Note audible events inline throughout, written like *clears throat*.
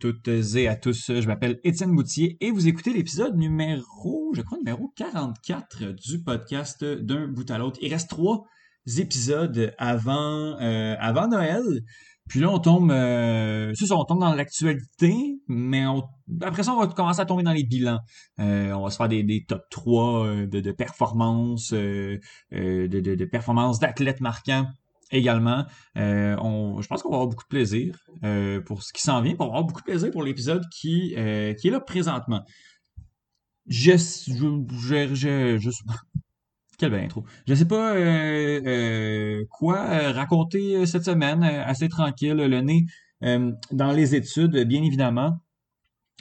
Toutes et à tous. Je m'appelle Étienne Boutier et vous écoutez l'épisode numéro, je crois, numéro 44 du podcast d'un bout à l'autre. Il reste trois épisodes avant, euh, avant Noël. Puis là, on tombe, euh, ça, on tombe dans l'actualité, mais après ça, on va commencer à tomber dans les bilans. Euh, on va se faire des, top 3 de, performances, de performances d'athlètes marquants également. Euh, je pense qu'on va avoir beaucoup de plaisir euh, pour ce qui s'en vient, on va avoir beaucoup de plaisir pour l'épisode qui, euh, qui est là présentement. Je, je, je, je, quelle belle intro. Je sais pas quoi raconter cette semaine, assez tranquille, le nez dans les études, bien évidemment.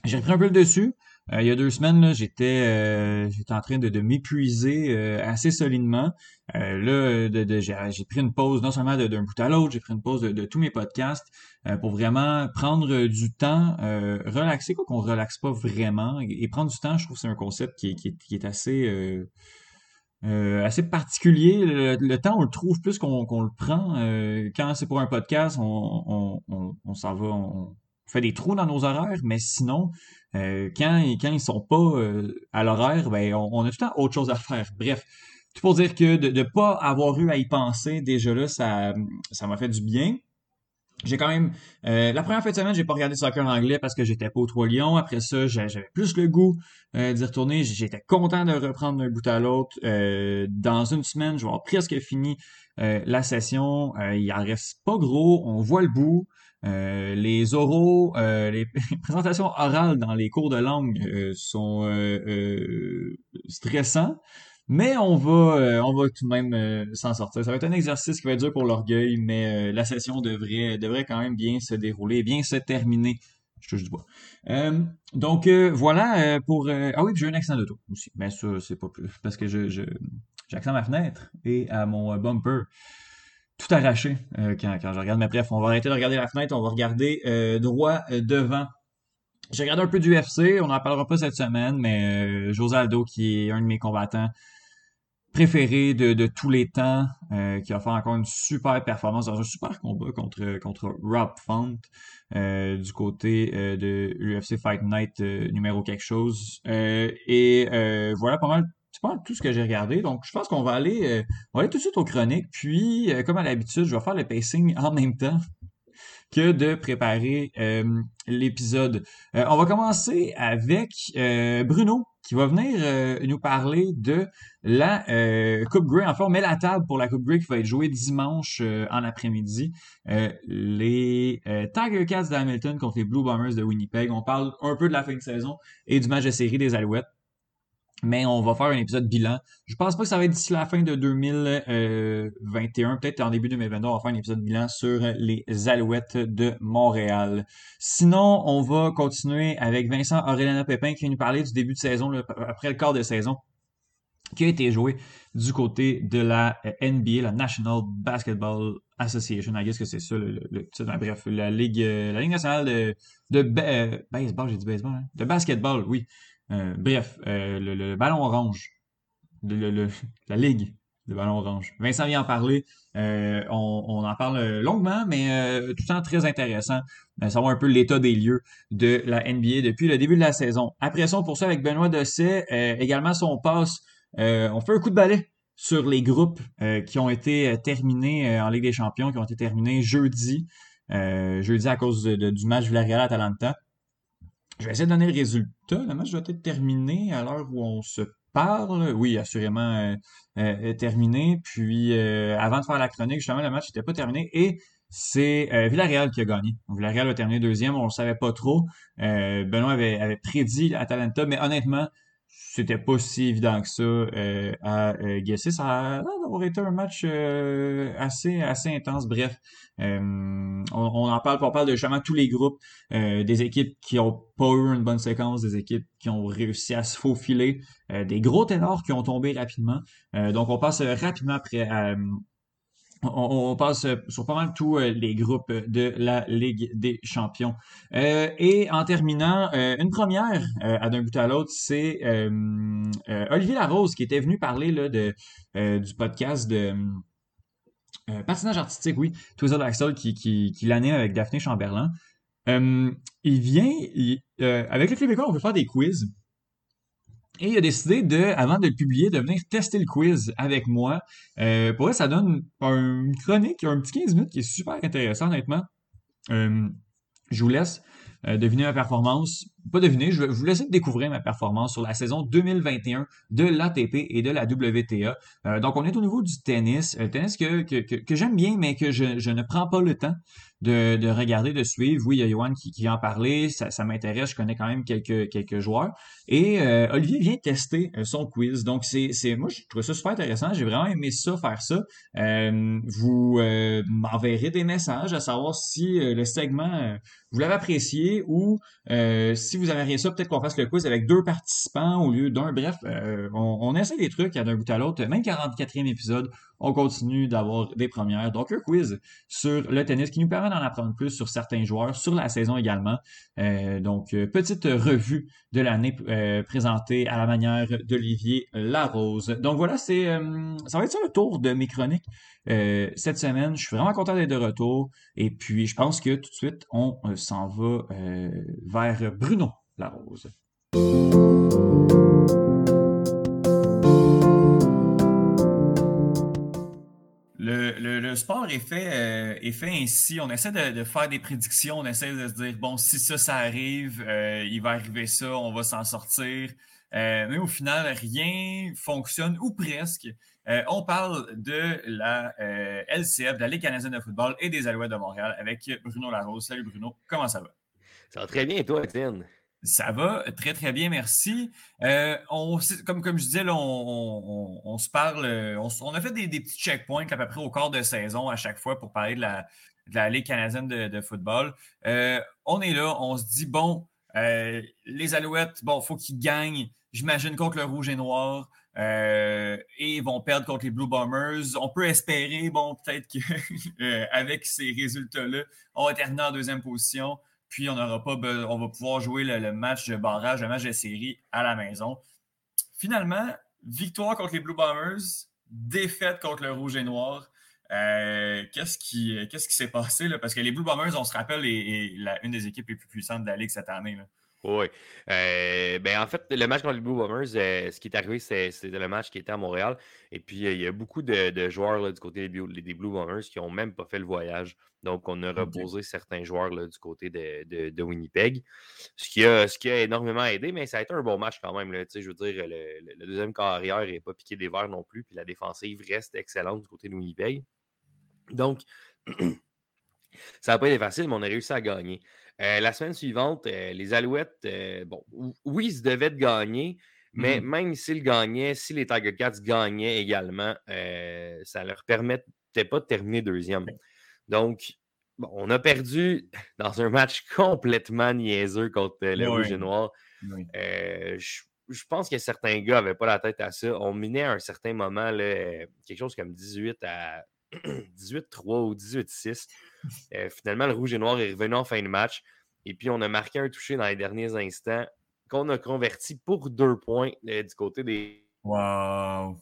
J'ai repris un peu le dessus. Euh, il y a deux semaines, j'étais euh, j'étais en train de, de m'épuiser euh, assez solidement. là, de, j'ai pris une pause non seulement d'un bout à l'autre, j'ai pris une pause de, tous mes podcasts pour vraiment prendre du temps, relaxer, quoi qu'on relaxe pas vraiment. Et, prendre du temps, je trouve que c'est un concept qui, qui, qui est assez... assez particulier. Le, temps, on le trouve plus qu'on le prend. quand c'est pour un podcast, on, on, on, s'en va, on fait des trous dans nos horaires, mais sinon, euh, quand, quand ils sont pas euh, à l'horaire, ben, on, a tout le temps autre chose à faire. Bref, tout pour dire que de ne pas avoir eu à y penser, déjà là, ça m'a fait du bien. J'ai quand même euh, la première fin de semaine, j'ai pas regardé soccer anglais parce que j'étais pas au Trois Lions. Après ça, j'avais plus le goût d'y retourner. J'étais content de reprendre d'un bout à l'autre. dans une semaine, je vais avoir presque fini la session. il en reste pas gros. On voit le bout. Euh, les oraux, euh, les *laughs* présentations orales dans les cours de langue euh, sont stressants, mais on va, on va tout de même s'en sortir. Ça va être un exercice qui va être dur pour l'orgueil, mais la session devrait, devrait quand même bien se dérouler, bien se terminer. Je touche du bois. donc voilà pour. ah oui, j'ai un accent d'auto aussi, mais ça c'est pas plus parce que je, à ma fenêtre et à mon bumper tout arraché euh, quand, quand, je regarde. Mais bref, on va arrêter de regarder la fenêtre, on va regarder euh, droit euh, devant. J'ai regardé un peu du UFC, on n'en parlera pas cette semaine, mais José Aldo, qui est un de mes combattants préférés de, de tous les temps, qui a fait encore une super performance dans un super combat contre, contre Rob Font du côté de l'UFC Fight Night numéro quelque chose. et voilà pas mal c'est pas tout ce que j'ai regardé. Donc, je pense qu'on va aller, euh, aller tout de suite aux chroniques. Puis, euh, comme à l'habitude, je vais faire le pacing en même temps que de préparer euh, l'épisode. on va commencer avec Bruno qui va venir nous parler de la Coupe Grey. Enfin, on met la table pour la Coupe Grey qui va être jouée dimanche en après-midi. les Tiger Cats d'Hamilton contre les Blue Bombers de Winnipeg. On parle un peu de la fin de saison et du match de série des Alouettes. Mais on va faire un épisode bilan. Je pense pas que ça va être d'ici la fin de 2021. Peut-être en début 2022, on va faire un épisode bilan sur les Alouettes de Montréal. Sinon, on va continuer avec Vincent Aurélien Pépin qui vient nous parler du début de saison, après le quart de saison, qui a été joué du côté de la NBA, la National Basketball Association. I guess que c'est ça le, titre. Bref, la Ligue, la Ligue nationale de, euh, baseball, j'ai dit baseball, hein? de basketball, oui. Euh, bref, euh, le, ballon orange, *laughs* la ligue de ballon orange. Vincent vient en parler. Euh, on, en parle longuement, mais tout le temps très intéressant. savoir un peu l'état des lieux de la NBA depuis le début de la saison. Après ça, pour ça, avec Benoît Dosset, également, si on passe, on fait un coup de balai sur les groupes qui ont été terminés en Ligue des Champions, qui ont été terminés jeudi. jeudi à cause du match Villarreal-Atalanta. Je vais essayer de donner le résultat. Le match doit être terminé à l'heure où on se parle. Oui, assurément euh, euh, terminé. Puis euh, avant de faire la chronique, justement, le match n'était pas terminé. Et c'est Villarreal qui a gagné. Villarreal a terminé deuxième, on ne le savait pas trop. Benoît avait, avait prédit Atalanta, mais honnêtement, c'était pas si évident que ça euh, à euh. Ça a l'air d'avoir été un match euh, assez, assez intense. Bref, on, en parle, on parle de justement tous les groupes, des équipes qui ont pas eu une bonne séquence, des équipes qui ont réussi à se faufiler, des gros ténors qui ont tombé rapidement. donc on passe rapidement après on, passe sur pas mal tous euh, les groupes de la Ligue des Champions. Euh, et en terminant, euh, une première à d'un bout à l'autre, c'est Olivier Larose qui était venu parler là, du podcast de patinage artistique, oui, Twizzle Axel qui, qui, qui l'anime avec Daphné Chamberlain. il vient, avec le Québécois, on veut faire des quiz. Et il a décidé de, avant de le publier, de venir tester le quiz avec moi. Euh, pour ça, ça donne une chronique, un petit 15 minutes qui est super intéressant, honnêtement. Euh, je vous laisse euh, deviner ma performance. Pas deviner, je vais vous laisser découvrir ma performance sur la saison 2021 de l'ATP et de la WTA. Donc, on est au niveau du tennis. Tennis que, que, que, j'aime bien, mais que je, je, ne prends pas le temps de, de regarder, de suivre. Oui, il y a Johan qui, qui en parlait, ça, ça m'intéresse, je connais quand même quelques, quelques joueurs. Et euh, Olivier vient tester euh, son quiz. Donc, c'est, c'est moi, je trouve ça super intéressant. J'ai vraiment aimé ça, faire ça. Euh, vous m'enverrez des messages à savoir si le segment, vous l'avez apprécié ou si vous aimeriez ça, peut-être qu'on fasse le quiz avec deux participants au lieu d'un. Bref, on, on essaie des trucs d'un bout à l'autre. Même 44e épisode, on continue d'avoir des premières. Donc, un quiz sur le tennis qui nous permet d'en apprendre plus sur certains joueurs, sur la saison également. Euh, donc, euh, petite revue de l'année euh, présentée à la manière d'Olivier Larose. Donc voilà, c'est ça va être ça le tour de mes chroniques cette semaine. Je suis vraiment content d'être de retour. Et puis, je pense que tout de suite, on s'en va vers Bruno Larose. Le, sport est fait, euh, est fait ainsi. On essaie de, faire des prédictions, on essaie de se dire, bon, si ça, ça arrive, euh, il va arriver ça, on va s'en sortir. Euh, mais au final, rien fonctionne, ou presque. on parle de la LCF, de la Ligue canadienne de football et des Alouettes de Montréal avec Bruno Larose. Salut Bruno, comment ça va? Ça va très bien, et toi, Étienne? Ça va très, très bien, merci. Euh, on, comme, comme je disais, on, se parle, euh, on, a fait des, petits checkpoints à peu près au quart de saison à chaque fois pour parler de la, la Ligue canadienne de, football. Euh, on est là, on se dit, bon, les Alouettes, bon, il faut qu'ils gagnent, j'imagine, contre le Rouge et Noir. et ils vont perdre contre les Blue Bombers. On peut espérer, bon, peut-être qu'avec *laughs* ces résultats-là, on va terminer en deuxième position. Puis on pas on va pouvoir jouer le, match de barrage, le match de série à la maison. Finalement, victoire contre les Blue Bombers, défaite contre le Rouge et Noir. Euh, qu'est-ce qui s'est passé là? Parce que les Blue Bombers, on se rappelle, est, une des équipes les plus puissantes de la Ligue cette année. Oui. Euh, ben, en fait, le match contre les Blue Bombers, euh, ce qui est arrivé, c'était le match qui était à Montréal. Et puis, il y a beaucoup de, joueurs du côté des, Blue Bombers qui n'ont même pas fait le voyage. Donc, on a reposé certains joueurs du côté de, Winnipeg, ce qui, a, ce qui a énormément aidé, mais ça a été un bon match quand même. je veux dire, le, deuxième carrière n'est pas piqué des verres non plus, puis la défensive reste excellente du côté de Winnipeg. Donc, *clears throat* ça n'a pas été facile, mais on a réussi à gagner. Euh, la semaine suivante, euh, les Alouettes, euh, bon, oui, ils devaient gagner, mais mmh même s'ils gagnaient, si les Tiger Cats gagnaient également, ça ne leur permettait pas de terminer deuxième. Donc, bon, on a perdu *laughs* dans un match complètement niaiseux contre le Rouge et Noir. je, pense que certains gars n'avaient pas la tête à ça. On minait à un certain moment là, quelque chose comme 18 à *clears throat* 18-3 ou 18-6. *laughs* Euh, finalement, le rouge et noir est revenu en fin de match. Et puis, on a marqué un touché dans les derniers instants qu'on a converti pour deux points euh, du côté des. Wow!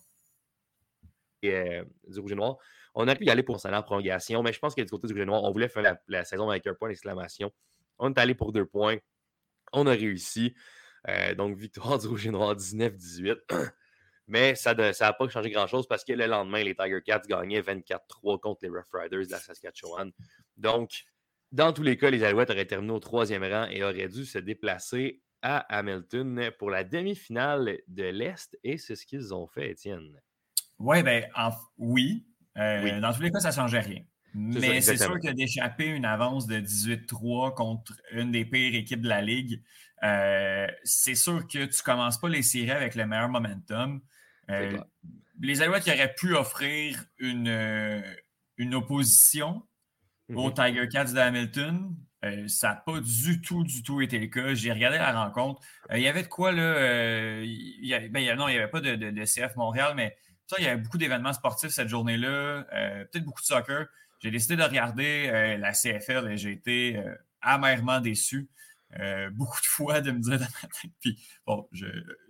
Euh, du rouge et noir. On a pu y aller pour s'aller en prolongation, mais je pense que du côté du rouge noir, on voulait faire la, saison avec un point d'exclamation. On est allé pour deux points. On a réussi. donc, victoire *laughs* du rouge et noir 19-18. Mais ça n'a pas changé grand-chose parce que le lendemain, les Tiger Cats gagnaient 24-3 contre les Rough Riders de la Saskatchewan. Donc, dans tous les cas, les Alouettes auraient terminé au troisième rang et auraient dû se déplacer à Hamilton pour la demi-finale de l'Est. Et c'est ce qu'ils ont fait, Étienne. Ouais, ben, oui, euh, oui. Dans tous les cas, ça ne changeait rien. Mais c'est sûr que d'échapper une avance de 18-3 contre une des pires équipes de la Ligue, euh, c'est sûr que tu ne commences pas les séries avec le meilleur momentum. Euh, les Alouettes qui auraient pu offrir une, une opposition aux mhm. Tiger Cats de Hamilton, euh, ça n'a pas du tout, du tout été le cas. J'ai regardé la rencontre. il y avait de quoi, là? Il ben, non, il n'y avait pas de, de, CF Montréal, mais il y avait beaucoup d'événements sportifs cette journée-là. Peut-être beaucoup de soccer. J'ai décidé de regarder la CFL et j'ai été amèrement déçu. Euh, beaucoup de fois de me dire dans ma tête. Puis, bon,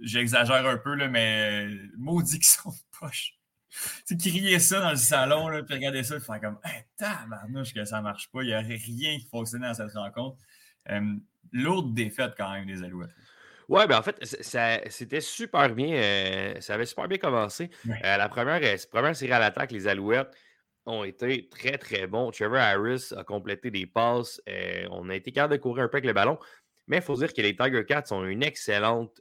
j'exagère un peu, là, mais maudit qu'ils sont *laughs* poche. Tu crier ça dans le salon, là, puis regarder ça, puis faire comme, hey, tabarnouche que ça marche pas, il n'y aurait rien qui fonctionnait dans cette rencontre. L'autre défaite quand même des Alouettes. Ouais, ben en fait, c'était super bien. ça avait super bien commencé. la première, première série à l'attaque, les Alouettes ont été très, très bons. Trevor Harris a complété des passes. on a été capable de courir un peu avec le ballon. Mais il faut dire que les Tiger Cats ont une excellente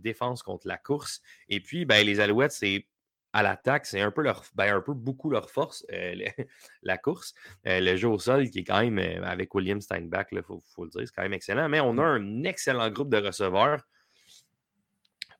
défense contre la course. Et puis, ben, les Alouettes, c'est à l'attaque, c'est un peu leur, ben, un peu beaucoup leur force, *laughs* la course. le jeu au sol, qui est quand même, avec William Steinbach, il faut, faut, le dire, c'est quand même excellent. Mais on a un excellent groupe de receveurs.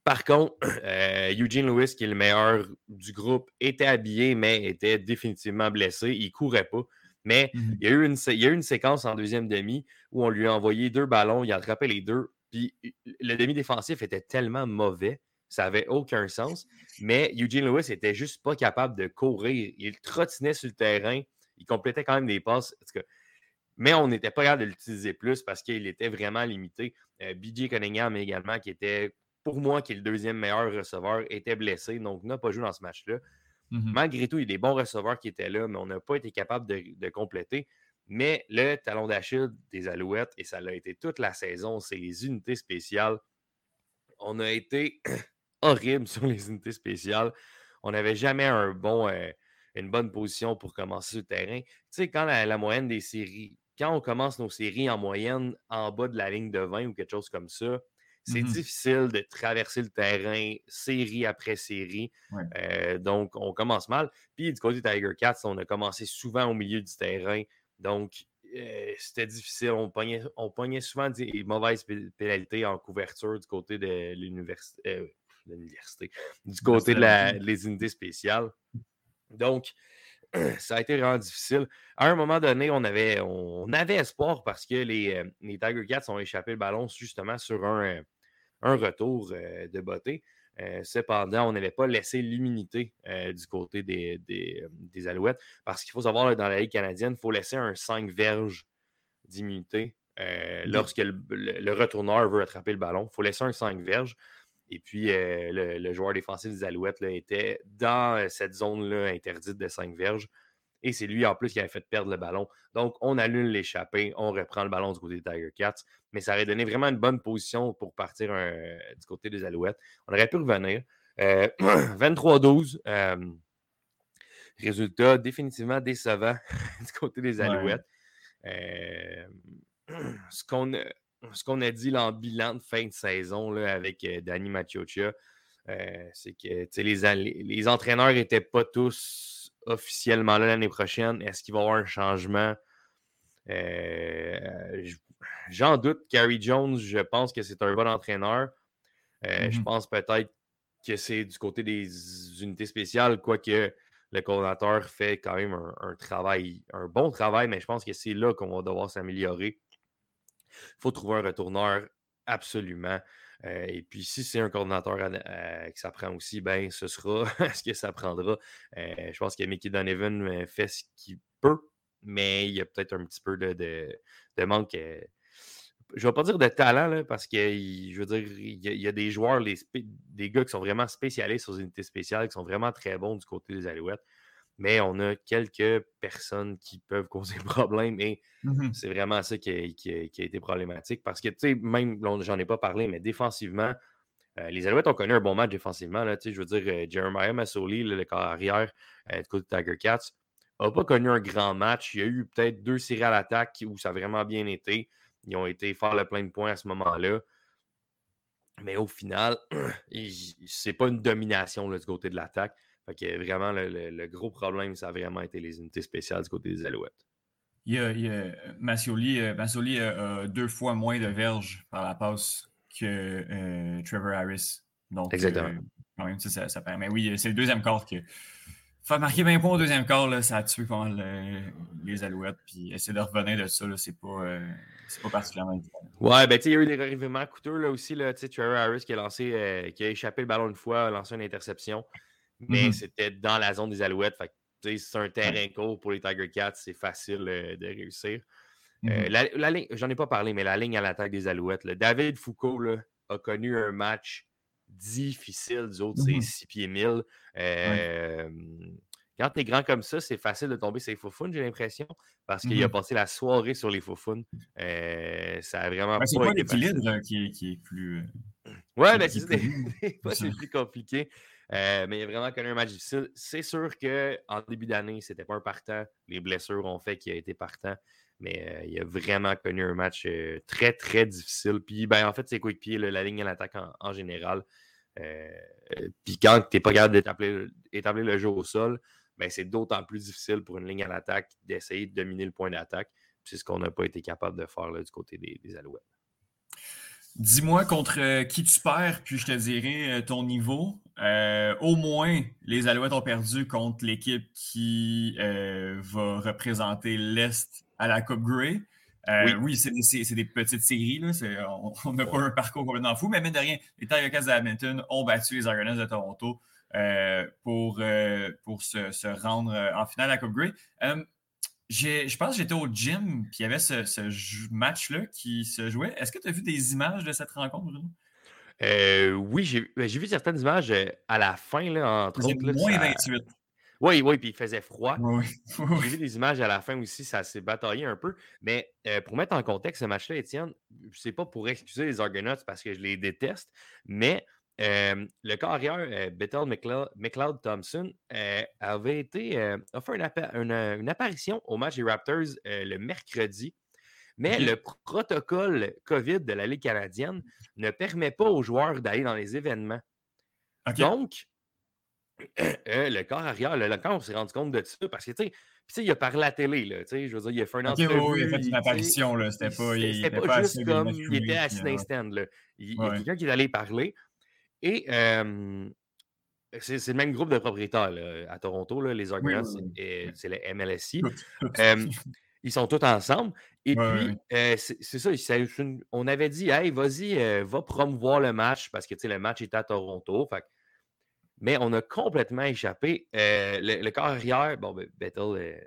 Par contre, *clears throat* Eugene Lewis, qui est le meilleur du groupe, était habillé, mais était définitivement blessé. Il ne courait pas. Mais mmh il, y a eu une, il y a eu une séquence en deuxième demi où on lui a envoyé deux ballons, il a attrapé les deux. Puis le demi-défensif était tellement mauvais, ça n'avait aucun sens. Mais Eugene Lewis était juste pas capable de courir. Il trottinait sur le terrain, il complétait quand même des passes. Mais on n'était pas capable de l'utiliser plus parce qu'il était vraiment limité. Euh, BJ Cunningham également, qui était, pour moi, qui est le deuxième meilleur receveur, était blessé, donc n'a pas joué dans ce match-là. Mmh Malgré tout, il y a des bons receveurs qui étaient là, mais on n'a pas été capable de, compléter. Mais le talon d'Achille des Alouettes, et ça l'a été toute la saison, c'est les unités spéciales. On a été *clears throat* horrible *laughs* sur les unités spéciales. On n'avait jamais un bon, euh, une bonne position pour commencer le terrain. Tu sais, quand la, moyenne des séries, quand on commence nos séries en moyenne en bas de la ligne de 20 ou quelque chose comme ça, c'est mmh difficile de traverser le terrain série après série. Euh, donc, on commence mal. Puis, du côté Tiger Cats, on a commencé souvent au milieu du terrain. Donc, euh, c'était difficile. On pognait, on pognait, souvent des mauvaises pénalités en couverture du côté de l'université. Euh, l'université, du côté des de unités spéciales. Donc, *clears throat* ça a été vraiment difficile. À un moment donné, on avait, on avait espoir parce que les, les Tiger Cats ont échappé le ballon justement sur un, un retour euh, de beauté. Euh, cependant, on n'avait pas laissé l'immunité euh, du côté des, des, Alouettes parce qu'il faut savoir, dans la Ligue canadienne, il faut laisser un 5 verges d'immunité lorsque le, retourneur veut attraper le ballon. Il faut laisser un 5 verges. Et puis, le, joueur défensif des Alouettes était dans cette zone-là interdite de 5 verges. Et c'est lui en plus qui avait fait perdre le ballon. Donc, on annule l'échappée, on reprend le ballon du côté des Tiger Cats. Mais ça aurait donné vraiment une bonne position pour partir du côté des Alouettes. On aurait pu revenir. 23-12. Euh, *clears throat* euh, résultat définitivement décevant *laughs* du côté des Alouettes. Euh, *clears throat* ce qu'on a, qu'on a dit en bilan de fin de saison là, avec Danny Machiocha, c'est que les, les entraîneurs n'étaient pas tous officiellement là l'année prochaine. Est-ce qu'il va y avoir un changement? Euh, j'en doute. Gary Jones, je pense que c'est un bon entraîneur. Euh, je mm-hmm. pense peut-être que c'est du côté des unités spéciales, quoique le coordinateur fait quand même un, travail, un bon travail, mais je pense que c'est là qu'on va devoir s'améliorer. Il faut trouver un retourneur absolument. Euh, et puis, si c'est un coordinateur euh, qui s'apprend aussi, ben, ce sera *laughs* ce que ça prendra. Euh, je pense que Mickey Donovan fait ce qu'il peut, mais il y a peut-être un petit peu de, manque. je ne vais pas dire de talent, parce que je veux dire, il y, a, des joueurs, des gars qui sont vraiment spécialistes aux unités spéciales, qui sont vraiment très bons du côté des Alouettes mais on a quelques personnes qui peuvent *laughs* causer problème et mmh c'est vraiment ça qui a, été problématique parce que, tu sais, même, j'en ai pas parlé, mais défensivement, euh, les Alouettes ont connu un bon match défensivement. Là, je veux dire, euh, Jeremiah Massoli, le carrière euh, du côté de Tiger Cats, n'a pas connu un grand match. Il y a eu peut-être deux séries à l'attaque où ça a vraiment bien été. Ils ont été faire le plein de points à ce moment-là. Mais au final, *clears throat* c'est pas une domination là, du côté de l'attaque. Fait que vraiment, le, gros problème, ça a vraiment été les unités spéciales du côté des Alouettes. Il y a, il euh, Massioli, euh, a deux fois moins de verges par la passe que euh, Trevor Harris. Donc, Exactement. quand même, ça, ça, permet. Oui, c'est le deuxième quart que. Faire marquer 20 points au deuxième quart, là, ça a tué pas les Alouettes. Puis essayer de revenir de ça, c'est pas, pas particulièrement difficile. Ouais, ben tu il y a eu des arrivements coûteux là aussi. Là, Trevor Harris qui a lancé, qui a échappé le ballon une fois, a lancé une interception mais mmh c'était dans la zone des Alouettes. c'est un terrain court pour les Tiger Cats, c'est facile euh, de réussir. Euh, j'en ai pas parlé, mais la ligne à l'attaque des Alouettes, David Foucault a connu un match difficile du haut de ses 6 mmh pieds 1000. quand tu es grand comme ça, c'est facile de tomber sur les faux j'ai l'impression, parce qu'il a mm-hmm. passé la soirée sur les faux euh, ça a vraiment C'est pas l'équilibre qui, qui, est plus. Euh, ouais, mais c'est *laughs* plus compliqué. Euh, mais il a vraiment connu un match difficile. C'est sûr qu'en début d'année, c'était pas un partant. Les blessures ont fait qu'il a été partant. Mais il a vraiment connu un match très, très difficile. Puis, ben, en fait, c'est coéquipiers, la ligne à l'attaque en, général. puis quand tu n'es pas capable d'établir le jeu au sol, ben, c'est d'autant plus difficile pour une ligne à l'attaque d'essayer de dominer le point d'attaque. C'est ce qu'on n'a pas été capable de faire du côté des, Alouettes. Dis-moi contre euh, qui tu perds, puis je te dirai euh, ton niveau. Euh, au moins, les Alouettes ont perdu contre l'équipe qui va représenter l'Est à la Coupe Grey. oui, c'est des, petites séries. Là. On *laughs* n'a pas un parcours complètement fou, mais même de rien, les Tigers d'Edmonton ont battu les Argonauts de Toronto. Pour, pour se, rendre en finale à Coupe Grey. Je pense que j'étais au gym, puis il y avait ce, match-là qui se jouait. Est-ce que tu as vu des images de cette rencontre, Bruno? oui, ben, j'ai vu certaines images à la fin, là, entre autres. moins 28. Oui, oui, puis il faisait froid. J'ai vu des images à la fin aussi, ça s'est bataillé un peu. Mais pour mettre en contexte ce match-là, Étienne, c'est pas pour excuser les Argonauts parce que je les déteste, mais le carrière euh, Bethel McLeod, Thompson euh, avait été, a fait une, apparition au match des Raptors le mercredi, mais le protocole COVID de la Ligue canadienne ne permet pas aux joueurs d'aller dans les événements. Donc, *clears throat* le corps arrière, le, on s'est rendu compte de ça parce que, tu sais, il a parlé à la télé, là, je veux dire, il a fait un entrevue. il a fait une apparition, là, c'était pas... Il, pas, juste comme, il était assis dans stand, Il, y a quelqu'un qui est allé parler, et c'est le même groupe de propriétaires à Toronto, les Argonauts, c'est le MLSI. ils sont tous ensemble. Et puis, c'est ça, on avait dit, hey, vas-y, va promouvoir le match parce que le match était à Toronto. mais on a complètement échappé. le, corps arrière, bon, ben, Bethel,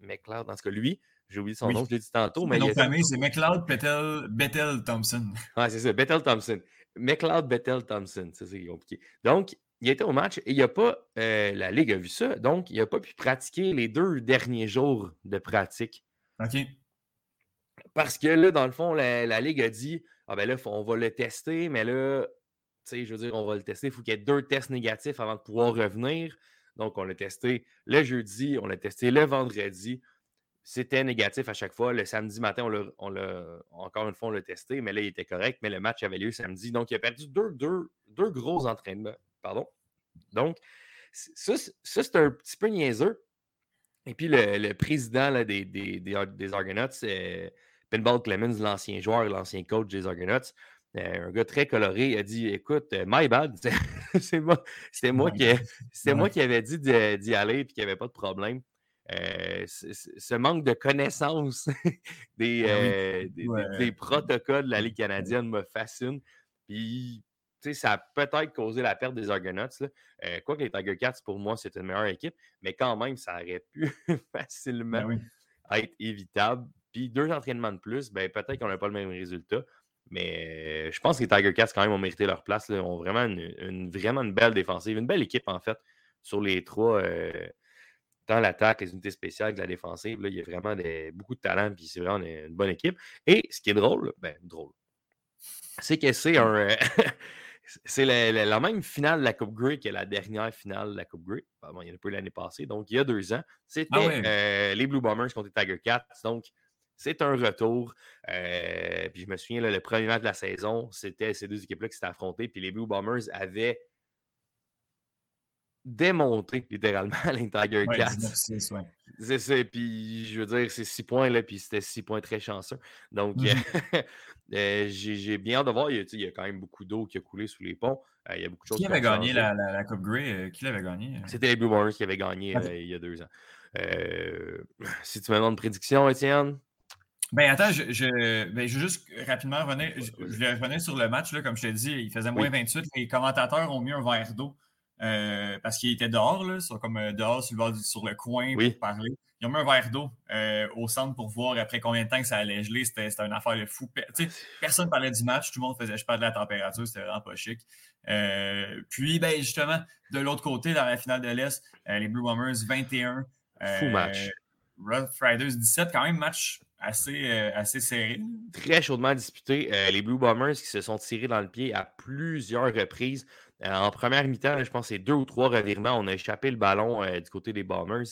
McLeod, dans ce cas, lui, j'ai oublié son nom, je l'ai dit tantôt. Mais nom famille, c'est McLeod Bethel Thompson. Ouais, c'est ça, Bethel Thompson. McLeod Bethel Thompson. c'est compliqué. Donc, il était au match et il a pas. Euh, la Ligue a vu ça. Donc, il n'a pas pu pratiquer les deux derniers jours de pratique. OK. Parce que là, dans le fond, la, Ligue a dit Ah ben là, on va le tester, mais là, tu sais, je veux dire, on va le tester. Il faut qu'il y ait deux tests négatifs avant de pouvoir revenir. Donc, on l'a testé le jeudi, on l'a testé le vendredi. C'était négatif à chaque fois. Le samedi matin, on l'a, encore une fois, on l'a testé, mais là, il était correct. Mais le match avait lieu samedi. Donc, il a perdu deux, deux, gros entraînements. Pardon. Donc, ça, c'est un petit peu niaiseux. Et puis, le, président des, des, des, Argonauts, c'est Pinball Clemens, l'ancien joueur, l'ancien coach des Argonauts, euh, un gars très coloré, a dit Écoute, euh, my bad, *laughs* c'est moi, c'était moi, qui, moi qui avais dit d'y aller et qu'il n'y avait pas de problème. Euh, ce manque de connaissance ben *laughs* des, protocoles de la Ligue canadienne me fascine. Puis, ça a peut-être causé la perte des Argonauts. Euh, quoique les Tiger Cats, pour moi, c'est une meilleure équipe, mais quand même, ça aurait pu *laughs* facilement ben être évitable. Puis deux entraînements de plus, ben, peut-être qu'on n'a pas le même résultat. Mais je pense que les Tiger Cats, quand même, ont mérité leur place. Ils ont vraiment une, vraiment une belle défensive, une belle équipe, en fait, sur les trois. Tant l'attaque, les unités spéciales que la défensive, là, il y a vraiment beaucoup de talent, puis c'est vraiment une, bonne équipe. Et ce qui est drôle, ben, drôle, c'est que c'est un. *laughs* c'est la, même finale de la Coupe Grey que la dernière finale de la Coupe Grey. il y en a pas l'année passée, donc il y a deux ans. C'était ah euh, les Blue Bombers contre les Tiger Cats. Donc, c'est un retour. Euh, puis je me souviens, le premier match de la saison, c'était ces deux équipes-là qui s'étaient affrontées. Puis les Blue Bombers avaient démonter littéralement les Tiger Cats. C'est ça. Puis je veux dire, c'est six points, là, puis c'était six points très chanceux. Donc, mmh *laughs* euh, j'ai bien hâte de voir. Il y, a, quand même beaucoup d'eau qui a coulé sous les ponts. Euh, il y a beaucoup de choses qui avait gagné la, la, Coupe Grey euh, Qui l'avait gagné C'était les Blue Bombers qui avaient gagné il y a deux ans. *sighs* si tu me demandes une prédiction, Étienne? Ben attends, je, je, ben, je, veux juste rapidement revenir. Je, je revenir sur le match, là, comme je t'ai dit, il faisait moins 28. Les commentateurs ont mis un verre d'eau parce qu'il était dehors, là, sur, comme dehors sur le, sur le coin pour parler. Ils ont mis un verre d'eau au centre pour voir après combien de temps que ça allait geler. C'était une affaire de fou. personne ne parlait du match, tout le monde faisait je parle de la température, c'était vraiment pas chic. puis, ben, justement, de l'autre côté, dans la finale de l'Est, les Blue Bombers 21. Fou match. Rough Riders 17, quand même match assez, euh, assez serré. Très chaudement disputé. Euh, les Blue Bombers qui se sont tirés dans le pied à plusieurs reprises. Euh, en première mi-temps, je pense que c'est deux ou trois revirements. On a échappé le ballon du côté des Bombers.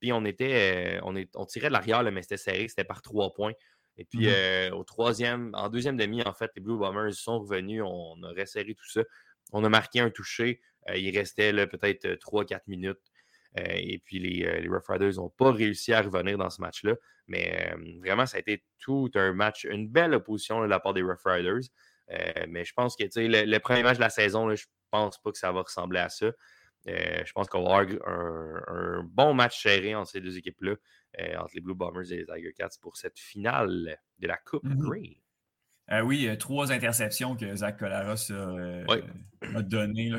puis on était on, est, on tirait de l'arrière, mais c'était serré, c'était par trois points. Et puis mm-hmm. au troisième, en deuxième demi, en fait, les Blue Bombers sont revenus. On a resserré tout ça. On a marqué un toucher. il restait peut-être 3-4 minutes. Euh, et puis les, euh, les Rough Riders n'ont pas réussi à revenir dans ce match-là. Mais euh, vraiment, ça a été tout un match, une belle opposition de la part des Rough Riders. Mais je pense que le, le, premier match de la saison, je je pense pas que ça va ressembler à ça. je pense qu'on va avoir un, bon match serré entre ces deux équipes-là, entre les Blue Bombers et les Tiger Cats pour cette finale de la Coupe mm-hmm. Green. oui, trois interceptions que Zach Collaros a, données.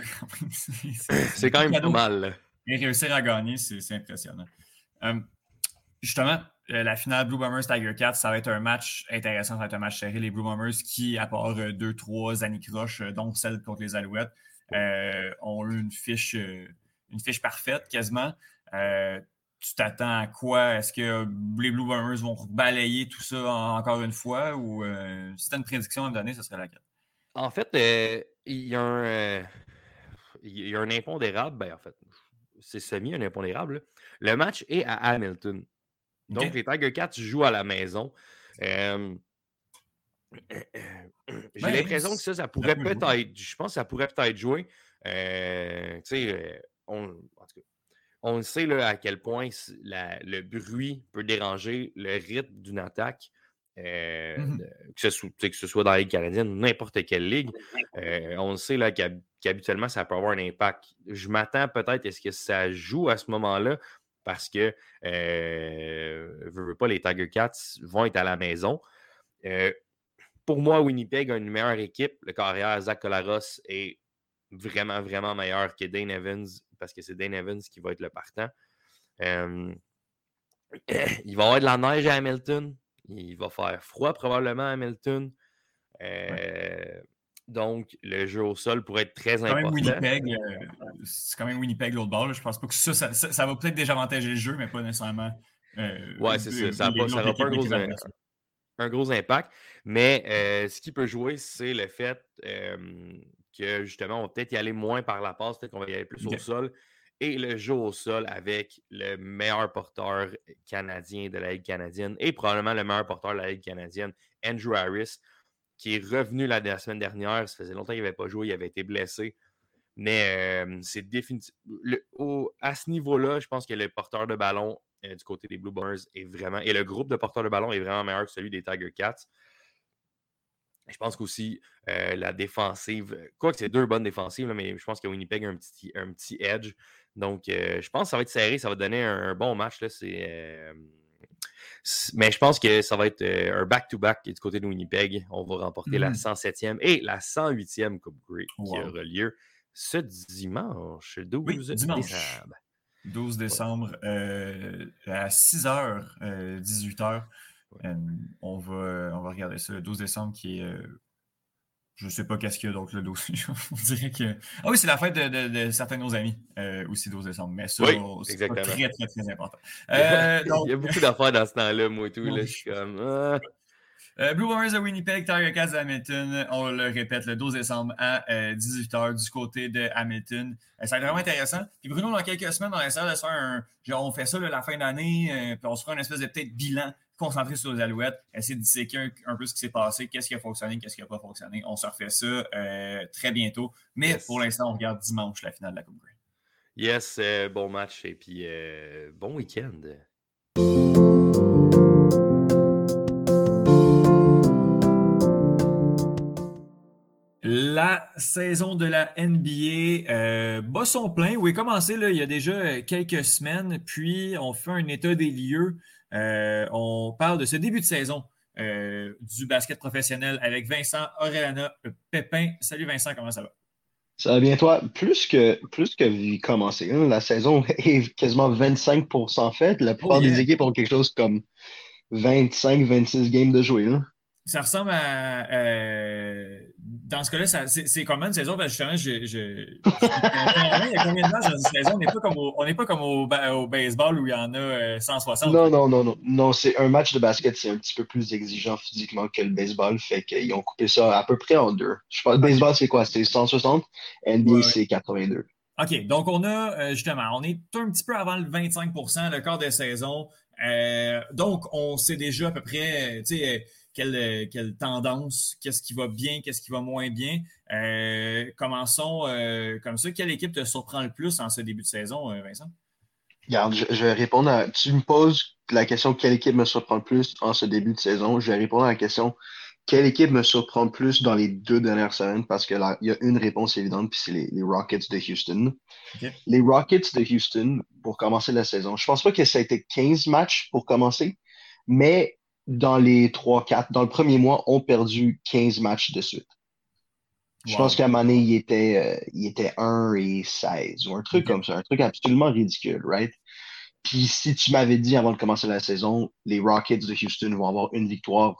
C'est quand même *laughs* pas mal. Et réussir à gagner, c'est impressionnant. Euh, justement, euh, la finale Blue Bombers Tiger Cats, ça va être un match intéressant, ça va être un match serré. Les Blue Bombers qui, à part euh, deux, trois anicroches, dont celle contre les Alouettes, ont eu une fiche, une fiche parfaite quasiment. tu t'attends à quoi? Est-ce que les Blue Bombers vont balayer tout ça encore une fois? Ou si tu as une prédiction à me donner, ce serait laquelle? En fait, il y a un. il y a un impondérable, ben en fait, c'est semi un impondérable. Le match est à Hamilton. Donc, les Tiger Cats jouent à la maison. *clears throat* j'ai ben, l'impression que ça, ça pourrait peut-être. Je pense que ça pourrait peut-être jouer. Euh, euh, on, en tout cas, on sait là, à quel point le bruit peut déranger le rythme d'une attaque. Euh, mmh que, ce soit, dans la Ligue canadienne ou n'importe quelle ligue. Euh, on sait qu'habituellement, ça peut avoir un impact. Je m'attends peut-être à ce que ça joue à ce moment-là parce que euh, pas, les Tiger Cats vont être à la maison. Euh, pour moi, Winnipeg a une meilleure équipe. Le carrière Zach Colaros est vraiment, vraiment meilleur que Dane Evans parce que c'est Dane Evans qui va être le partant. *clears throat* il va y avoir de la neige à Hamilton. Il va faire froid probablement à Hamilton. Euh, donc, le jeu au sol pourrait être très important. Euh, c'est quand même Winnipeg l'autre bord. Je pense pas que ça, ça, va peut-être déjà avantager le jeu, mais pas nécessairement. Euh, ouais, c'est ça. Ça n'aura pas, un gros, impact. Mais ce qui peut jouer, c'est le fait que justement, on va peut-être y aller moins par la passe, peut-être qu'on va y aller plus au sol et le jeu au sol avec le meilleur porteur canadien de la Ligue canadienne et probablement le meilleur porteur de la Ligue canadienne, Andrew Harris, qui est revenu la, semaine dernière. Ça faisait longtemps qu'il n'avait pas joué, il avait été blessé. Mais euh, c'est définitivement. À ce niveau-là, je pense que le porteur de ballon euh, du côté des Blue Bombers est vraiment. Et le groupe de porteurs de ballon est vraiment meilleur que celui des Tiger Cats. Je pense qu'aussi euh, la défensive, quoi que c'est deux bonnes défensives, mais je pense que Winnipeg a un petit, un petit edge. Donc, je pense que ça va être serré, ça va donner un, bon match. Là, euh, mais je pense que ça va être euh, un back-to-back du côté de Winnipeg. On va remporter la 107e mmh. et la 108e Coupe Grey qui aura lieu ce dimanche, 12 décembre. 12 décembre à 6h, 18h. on, va, on va regarder ça le 12 décembre qui est je ne sais pas qu'est-ce qu'il y a d'autre le dossier. *laughs* On dirait que. Ah oui, c'est la fête de, certains de nos amis euh, aussi 12 décembre. Mais ça, c'est très, très, très important. *laughs* Euh, *laughs* il y a beaucoup d'affaires dans ce temps-là, moi et tout. Là, je suis comme. Ah. Euh, Blue Bombers de Winnipeg, Tiger Cats de Hamilton, on le répète, le 12 décembre à 18h du côté de Hamilton. ça va être vraiment intéressant. Puis Bruno, dans quelques semaines, on essaie de se faire un. Genre, on fait ça la fin d'année, puis on se fera une espèce de peut-être bilan concentrer sur les alouettes, essayer de disséquer un, peu ce qui s'est passé, qu'est-ce qui a fonctionné, qu'est-ce qui n'a pas fonctionné. On se refait ça euh, très bientôt. Mais pour l'instant, on regarde dimanche la finale de la Coupe Grey. Yes, euh, bon match et puis euh, bon week-end. La saison de la NBA euh, bat son plein. Oui, commencé là, il y a déjà quelques semaines, puis on fait un état des lieux euh, on parle de ce début de saison euh, du basket professionnel avec Vincent Orellana Pépin. Salut Vincent, comment ça va? Ça va bien, toi? Plus que, plus que commencer, hein, la saison *laughs* est quasiment 25% faite. La plupart oh, des équipes ont quelque chose comme 25-26 games de jouer. Hein. Ça ressemble à. Euh, dans ce cas-là, c'est comment une saison? justement, je, je, il y a combien de matchs dans une saison? On n'est pas comme, au, on pas comme au, au, baseball où il y en a 160. Euh, non, non, non, non. Non, c'est un match de basket, c'est un petit peu plus exigeant physiquement que le baseball. Fait qu'ils ont coupé ça à peu près en deux. Je pense le baseball, c'est quoi? C'est 160. NBA, c'est 82. OK. Donc, on a euh, justement, on est un petit peu avant le 25% le quart de saison. donc, on sait déjà à peu près, tu sais, quelle, quelle tendance, qu'est-ce qui va bien, qu'est-ce qui va moins bien. Euh, commençons euh, comme ça. Quelle équipe te surprend le plus en ce début de saison, euh, Vincent? Regarde, je, vais répondre à. Tu me poses la question quelle équipe me surprend le plus en ce début de saison? Je vais répondre à la question quelle équipe me surprend le plus dans les deux dernières semaines? Parce qu'il y a une réponse évidente, puis c'est les, Rockets de Houston. Les Rockets de Houston, pour commencer la saison, je pense pas que ça a été 15 matchs pour commencer, mais dans les 3-4, dans le premier mois, ont perdu 15 matchs de suite. Je pense qu'à un moment donné, il était, euh, il était 1 et 16 ou un truc comme ça, un truc absolument ridicule, right? Puis si tu m'avais dit avant de commencer la saison, les Rockets de Houston vont avoir une victoire,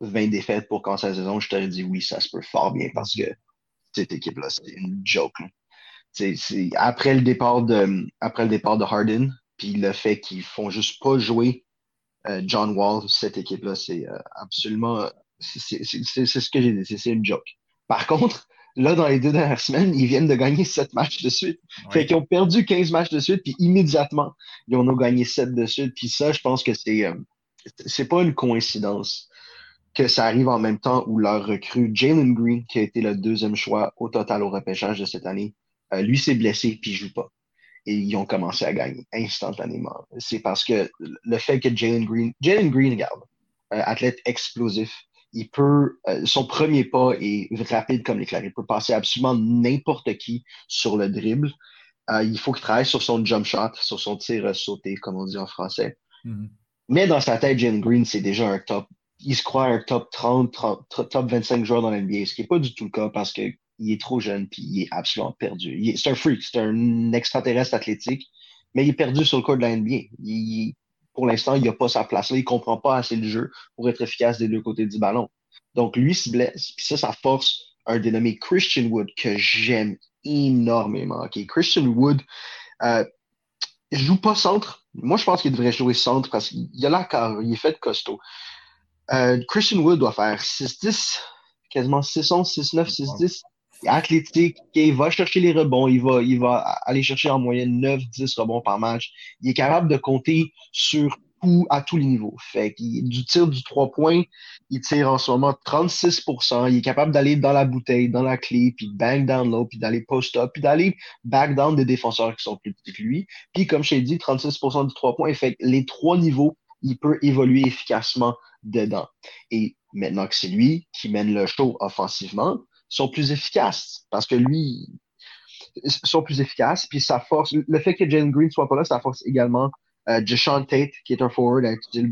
20 défaites pour commencer la saison, je t'aurais dit oui, ça se peut fort bien parce que cette équipe-là, c'est une joke. Après, le départ de, après le départ de Harden, puis le fait qu'ils font juste pas jouer John Wall, cette équipe-là, c'est euh, absolument. C'est ce que j'ai dit, c'est une joke. Par contre, là, dans les deux dernières semaines, ils viennent de gagner sept matchs de suite. Fait qu'ils ont perdu 15 matchs de suite, puis immédiatement, ils en ont gagné sept de suite. Puis ça, je pense que c'est euh, c'est pas une coïncidence que ça arrive en même temps où leur recrue Jalen Green, qui a été le deuxième choix au total au repêchage de cette année, lui s'est blessé puis il joue pas et ils ont commencé à gagner instantanément. C'est parce que le fait que Jalen Green, Jalen Green, regarde, un athlète explosif, il peut, euh, son premier pas est rapide comme l'éclair. Il peut passer absolument n'importe qui sur le dribble. Euh, il faut qu'il travaille sur son jump shot, sur son tir sauté, comme on dit en français. Mm-hmm. Mais dans sa tête, Jalen Green, c'est déjà un top. Il se croit un top 30, top 25 joueurs dans l'NBA, ce qui n'est pas du tout le cas parce que il est trop jeune, puis il est absolument perdu. C'est un freak, c'est un extraterrestre athlétique, mais il est perdu sur le cours de la NBA. pour l'instant, il n'a pas sa place là, il ne comprend pas assez le jeu pour être efficace des deux côtés du ballon. Donc, lui se blesse, puis ça, ça force un dénommé Christian Wood que j'aime énormément. Christian Wood, euh, joue pas centre. Moi, je pense qu'il devrait jouer centre parce qu'il a la il est fait costaud. Euh, Christian Wood doit faire 6-10, quasiment 6-11, 6-9, 6-10 athlétique, il va chercher les rebonds, il va, il va aller chercher en moyenne 9-10 rebonds par match. Il est capable de compter sur tout, à tous les niveaux. Fait du tir du 3 points, il tire en ce moment 36% Il est capable d'aller dans la bouteille, dans la clé, puis bang down low, puis d'aller post-up, puis d'aller back down des défenseurs qui sont plus petits que lui. Puis, comme je t'ai dit, 36% du 3 points. Fait les trois niveaux, il peut évoluer efficacement dedans. Et maintenant que c'est lui qui mène le show offensivement, sont plus efficaces parce que lui, sont plus efficaces. Puis ça force, le fait que Jalen Green soit pas là, ça force également euh, Tate, qui est un forward,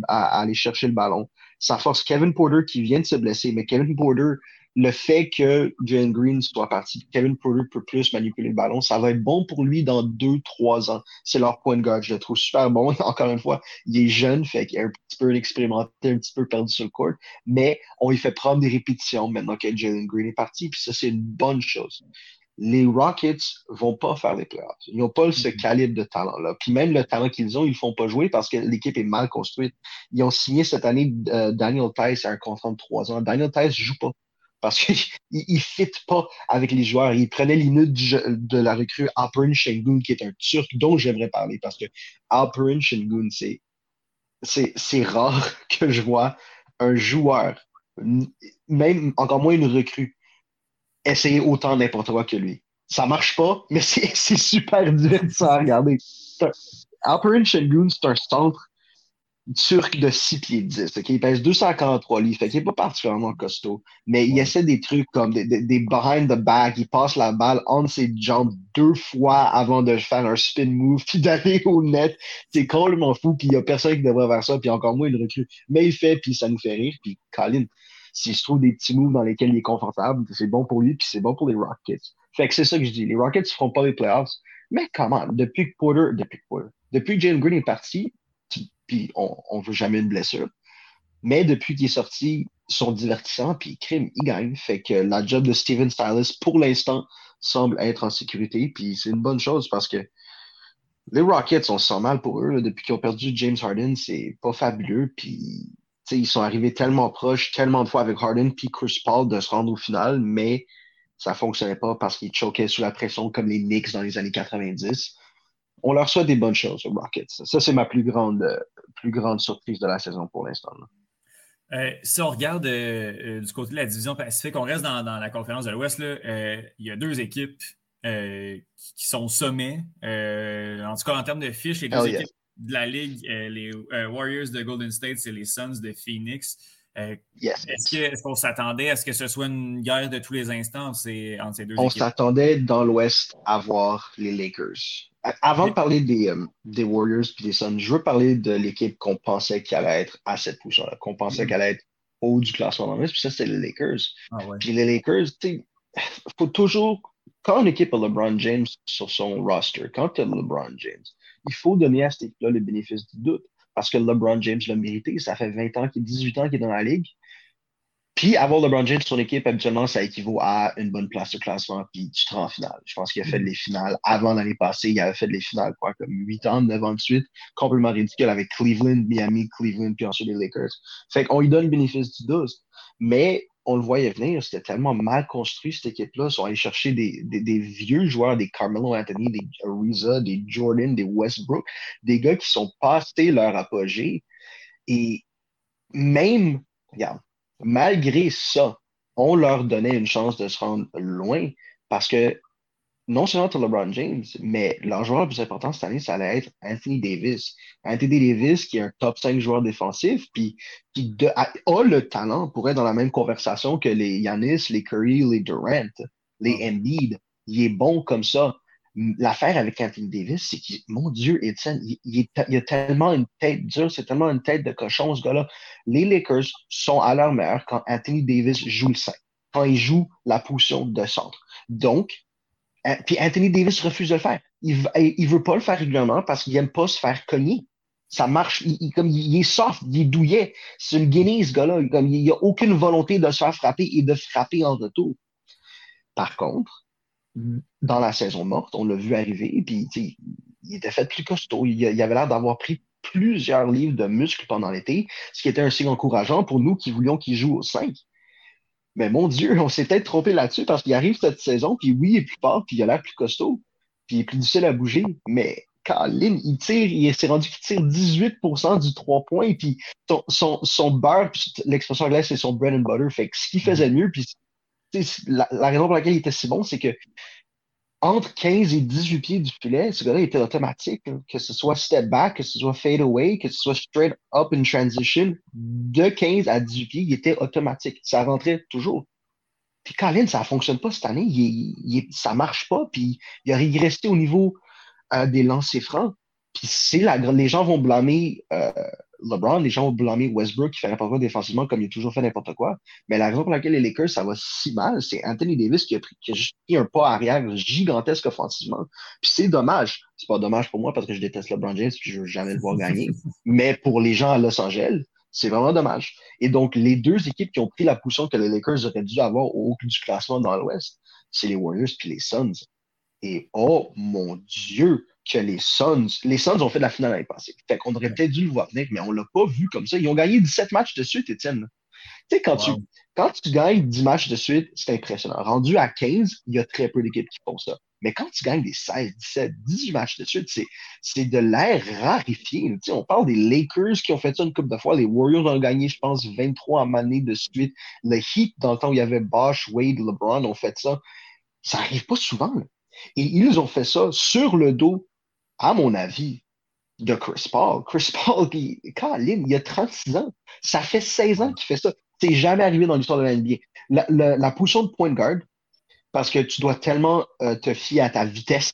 à, aller chercher le ballon. Ça force Kevin Porter qui vient de se blesser, mais Kevin Porter le fait que Jalen Green soit parti, Kevin Porter peut plus manipuler le ballon, ça va être bon pour lui dans deux, trois ans. C'est leur point de garde. Je le trouve super bon. *laughs* Encore une fois, il est jeune, fait qu'il est un petit peu expérimenté, un petit peu perdu sur le court, mais on lui fait prendre des répétitions maintenant que Jalen Green est parti, puis ça, c'est une bonne chose. Les Rockets vont pas faire les playoffs. Ils n'ont pas ce mm-hmm. calibre de talent-là. Puis même le talent qu'ils ont, ils ne font pas jouer parce que l'équipe est mal construite. Ils ont signé cette année euh, Daniel Tice à un contrat de trois ans. Daniel Tice joue pas parce qu'il *laughs* ne fit pas avec les joueurs. Il prenait l'inut de la recrue Alperin Shengun, qui est un Turc dont j'aimerais parler, parce que Alperin Shengun, c'est, rare *laughs* que je vois un joueur, même encore moins une recrue, essayer autant n'importe quoi que lui. Ça marche pas, *laughs* mais c'est, super divertissant à regarder. Alperin Shengun, c'est un centre turc de 6 pieds 10. Il pèse 243 livres, fait qu'il n'est pas particulièrement costaud, mais il essaie des trucs comme des, des, behind the back, il passe la balle entre ses jambes deux fois avant de faire un spin move, *laughs* puis d'aller au net. C'est complètement fou, puis il n'y a personne qui devrait faire ça, puis encore moins il recrue. Mais il fait, puis ça nous fait rire, puis Colin, s'il se trouve des petits moves dans lesquels il est confortable, c'est bon pour lui, puis c'est bon pour les Rockets. Fait que c'est ça que je dis. Les Rockets ne feront pas les playoffs. Mais comment? Depuis que Porter, depuis que Porter, depuis que Jalen Green est parti, puis on veut jamais une blessure. Mais depuis qu'il est sorti, ils sont divertissants, puis crime, il gagne. Fait que la job de Steven Silas, pour l'instant, semble être en sécurité, puis c'est une bonne chose parce que les Rockets, on se sent mal pour eux. depuis qu'ils ont perdu James Harden, c'est pas fabuleux, puis ils sont arrivés tellement proches, tellement de fois avec Harden, puis Chris Paul de se rendre au final, mais ça fonctionnait pas parce qu'ils choquaient sous la pression comme les Knicks dans les années 90 on leur souhaite des bonnes choses aux Rockets. Ça, c'est ma plus grande, euh, plus grande surprise de la saison pour l'instant. Euh, si on regarde euh, du côté de la division Pacifique, on reste dans, la conférence de l'Ouest, il y a deux équipes qui sont au sommet. en tout cas, en termes de fiches, les deux équipes de la Ligue, les Warriors de Golden State et les Suns de Phoenix. Est-ce qu'on s'attendait à ce que ce soit une guerre de tous les instants entre ces, deux équipes? On s'attendait dans l'Ouest à voir les Lakers. Avant de parler des, euh, des Warriors et des Suns, je veux parler de l'équipe qu'on pensait qu'elle allait être à cette position-là, qu'on pensait mm-hmm. qu'elle allait être haut du classement dans l'Ouest, puis ça, c'est les Lakers. Ah puis les Lakers, il faut toujours, quand une équipe a LeBron James sur son roster, quand tu as LeBron James, il faut donner à cette équipe-là le bénéfice du doute parce que LeBron James l'a mérité. Ça fait 20 ans, 18 ans qu'il est dans la ligue. Puis avoir LeBron James sur l'équipe, habituellement, ça équivaut à une bonne place de classement, puis tu te rends en finale. Je pense qu'il a fait les finales avant l'année passée. Il avait fait les finales, quoi, comme 8 ans, 9 ans de suite. Complètement ridicule avec Cleveland, Miami, Cleveland, puis ensuite les Lakers. Fait qu'on lui donne le bénéfice du doute. Mais on le voyait venir, c'était tellement mal construit, cette équipe-là. Ils sont allés chercher des, vieux joueurs, des Carmelo Anthony, des Ariza, des Jordan, des Westbrook, des gars qui sont passés leur apogée. Et même, regarde, malgré ça, on leur donnait une chance de se rendre loin parce que non seulement tu LeBron James, mais leur joueur le plus important cette année, ça allait être Anthony Davis. Anthony Davis, qui est un top 5 joueur défensif, puis qui a, le talent pour être dans la même conversation que les Yanis, les Curry, les Durant, les Embiid. Il est bon comme ça. L'affaire avec Anthony Davis, c'est que, mon Dieu, Etienne, il, il, a tellement une tête dure, c'est tellement une tête de cochon, ce gars-là. Les Lakers sont à leur meilleur quand Anthony Davis joue le 5, quand il joue la position de centre. Donc, puis Anthony Davis refuse de le faire. Il ne veut pas le faire régulièrement parce qu'il n'aime pas se faire cogner. Ça marche, il, est soft, il est douillet. C'est une guinée, ce gars-là. Il n'a aucune volonté de se faire frapper et de frapper en retour. Par contre, dans la saison morte, on l'a vu arriver, puis il était fait plus costaud. Il, il avait l'air d'avoir pris plusieurs livres de muscles pendant l'été, ce qui était un signe encourageant pour nous qui voulions qu'il joue au 5. Mais mon Dieu, on s'est peut-être trompé là-dessus parce qu'il arrive cette saison, puis oui, il est plus fort, puis il a l'air plus costaud, puis il est plus difficile à bouger. Mais Colin, il tire, il s'est rendu qu'il tire 18% du 3 points, puis son, son, son beurre, l'expression anglaise, c'est son bread and butter. Fait que ce qu'il faisait mieux, puis la, raison pour laquelle il était si bon, c'est que entre 15 et 18 pieds du filet, ce gars-là était automatique. Que ce soit step back, que ce soit fade away, que ce soit straight up in transition, de 15 à 18 pieds, il était automatique. Ça rentrait toujours. Puis Colin, ça ne fonctionne pas cette année. Il, ça ne marche pas. Puis il a régressé au niveau euh, des lancers francs. Puis c'est la, les gens vont blâmer euh, LeBron, les gens vont blâmer Westbrook qui fait n'importe quoi défensivement comme il a toujours fait n'importe quoi. Mais la raison pour laquelle les Lakers, ça va si mal, c'est Anthony Davis qui a, pris, qui a juste pris un pas arrière gigantesque offensivement. Puis c'est dommage. C'est pas dommage pour moi parce que je déteste LeBron James et je veux jamais le voir gagner. *laughs* Mais pour les gens à Los Angeles, c'est vraiment dommage. Et donc, les deux équipes qui ont pris la position que les Lakers auraient dû avoir au haut du classement dans l'Ouest, c'est les Warriors puis les Suns. Et oh mon Dieu, que les Suns, les Suns ont fait la finale l'année passée. Fait qu'on aurait peut-être dû le voir venir, mais on l'a pas vu comme ça. Ils ont gagné 17 matchs de suite, Étienne. Tu sais, quand, tu, quand tu gagnes 10 matchs de suite, c'est impressionnant. Rendu à 15, il y a très peu d'équipes qui font ça. Mais quand tu gagnes des 16, 17, 18 matchs de suite, c'est de l'air rarifié. Tu sais, on parle des Lakers qui ont fait ça une couple de fois. Les Warriors ont gagné, je pense, 23 années de suite. Le Heat, dans le temps où il y avait Bosch, Wade, LeBron, ont fait ça. Ça arrive pas souvent. Et ils ont fait ça sur le dos à mon avis, de Chris Paul. Chris Paul, *laughs* qui, Colin, il a 36 ans. Ça fait 16 ans qu'il fait ça. C'est jamais arrivé dans l'histoire de la NBA. La, position de point guard, parce que tu dois tellement euh, te fier à ta vitesse,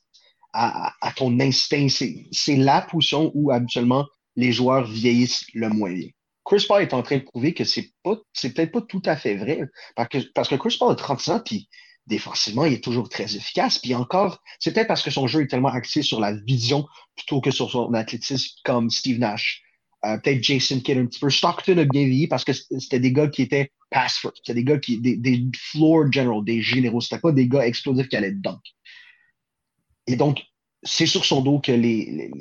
à, ton instinct, c'est la position où habituellement les joueurs vieillissent le moins. Chris Paul est en train de prouver que c'est pas, peut-être pas tout à fait vrai. Parce que, parce que Chris Paul a 36 ans, puis défensivement, il est toujours très efficace. Puis encore, c'est peut-être parce que son jeu est tellement axé sur la vision plutôt que sur son athlétisme, comme Steve Nash. Euh, peut-être Jason Kidd un petit peu. Stockton a bien parce que c'était des gars qui étaient pass first. C'était des gars qui, des, des floor general, des généraux. C'était pas des gars explosifs qui allaient dunk. Et donc, c'est sur son dos que les,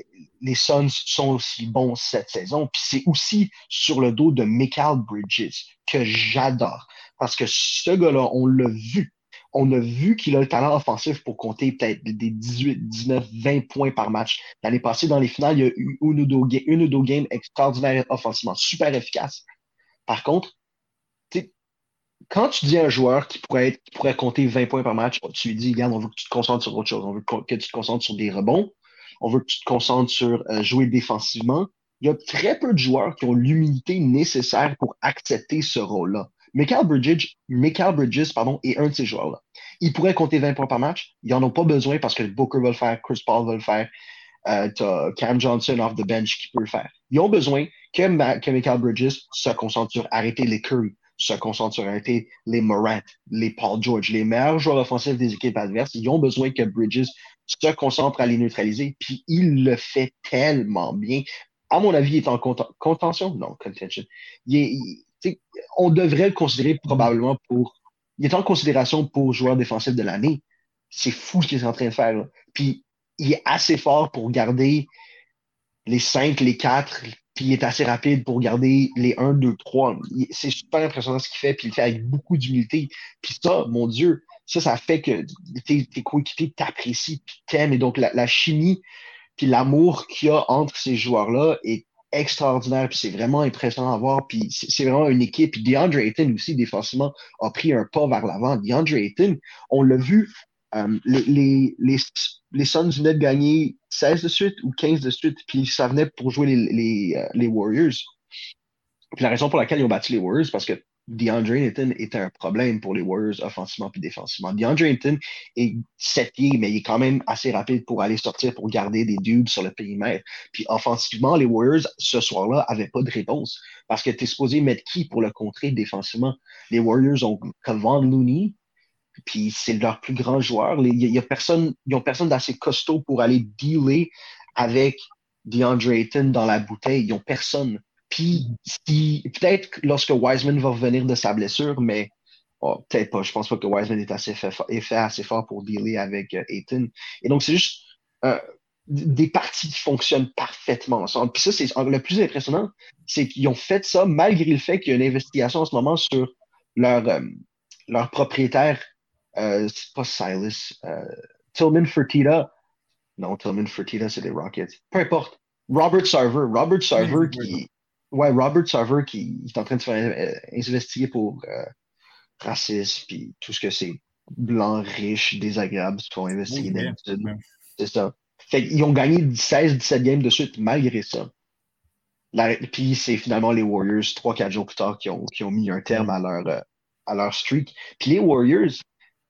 les Suns sont aussi bons cette saison. Puis c'est aussi sur le dos de Michael Bridges que j'adore. Parce que ce gars-là, on l'a vu on a vu qu'il a le talent offensif pour compter peut-être des 18, 19, 20 points par match. L'année passée, dans les finales, il y a eu une ou deux, games extraordinaires offensivement, super efficace. Par contre, quand tu dis à un joueur qui pourrait, être, qui pourrait compter 20 points par match, tu lui dis, regarde, on veut que tu te concentres sur autre chose. On veut que tu te concentres sur des rebonds. On veut que tu te concentres sur euh, jouer défensivement. Il y a très peu de joueurs qui ont l'humilité nécessaire pour accepter ce rôle-là. Michael Bridges, Michael Bridges pardon, est un de ces joueurs-là. Il pourrait compter 20 points par match. Ils n'en ont pas besoin parce que Booker va le faire, Chris Paul va le faire. Euh, Cam Johnson off the bench qui peut le faire. Ils ont besoin que, Michael Bridges se concentre sur arrêter les Curry, se concentre sur arrêter les Morant, les Paul George, les meilleurs joueurs offensifs des équipes adverses. Ils ont besoin que Bridges se concentre à les neutraliser. Puis il le fait tellement bien. À mon avis, il est en contention? Non, contention. On devrait le considérer probablement pour. Il est en considération pour joueur défensif de l'année. C'est fou ce qu'il est en train de faire. Puis il est assez fort pour garder les 5, les 4, puis il est assez rapide pour garder les 1, 2, 3. C'est super impressionnant ce qu'il fait, puis il le fait avec beaucoup d'humilité. Puis ça, mon Dieu, ça, ça fait que tes, tes coéquipiers t'apprécient, puis t'aiment. Et donc, la, la chimie, puis l'amour qu'il y a entre ces joueurs-là est extraordinaire, puis c'est vraiment impressionnant à voir, puis c'est vraiment une équipe. Puis DeAndre Ayton aussi, défensivement, a pris un pas vers l'avant. DeAndre Ayton, on l'a vu, euh, les, les, les, les, Suns venaient gagner 16 de suite ou 15 de suite, puis ça venait pour jouer les, les, euh, les Warriors. Puis la raison pour laquelle ils ont battu les Warriors, parce que DeAndre Ayton était un problème pour les Warriors offensivement puis défensivement. DeAndre Ayton est 7 pieds, mais il est quand même assez rapide pour aller sortir pour garder des dudes sur le périmètre. Puis offensivement, les Warriors, ce soir-là, n'avaient pas de réponse. Parce que tu es supposé mettre qui pour le contrer défensivement? Les Warriors ont Kevon Looney, puis c'est leur plus grand joueur. Il y, a personne, ils ont personne d'assez costaud pour aller dealer avec DeAndre Ayton dans la bouteille. Ils ont personne. Puis, si, peut-être lorsque Wiseman va revenir de sa blessure, mais oh, peut-être pas. Je pense pas que Wiseman est, assez fait, est fait assez fort pour dealer avec euh, Ayton. Et donc, c'est juste euh, des parties qui fonctionnent parfaitement ensemble. Puis ça, c'est le plus impressionnant, c'est qu'ils ont fait ça malgré le fait qu'il y a une investigation en ce moment sur leur, euh, leur propriétaire. Euh, c'est pas Silas. Euh, Tillman Fertitta. Non, Tillman Fertitta, c'est les Rockets. Peu importe. Robert Sarver. Robert Sarver qui Ouais, Robert Sarver qui est en train de se faire euh, investiguer pour euh, racisme, puis tout ce que c'est blanc, riche, désagréable, qui font investiguer d'habitude. C'est ça. Fait ils ont gagné 16-17 games de suite malgré ça. puis c'est finalement les Warriors, 3-4 jours plus tard, qui ont, qui ont mis un terme à leur, euh, à leur streak. Puis les Warriors,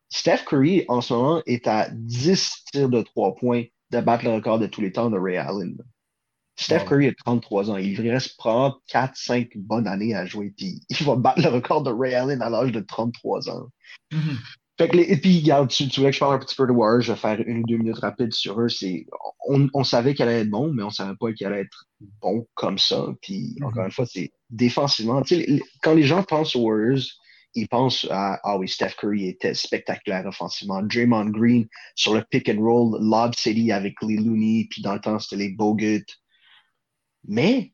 Steph Curry, en ce moment, est à 10 tirs de 3 points de battre le record de tous les temps de Ray Allen. Steph Curry a 33 ans. Il reste probablement 4-5 bonnes années à jouer. Puis *laughs* il va battre le record de Ray Allen à l'âge de 33 ans. Mm-hmm. Fait que et puis, regarde, tu, tu, voulais que je parle un petit peu de Warriors. Je vais faire une ou deux minutes rapides sur eux. C'est, on, on savait qu'elle allait être bon, mais on savait pas qu'elle allait être bon comme ça. Puis, mm-hmm. encore une fois, c'est défensivement. Tu sais, quand les gens pensent aux Warriors, ils pensent à, ah oui, Steph Curry était spectaculaire offensivement. Draymond Green sur le pick and roll, Lob City avec les Looney, puis dans le temps, c'était les Bogut. Mais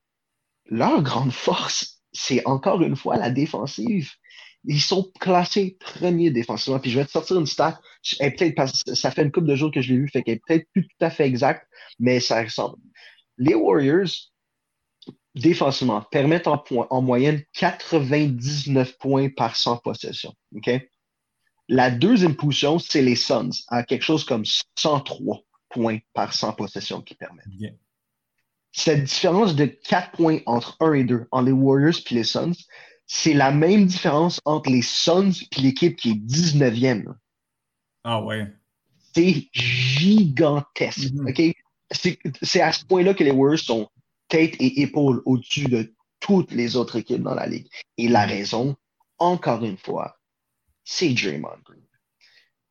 leur grande force, c'est encore une fois la défensive. Ils sont classés premiers défensivement. Puis je vais te sortir une stat. Peut-être ça fait une couple de jours que je l'ai vu, fait qu'elle est peut-être plus tout à fait exacte, mais ça ressemble. Les Warriors, défensivement, permettent en, en moyenne 99 points par 100 possessions. La deuxième position, c'est les Suns, à quelque chose comme 103 points par 100 possessions qui permettent cette différence de 4 points entre 1 et 2, entre les Warriors et les Suns, c'est la même différence entre les Suns et l'équipe qui est 19e. Ah ouais. C'est gigantesque. Mm-hmm. C'est à ce point-là que les Warriors sont tête et épaule au-dessus de toutes les autres équipes dans la ligue. Et la raison, encore une fois, c'est Draymond Green.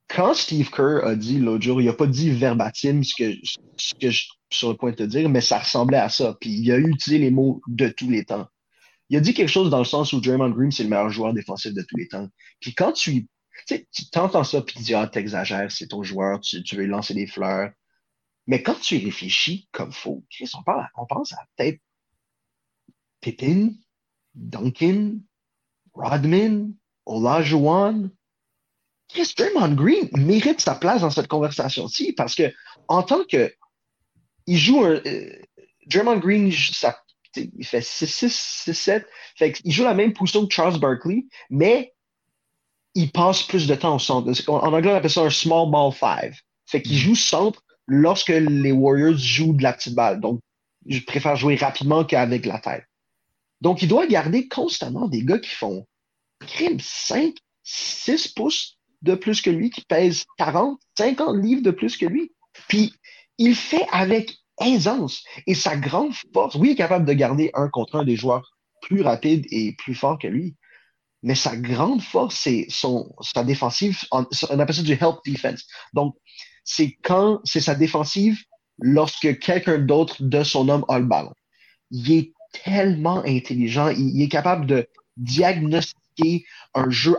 Quand Steve Kerr a dit l'autre jour, il n'a pas dit verbatim ce que, ce que je sur le point de te dire, mais ça ressemblait à ça. Puis il a utilisé les mots de tous les temps. Il a dit quelque chose dans le sens où Draymond Green, c'est le meilleur joueur défensif de tous les temps. Puis quand tu, tu entends ça, puis tu dis, ah, t'exagères, c'est ton joueur, tu, veux lancer des fleurs. Mais quand tu réfléchis comme faux, on, parle, on pense à peut-être Pippin, Duncan, Rodman, Olajuwon. Chris Draymond Green mérite sa place dans cette conversation-ci parce que en tant que il joue un euh, Draymond Green ça, il fait 6-6, 6-7. Fait il joue la même position que Charles Barkley, mais il passe plus de temps au centre. En anglais, on appelle ça un small ball five. Fait qu'il joue centre lorsque les Warriors jouent de la petite balle. Donc, je préfère jouer rapidement qu'avec la tête. Donc, il doit garder constamment des gars qui font crime 5, 6 pouces de plus que lui, qui pèsent 40, 50 livres de plus que lui. Puis, il fait avec aisance. Et sa grande force, oui, il est capable de garder un contre un des joueurs plus rapides et plus forts que lui. Mais sa grande force, c'est son, sa défensive. On, appelle ça du help defense. Donc, c'est quand c'est sa défensive lorsque quelqu'un d'autre de son homme a le ballon. Il est tellement intelligent. Il, est capable de diagnostiquer un jeu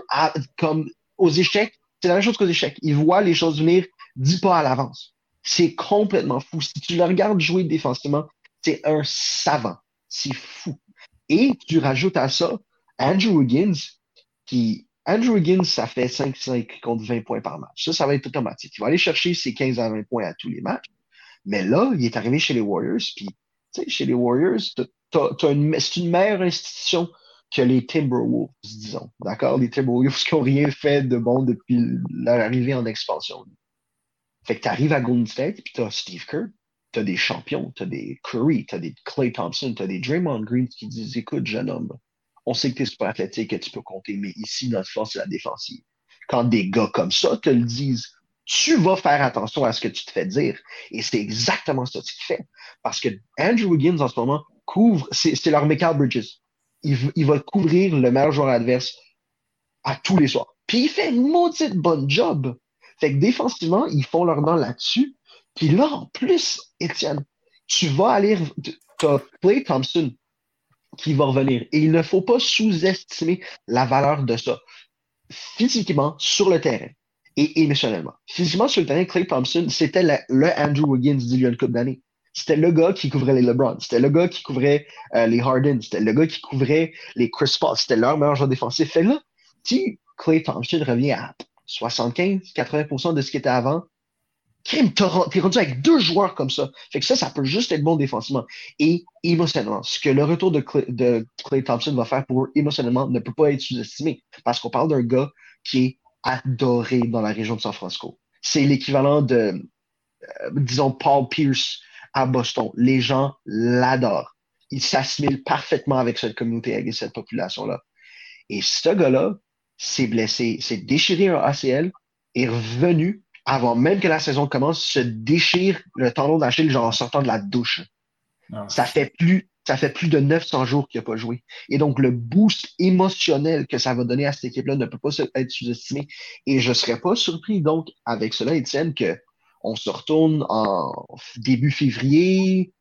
comme aux échecs. C'est la même chose qu'aux échecs. Il voit les choses venir dix pas à l'avance. C'est complètement fou. Si tu le regardes jouer défensivement, c'est un savant. C'est fou. Et tu rajoutes à ça Andrew Wiggins, qui, Andrew Wiggins, ça fait 5-5 contre 20 points par match. Ça, ça va être automatique. Il va aller chercher ses 15 à 20 points à tous les matchs. Mais là, il est arrivé chez les Warriors, puis, tu sais, chez les Warriors, c'est une meilleure institution que les Timberwolves, disons. D'accord? Les Timberwolves *laughs* qui n'ont rien fait de bon depuis leur arrivée en expansion. Fait que tu arrives à Golden State, puis tu as Steve Kerr, tu as des champions, tu as des Curry, tu as des Clay Thompson, tu as des Draymond Green qui disent Écoute, jeune homme, on sait que tu es super athlétique et tu peux compter, mais ici, notre force, c'est la défensive. Quand des gars comme ça te le disent, tu vas faire attention à ce que tu te fais dire. Et c'est exactement ce qu'il fait. Parce que Andrew Wiggins, en ce moment, couvre, c'est leur Michael Bridges. Il, il, va couvrir le meilleur joueur adverse à tous les soirs. Puis il fait une maudite bonne job. Fait que défensivement, ils font leur nom là-dessus. Puis là, en plus, Étienne, tu vas aller. Tu as Clay Thompson qui va revenir. Et il ne faut pas sous-estimer la valeur de ça. Physiquement, sur le terrain et émotionnellement. Physiquement, sur le terrain, Clay Thompson, c'était le, Andrew Wiggins d'il y a une couple d'années. C'était le gars qui couvrait les LeBron. C'était le gars qui couvrait euh, les Harden. C'était le gars qui couvrait les Chris Paul. C'était leur meilleur joueur défensif. Fait là, si Clay Thompson revient à 75-80% de ce qui était avant. Crime, t'es rendu avec deux joueurs comme ça. Fait que ça, ça peut juste être bon défensivement. Et émotionnellement, ce que le retour de Clay, Thompson va faire pour eux émotionnellement ne peut pas être sous-estimé. Parce qu'on parle d'un gars qui est adoré dans la région de San Francisco. C'est l'équivalent de, euh, disons, Paul Pierce à Boston. Les gens l'adorent. Il s'assimile parfaitement avec cette communauté, avec cette population-là. Et ce gars-là, s'est blessé, s'est déchiré un ACL, est revenu avant même que la saison commence, se déchire le tendon d'Achille genre en sortant de la douche. Ah. Ça fait plus ça fait plus de 900 jours qu'il n'a pas joué. Et donc, le boost émotionnel que ça va donner à cette équipe-là ne peut pas être sous-estimé. Et je ne serais pas surpris, donc, avec cela, Étienne, qu'on se retourne en début février,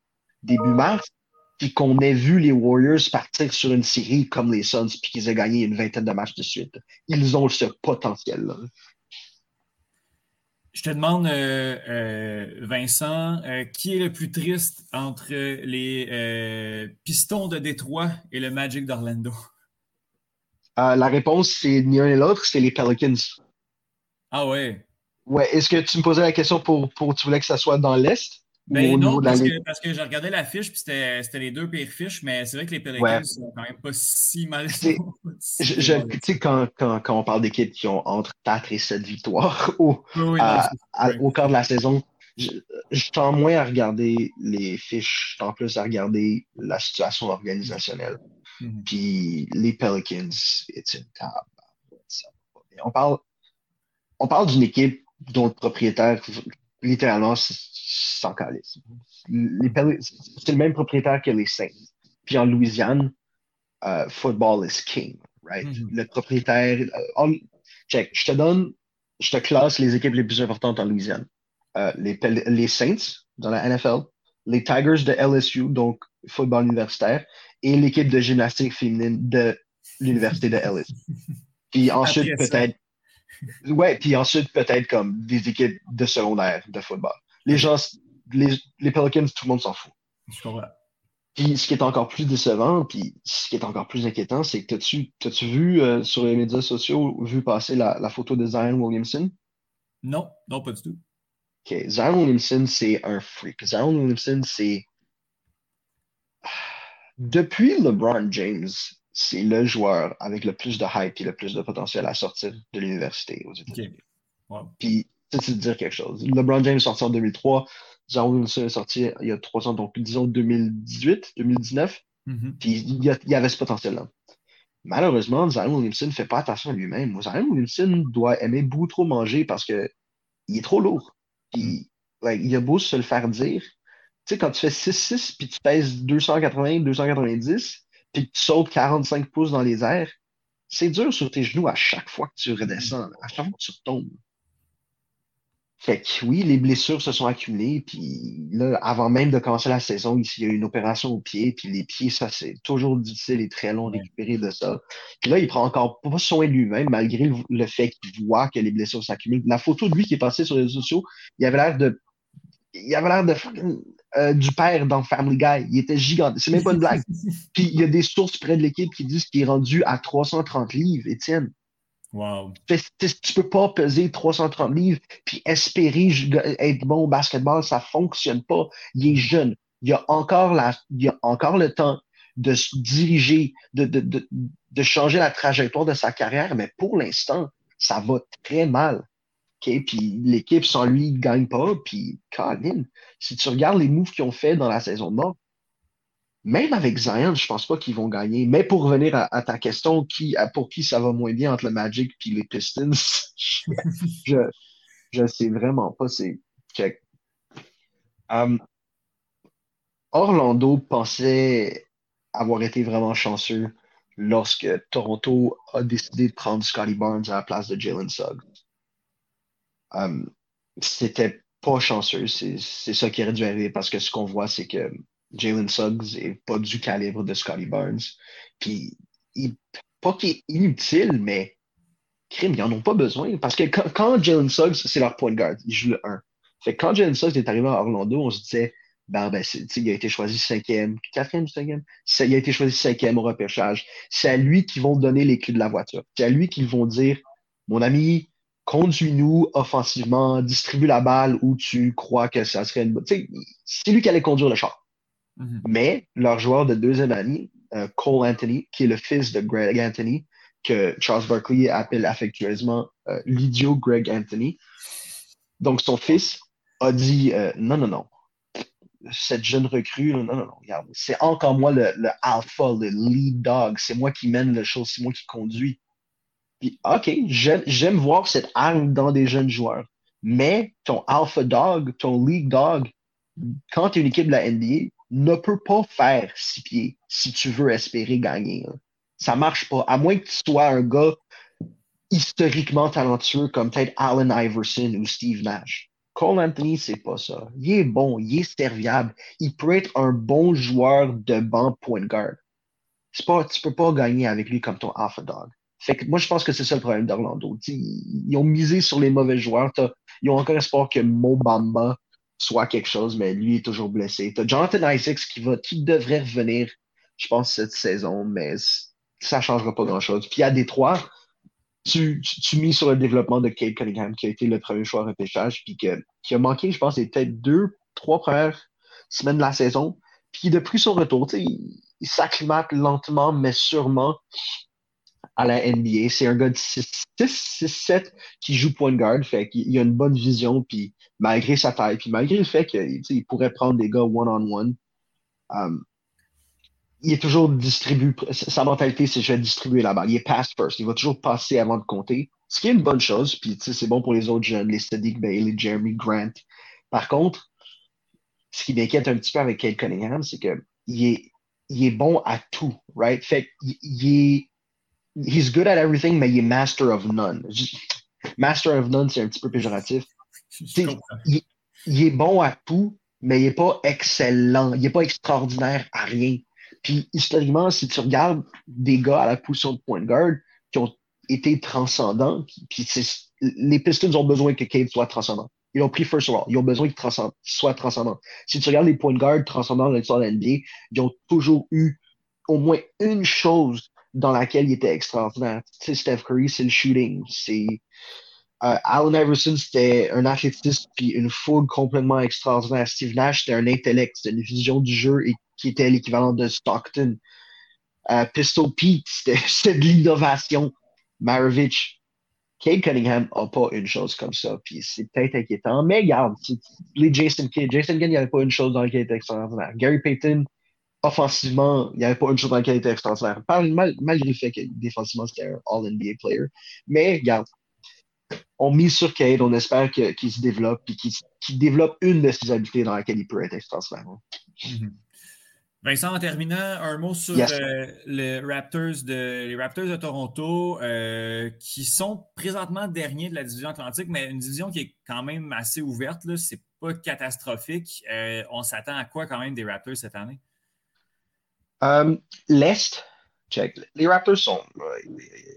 début mars, puis qu'on ait vu les Warriors partir sur une série comme les Suns, puis qu'ils aient gagné une vingtaine de matchs de suite. Ils ont ce potentiel-là. Je te demande, euh, euh, Vincent, euh, qui est le plus triste entre les Pistons de Détroit et le Magic d'Orlando? la réponse, c'est ni un ni l'autre, c'est les Pelicans. Ah ouais? Ouais, est-ce que tu me posais la question pour, pour tu voulais que ça soit dans l'Est? Ben non, parce que, parce que, j'ai regardé la fiche, puis c'était les deux pires fiches, mais c'est vrai que les Pelicans sont quand même pas si mal. *laughs* tu sais, quand, quand, quand, on parle d'équipes qui ont entre 4 et 7 victoires *laughs* au, au quart de la saison, je, je tends moins à regarder les fiches, je tends plus à regarder la situation organisationnelle. Mm-hmm. Puis les Pelicans, c'est une table. On parle, on parle d'une équipe dont le propriétaire, littéralement, sans calice. C'est le même propriétaire que les Saints. Puis en Louisiane, euh, football is king, right? Mhm. Le propriétaire. euh, check, je te donne, je te classe les équipes les plus importantes en Louisiane. Euh, les, les Saints dans la NFL, les Tigers de LSU, donc football universitaire, et l'équipe de gymnastique féminine de l'université de LSU. *laughs* Puis ensuite, peut-être. Ouais, puis ensuite, peut-être comme des équipes de secondaire de football. Les gens, les, les Pelicans, tout le monde s'en fout. Je comprends. Puis ce qui est encore plus décevant, puis ce qui est encore plus inquiétant, c'est que t'as-tu, vu euh, sur les médias sociaux, vu passer la, la photo de Zion Williamson? Non, non, pas du tout. Ok, Zion Williamson, c'est un freak. Zion Williamson, c'est. Depuis LeBron James, c'est le joueur avec le plus de hype et le plus de potentiel à sortir de l'université aux États-Unis. Wow. Puis, c'est de dire quelque chose. LeBron James est sorti en 2003, Zion Williamson est sorti il y a trois ans, donc disons 2018, 2019. Mhm. Puis il y, avait ce potentiel-là. Malheureusement, Zion Williamson ne fait pas attention à lui-même. Zion Williamson doit aimer beaucoup trop manger parce que il est trop lourd. Puis, like, il a beau se le faire dire. Tu sais, quand tu fais 6-6 puis tu pèses 280, 290, puis que tu sautes 45 pouces dans les airs, c'est dur sur tes genoux à chaque fois que tu redescends, à chaque fois que tu retombes. Fait que oui, les blessures se sont accumulées, puis là, avant même de commencer la saison, il y a eu une opération au pied, puis les pieds, ça, c'est toujours difficile et très long de récupérer de ça. Puis là, il prend encore pas soin de lui-même, malgré le, le fait qu'il voit que les blessures s'accumulent. La photo de lui qui est passée sur les réseaux sociaux, il avait l'air de. Il avait l'air de euh, du père dans Family Guy. Il était gigantesque. C'est même pas une blague. *laughs* Puis il y a des sources près de l'équipe qui disent qu'il est rendu à 330 livres, Étienne. Wow. Tu peux pas peser 330 livres puis espérer être bon au basketball, ça fonctionne pas. Il est jeune. Il a encore la, il a encore le temps de se diriger, de, de, de, de changer la trajectoire de sa carrière, mais pour l'instant, ça va très mal. Puis l'équipe sans lui ne gagne pas. Puis, Colin, si tu regardes les moves qu'ils ont fait dans la saison de mort, même avec Zion, je pense pas qu'ils vont gagner. Mais pour revenir à, ta question, pour qui ça va moins bien entre le Magic et les Pistons, *laughs* je, je sais vraiment pas. C'est. Um, Orlando pensait avoir été vraiment chanceux lorsque Toronto a décidé de prendre Scotty Barnes à la place de Jalen Suggs. Um, c'était pas chanceux. C'est ça qui aurait dû arriver parce que ce qu'on voit, c'est que Jalen Suggs est pas du calibre de Scotty Barnes. Puis, pas qu'il est inutile, mais crime, ils en ont pas besoin. Parce que quand, Jalen Suggs, c'est leur point de garde, il joue le 1. Fait que quand Jalen Suggs est arrivé à Orlando, on se disait, ben, ben, il a été choisi cinquième, quatrième, cinquième? Il a été choisi cinquième au repêchage. C'est à lui qu'ils vont donner les clés de la voiture. C'est à lui qu'ils vont dire, mon ami, conduis-nous offensivement, distribue la balle où tu crois que ça serait une bonne. C'est lui qui allait conduire le char. Mhm. Mais leur joueur de deuxième année, euh, Cole Anthony, qui est le fils de Greg Anthony, que Charles Barkley appelle affectueusement euh, l'idiot Greg Anthony. Donc son fils a dit euh, non, non, non. Cette jeune recrue, non, non, non, regarde, c'est encore moi le, alpha, le lead dog. C'est moi qui mène le show, c'est moi qui conduis. Puis, OK, j'aime voir cette arme dans des jeunes joueurs. Mais ton alpha dog, ton league dog, quand tu es une équipe de la NBA, ne peut pas faire six pieds si tu veux espérer gagner. là. Ça marche pas. À moins que tu sois un gars historiquement talentueux comme peut-être Allen Iverson ou Steve Nash. Cole Anthony, c'est pas ça. Il est bon, il est serviable. Il peut être un bon joueur de banc point guard. Pas, tu peux pas gagner avec lui comme ton alpha dog. Fait que moi, je pense que c'est ça le problème d'Orlando. Ils, ont misé sur les mauvais joueurs. Ils ont encore espoir que Mo Bamba soit quelque chose, mais lui est toujours blessé. T'as Jonathan Isaacs qui va, qui devrait revenir, je pense, cette saison, mais ça changera pas grand-chose. Puis à Détroit, tu, tu, tu mises sur le développement de Kate Cunningham, qui a été le premier choix repêchage, puis qui a manqué, je pense, les peut-être deux, trois premières semaines de la saison. Puis depuis son retour, tu il s'acclimate lentement, mais sûrement à la NBA. C'est un gars de 6-7 qui joue point guard, fait qu'il il a une bonne vision, puis malgré sa taille, puis malgré le fait qu'il pourrait prendre des gars one-on-one, um, il est toujours distribué. Sa mentalité, c'est je vais distribuer la balle. Il est pass first. Il va toujours passer avant de compter. Ce qui est une bonne chose, puis c'est bon pour les autres jeunes, les Sadiq Bey, les Jeremy Grant. Par contre, ce qui m'inquiète un petit peu avec Kate Cunningham, c'est que il est il est bon à tout, right? Fait il est. He's good at everything, mais il est master of none. Master of none, c'est un petit peu péjoratif. Il, il, est bon à tout, mais il n'est pas excellent. Il n'est pas extraordinaire à rien. Puis, historiquement, si tu regardes des gars à la position de point guard qui ont été transcendants, puis les Pistons ont besoin que Cade soit transcendant. Ils ont pris first of all. Ils ont besoin qu'il soit transcendant. Si tu regardes les points de garde transcendants dans l'histoire de l'NBA, ils ont toujours eu au moins une chose dans laquelle il était extraordinaire. Tu sais, Steph Curry, c'est le shooting. C'est euh, Allen Iverson, c'était un athlétisme puis une fougue complètement extraordinaire. Steve Nash, c'était un intellect, c'était une vision du jeu et qui était l'équivalent de Stockton. Euh, Pistol Pete, c'était *laughs* de l'innovation. Maravich, Cade Cunningham n'a pas une chose comme ça, puis c'est peut-être inquiétant. Mais regarde, les Jason Kidd, Jason Kidd, il n'y avait pas une chose dans laquelle il était extraordinaire. Gary Payton, offensivement, il n'y avait pas une chose dans laquelle il était extraordinaire. malgré le fait que défensivement, c'était un All-NBA player. Mais regarde, on mise sur Cade, on espère qu'il se développe, puis qu'il développe une de ses habiletés dans laquelle il peut être extraordinaire. Mm-hmm. Vincent, en terminant, un mot sur euh, les, Raptors de, les Raptors de Toronto, euh, qui sont présentement derniers de la division Atlantique, mais une division qui est quand même assez ouverte. Ce n'est pas catastrophique. Euh, on s'attend à quoi quand même des Raptors cette année? L'Est, check. Les Raptors sont.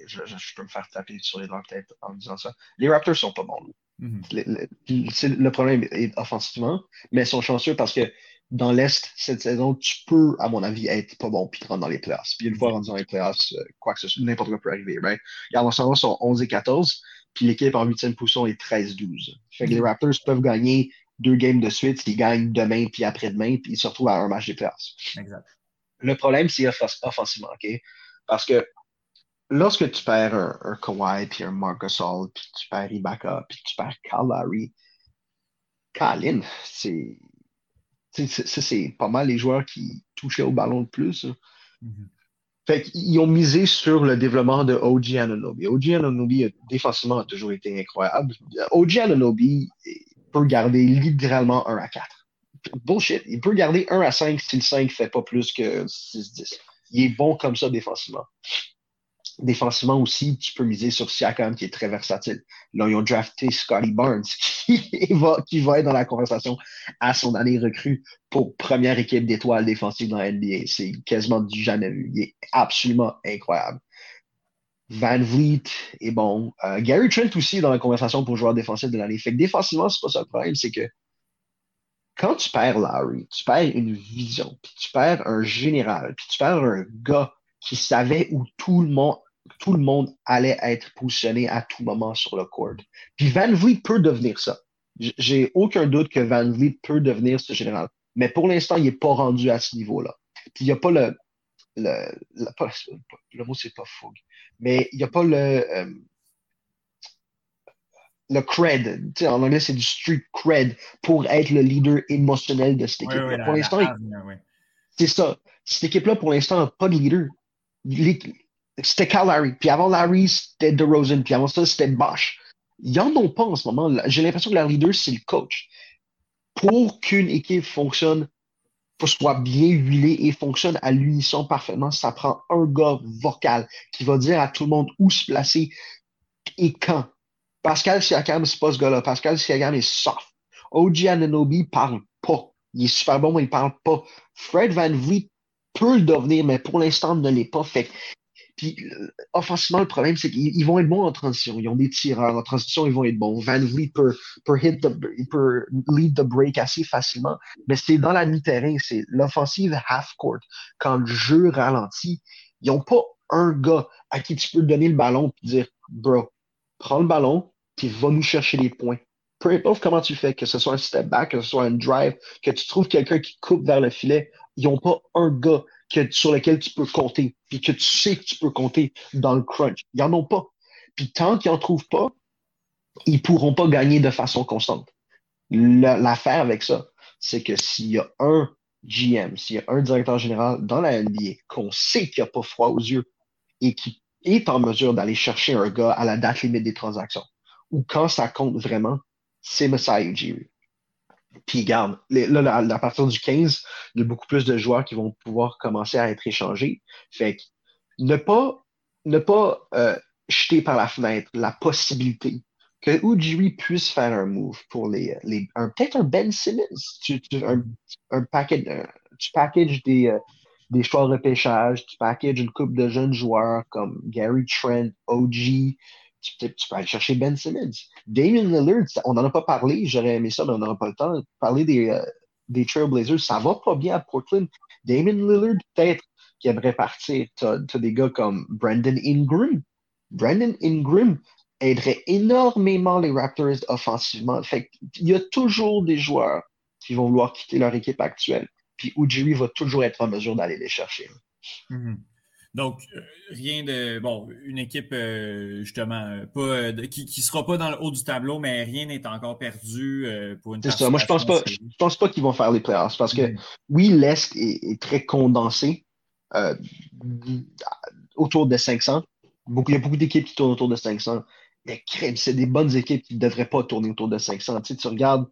Je, peux me faire taper sur les doigts peut-être en disant ça. Les Raptors sont pas bons. Mm-hmm. le, le, problème est offensivement, mais ils sont chanceux parce que dans l'Est, cette saison, tu peux, à mon avis, être pas bon puis te rendre dans les playoffs. Puis une fois rendu dans les playoffs, euh, quoi que ce soit, n'importe quoi peut arriver, right? Et en ce moment, sont 11 et 14, puis l'équipe en huitième position est 13-12. Fait que les Raptors peuvent gagner deux games de suite, ils gagnent demain puis après-demain, puis ils se retrouvent à un match des playoffs. Exact. Le problème, c'est offensivement, OK? Parce que lorsque tu perds un, un Kawhi, puis un Marc Gasol, puis tu perds Ibaka, puis tu perds Lowry, Colin, c'est ça, c'est pas mal les joueurs qui touchaient au ballon le plus. Mm-hmm. Fait qu'ils ont misé sur le développement de OG Ananobi. OG Ananobi, défensivement, a toujours été incroyable. OG Ananobi peut garder littéralement 1 à 4. Bullshit. Il peut garder 1 à 5 si le 5 fait pas plus que 6-10. Il est bon comme ça défensivement. Défensivement aussi, tu peux miser sur Siakam qui est très versatile. Là, ils ont drafté Scotty Barnes *laughs* qui va, qui va être dans la conversation à son année recrue pour première équipe d'étoiles défensives dans la NBA. C'est quasiment du jamais vu. Il est absolument incroyable. Van Vliet est bon. Euh, Gary Trent aussi dans la conversation pour joueur défensif de l'année. Fait que défensivement, c'est pas ça le problème, c'est que quand tu perds Larry, tu perds une vision, puis tu perds un général, puis tu perds un gars qui savait où tout le monde tout le monde allait être positionné à tout moment sur le court. Puis Van Vliet peut devenir ça. J'ai aucun doute que Van Vliet peut devenir ce général. Mais pour l'instant, il n'est pas rendu à ce niveau-là. Puis il n'y a pas le. Le, le, mot, c'est pas fougue. Mais il n'y a pas le. Euh, le cred. en anglais, c'est du street cred pour être le leader émotionnel de cette équipe. pour l'instant, c'est ça. Cette équipe-là, pour l'instant, n'a pas de leader c'était Cal Larry. Puis avant Larry, c'était DeRozan. Puis avant ça, c'était Bosch. Ils n'en ont pas en ce moment. J'ai l'impression que leur leader, c'est le coach. Pour qu'une équipe fonctionne, soit bien huilée et fonctionne à l'unisson parfaitement, ça prend un gars vocal qui va dire à tout le monde où se placer et quand. Pascal Siakam, c'est pas ce gars-là. Pascal Siakam est soft. OG Ananobi parle pas. Il est super bon, mais il parle pas. Fred Van Vliet peut le devenir, mais pour l'instant, ne l'est pas. Fait puis, euh, offensivement, le problème, c'est qu'ils vont être bons en transition. Ils ont des tireurs. En transition, ils vont être bons. Van Vliet peut, hit the, peut lead the break assez facilement. Mais c'est dans la mi-terrain. C'est l'offensive half-court. Quand le jeu ralentit, ils n'ont pas un gars à qui tu peux donner le ballon et dire, bro, prends le ballon, puis va nous chercher les points. Peu importe comment tu fais, que ce soit un step back, que ce soit un drive, que tu trouves quelqu'un qui coupe vers le filet, ils n'ont pas un gars sur lequel tu peux compter, puis que tu sais que tu peux compter dans le crunch. Ils n'en ont pas. Puis tant qu'ils n'en trouvent pas, ils ne pourront pas gagner de façon constante. L'affaire avec ça, c'est que s'il y a un GM, s'il y a un directeur général dans la NBA qu'on sait qu'il n'a pas froid aux yeux et qui est en mesure d'aller chercher un gars à la date limite des transactions, ou quand ça compte vraiment, c'est Messiah Ujiri. Puis garde, là, à, partir du 15, il y a beaucoup plus de joueurs qui vont pouvoir commencer à être échangés. Fait que ne pas, ne pas euh, jeter par la fenêtre la possibilité que Ujiri puisse faire un move pour les, les peut-être un Ben Simmons. Tu, un, un package, tu packages des, euh, des choix de repêchage, tu packages une coupe de jeunes joueurs comme Gary Trent, OG, tu, peux aller chercher Ben Simmons. Damien Lillard, on n'en a pas parlé, j'aurais aimé ça, mais on n'aura pas le temps parler des, euh, des Trailblazers. Ça va pas bien à Portland. Damien Lillard, peut-être, qui aimerait partir. Tu as, des gars comme Brandon Ingram. Brandon Ingram aiderait énormément les Raptors offensivement. Fait il y a toujours des joueurs qui vont vouloir quitter leur équipe actuelle. Puis Ujiri va toujours être en mesure d'aller les chercher. Mm-hmm. Donc, euh, rien de. Bon, une équipe, euh, justement, pas, euh, qui ne sera pas dans le haut du tableau, mais rien n'est encore perdu pour une C'est ça. Moi, je pense pas, je pense pas qu'ils vont faire les playoffs parce que, mm-hmm. oui, l'Est est, très condensé autour de 500. Beaucoup, il y a beaucoup d'équipes qui tournent autour de 500. Mais c'est des bonnes équipes qui ne devraient pas tourner autour de 500. Tu, sais, tu regardes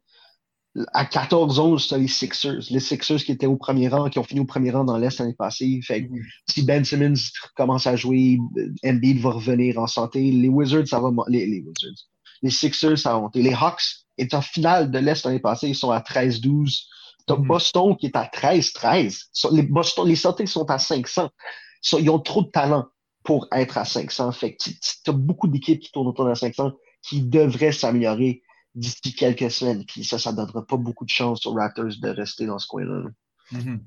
à 14-11, tu les Sixers. Les Sixers qui étaient au premier rang, qui ont fini au premier rang dans l'Est l'année passée. Fait mm-hmm. si Ben Simmons commence à jouer, Embiid va revenir en santé. Les Wizards, ça va les, les Wizards. Les Sixers, ça va monter. Les Hawks étaient en finale de l'Est l'année passée, ils sont à 13-12. T'as mm-hmm. Boston qui est à 13-13. Les, Boston, les Celtics sont à 500. ils ont trop de talent pour être à 500. Fait que tu as beaucoup d'équipes qui tournent autour de 500 qui devraient s'améliorer d'ici quelques semaines. Puis ça, ça ne donnera pas beaucoup de chance aux Raptors de rester dans ce coin-là. Mm-hmm.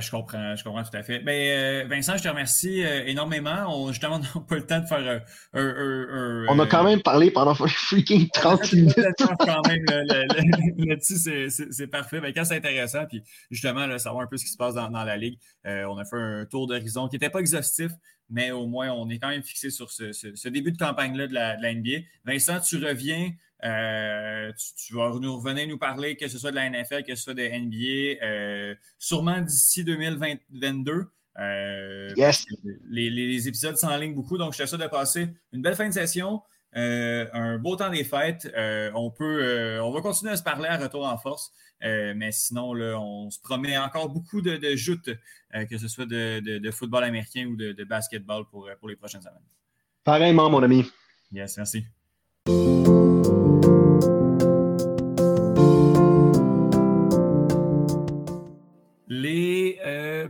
je comprends, je comprends tout à fait. Ben, euh, Vincent, je te remercie euh, énormément. On, justement, *laughs* n'a pas le temps de faire euh, On a quand même parlé pendant *laughs* freaking 30 minutes. quand même *laughs* là-dessus, c'est parfait. Ben, quand c'est intéressant, puis justement, là, savoir un peu ce qui se passe dans, dans la ligue, on a fait un tour d'horizon qui n'était pas exhaustif, mais au moins, on est quand même fixé sur ce, ce, début de campagne-là de de la NBA. Vincent, tu reviens euh, tu, vas nous revenir nous parler, que ce soit de la NFL, que ce soit de NBA, euh, sûrement d'ici 2022. Euh, yes. les, les, épisodes s'enlignent beaucoup, donc je te souhaite de passer une belle fin de session, un beau temps des fêtes. on peut, on va continuer à se parler à retour en force, mais sinon, là, on se promet encore beaucoup de, de joutes, que ce soit de, de, football américain ou de, basketball pour, pour les prochaines semaines. Pareillement, mon ami. Yes, merci.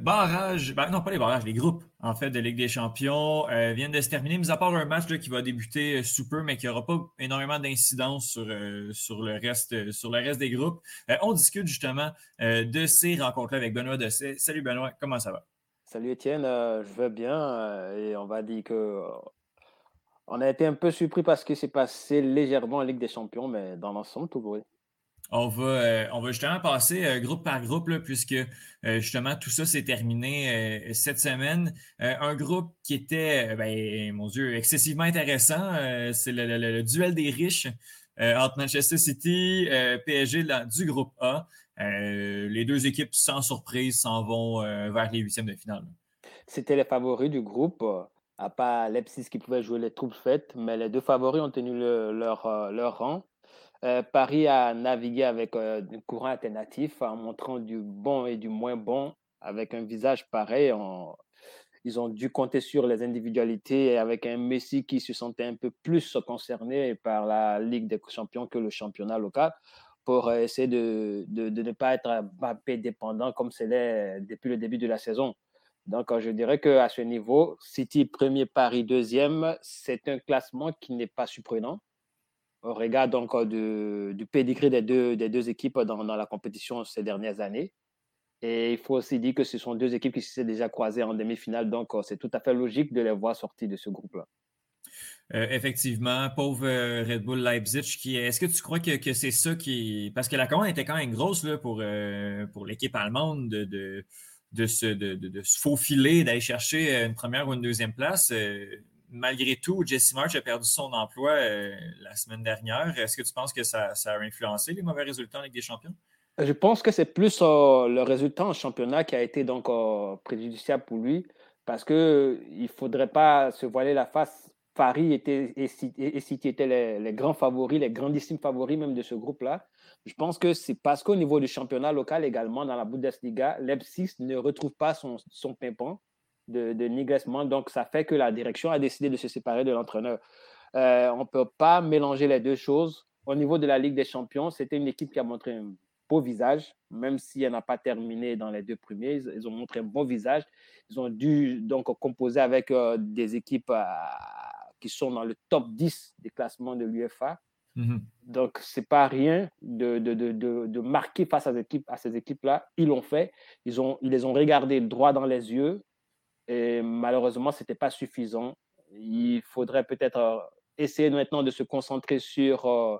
Barrages, ben non pas les barrages, les groupes en fait de Ligue des Champions euh, viennent de se terminer, mis à part un match qui va débuter euh, sous peu, mais qui n'aura pas énormément d'incidence sur, sur, le reste, sur le reste des groupes. on discute justement de ces rencontres-là avec Benoît Dessay. Salut Benoît, comment ça va? Salut Étienne, je vais bien et on va dire que on a été un peu surpris parce que c'est passé légèrement en Ligue des Champions, mais dans l'ensemble, tout va. On va, euh, on justement passer euh, groupe par groupe, puisque euh, justement tout ça s'est terminé cette semaine. un groupe qui était, ben, mon Dieu, excessivement intéressant. c'est le, duel des riches entre Manchester City, PSG du groupe A. les deux équipes, sans surprise, s'en vont vers les huitièmes de finale. C'était les favoris du groupe, à part Leipzig qui pouvait jouer les troupes faites, mais les deux favoris ont tenu leur rang. Euh, Paris a navigué avec euh, courant alternatif en montrant du bon et du moins bon avec un visage pareil. ils ont dû compter sur les individualités avec un Messi qui se sentait un peu plus concerné par la Ligue des champions que le championnat local pour essayer de, de, ne pas être Mbappé dépendant comme c'est depuis le début de la saison. Donc, je dirais qu'à ce niveau, City premier, Paris deuxième, c'est un classement qui n'est pas surprenant on regarde donc du pedigree des deux, équipes dans, la compétition ces dernières années. Et il faut aussi dire que ce sont deux équipes qui se sont déjà croisées en demi-finale, donc c'est tout à fait logique de les voir sortir de ce groupe-là. Euh, effectivement, pauvre euh, Red Bull Leipzig, qui est-ce que tu crois que, c'est ça qui. Parce que la commande était quand même grosse là, pour, euh, pour l'équipe allemande de, de, de, se, de, se faufiler, d'aller chercher une première ou une deuxième place malgré tout, Jesse March a perdu son emploi euh, la semaine dernière. Est-ce que tu penses que ça, a influencé les mauvais résultats en Ligue des Champions? Je pense que c'est plus euh, le résultat en championnat qui a été donc euh, préjudiciable pour lui parce qu'il ne faudrait pas se voiler la face. Paris était, et City étaient les, grands favoris, les grandissimes favoris même de ce groupe-là. Je pense que c'est parce qu'au niveau du championnat local également, dans la Bundesliga, Leipzig ne retrouve pas son, son pimpon de, de Donc, ça fait que la direction a décidé de se séparer de l'entraîneur. Euh, on ne peut pas mélanger les deux choses. Au niveau de la Ligue des Champions, c'était une équipe qui a montré un beau visage, même si elle n'a pas terminé dans les deux premiers. Ils, ont montré un bon visage. Ils ont dû donc composer avec euh, des équipes euh, qui sont dans le top 10 des classements de l'UFA. Mhm. Donc, ce n'est pas rien de, de, de, de, marquer face à, équipes, à ces équipes-là. Ils l'ont fait. Ils, ont, ils les ont regardés droit dans les yeux. Et malheureusement, ce n'était pas suffisant. Il faudrait peut-être euh, essayer maintenant de se concentrer sur euh,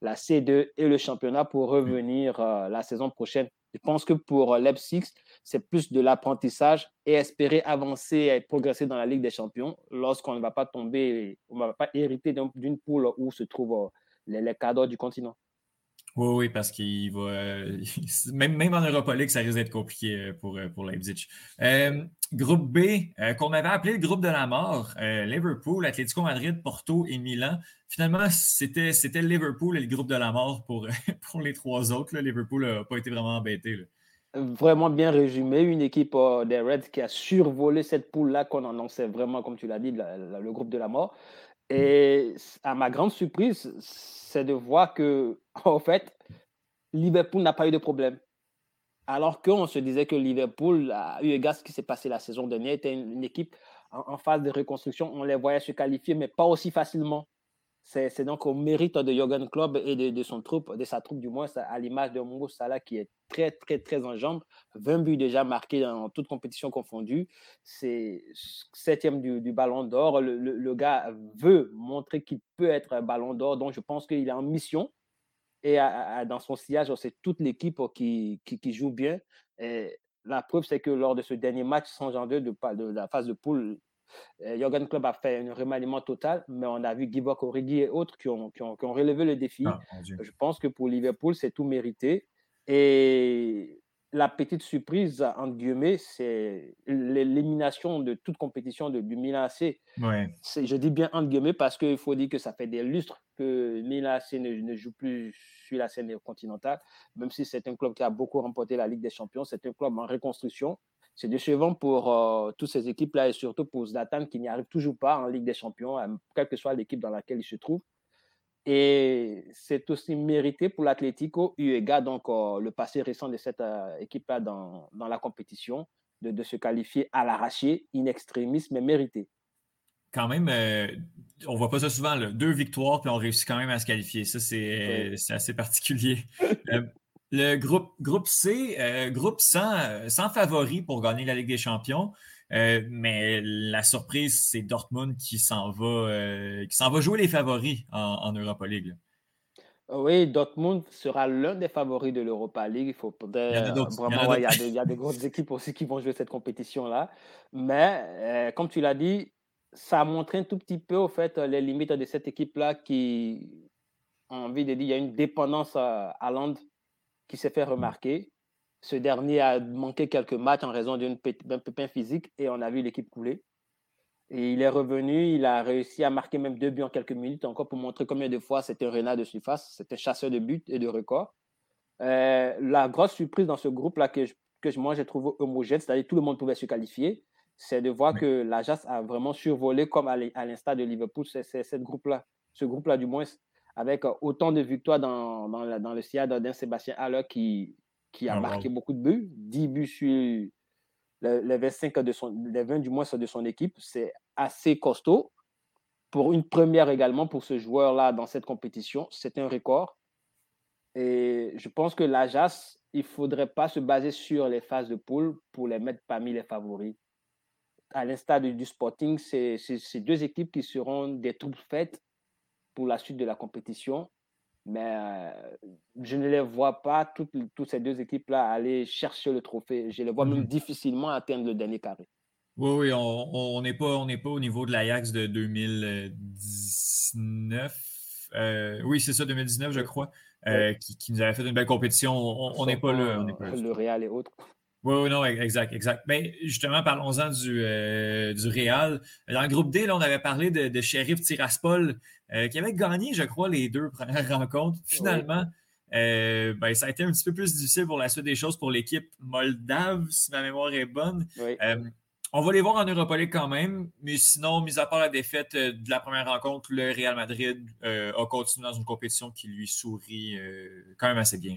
la C2 et le championnat pour revenir euh, la saison prochaine. Je pense que pour Leipzig, c'est plus de l'apprentissage et espérer avancer et progresser dans la Ligue des Champions lorsqu'on ne va pas tomber, on ne va pas hériter d'une poule où se trouvent les, les cadres du continent. Oui, oui, parce qu'il va. Euh, *laughs* même, même en Europa League, ça risque d'être compliqué euh, pour, euh, pour Leipzig. groupe B, qu'on avait appelé le groupe de la mort, Liverpool, Atlético Madrid, Porto et Milan. Finalement, c'était, c'était Liverpool et le groupe de la mort pour, *laughs* pour les trois autres. Liverpool n'a pas été vraiment embêté. Vraiment bien résumé. Une équipe des Reds qui a survolé cette poule-là qu'on annonçait vraiment, comme tu l'as dit, le groupe de la mort. Et à ma grande surprise, c'est de voir que, *laughs* en fait, Liverpool n'a pas eu de problème. Alors qu'on se disait que Liverpool, a eu égard à ce qui s'est passé la saison dernière, était une, équipe en, phase de reconstruction. On les voyait se qualifier, mais pas aussi facilement. C'est donc au mérite de Jürgen Klopp et de, son troupe, de sa troupe du moins, à l'image de Mongo Salah qui est très, très, très en jambes. 20 buts déjà marqués dans toute compétition confondue. C'est septième du, ballon d'or. Le, gars veut montrer qu'il peut être un ballon d'or, donc je pense qu'il est en mission. Et dans son sillage, c'est toute l'équipe qui, qui, joue bien. La preuve, c'est que lors de ce dernier match sans janvier de, de la phase de poule, Jürgen Club a fait un remaniement total, mais on a vu Gibok Origi et autres qui ont, qui ont, relevé le défi. Ah, je pense que pour Liverpool, c'est tout mérité. Et la petite surprise, entre guillemets, c'est l'élimination de toute compétition de, du Milan AC. Je dis bien entre guillemets parce qu'il faut dire que ça fait des lustres que Milan AC ne, ne, joue plus sur la scène continentale, même si c'est un club qui a beaucoup remporté la Ligue des Champions, c'est un club en reconstruction c'est décevant pour euh, toutes ces équipes-là et surtout pour Zlatan qui n'y arrive toujours pas en Ligue des Champions, euh, quelle que soit l'équipe dans laquelle il se trouve. Et c'est aussi mérité pour l'Atlético, eu égard donc euh, le passé récent de cette équipe-là dans, dans, la compétition, de, de se qualifier à l'arraché, in extremis, mais mérité. Quand même, on voit pas ça souvent, deux victoires, puis on réussit quand même à se qualifier. Ça, c'est assez particulier. *laughs* Le groupe, groupe C, euh, groupe sans, sans favori pour gagner la Ligue des Champions. Euh, mais la surprise, c'est Dortmund qui s'en va, euh, qui s'en va jouer les favoris en, Europa League. Oui, Dortmund sera l'un des favoris de l'Europa League. Il faut il y, a vraiment, il, y a des grosses équipes aussi qui vont jouer cette compétition-là. Mais comme tu l'as dit, ça montré un tout petit peu au fait les limites de cette équipe-là qui a envie de dire il y a une dépendance à, à Londres qui s'est fait remarquer. Ce dernier a manqué quelques matchs en raison d'un pépin physique et on a vu l'équipe couler. Et il est revenu, il a réussi à marquer même deux buts en quelques minutes, encore pour montrer combien de fois c'était un renard de surface, c'était chasseur de buts et de records. Euh, la grosse surprise dans ce groupe-là que, que moi j'ai trouvé homogène, c'est-à-dire tout le monde pouvait se qualifier, c'est de voir que l'Ajax a vraiment survolé comme à l'instar de Liverpool, c'est ce groupe-là, ce groupe-là du moins, avec euh, autant de victoires dans, dans, dans le sillage d'un Sébastien Haller qui, qui a ah, marqué beaucoup de buts, 10 buts sur les, 25 de son, les 20 du moins de son équipe. C'est assez costaud. Pour une première également pour ce joueur-là dans cette compétition, c'est un record. Et je pense que l'Ajax, il ne faudrait pas se baser sur les phases de poule pour les mettre parmi les favoris. À l'instar du Sporting, c'est deux équipes qui seront des troupes faites pour la suite de la compétition. Mais euh, je ne les vois pas, toutes, toutes ces deux équipes-là, aller chercher le trophée. Je les vois même mhm. difficilement atteindre le dernier carré. Oui, oui, on n'est pas, pas au niveau de l'Ajax de 2019. Euh, oui, c'est ça, 2019, je crois, euh, qui, qui, nous avait fait une belle compétition. On n'est pas là. Le Real et autres. Oui, oui, non, exact, exact. Mais justement, parlons-en du, euh, du Real. Dans le groupe D, là, on avait parlé de, de Sheriff Tiraspol, euh, qui avait gagné, je crois, les deux premières *laughs* rencontres. Finalement, ben, ça a été un petit peu plus difficile pour la suite des choses pour l'équipe moldave, si ma mémoire est bonne. on va les voir en Europa League quand même, mais sinon, mis à part la défaite de la première rencontre, le Real Madrid a continué dans une compétition qui lui sourit quand même assez bien.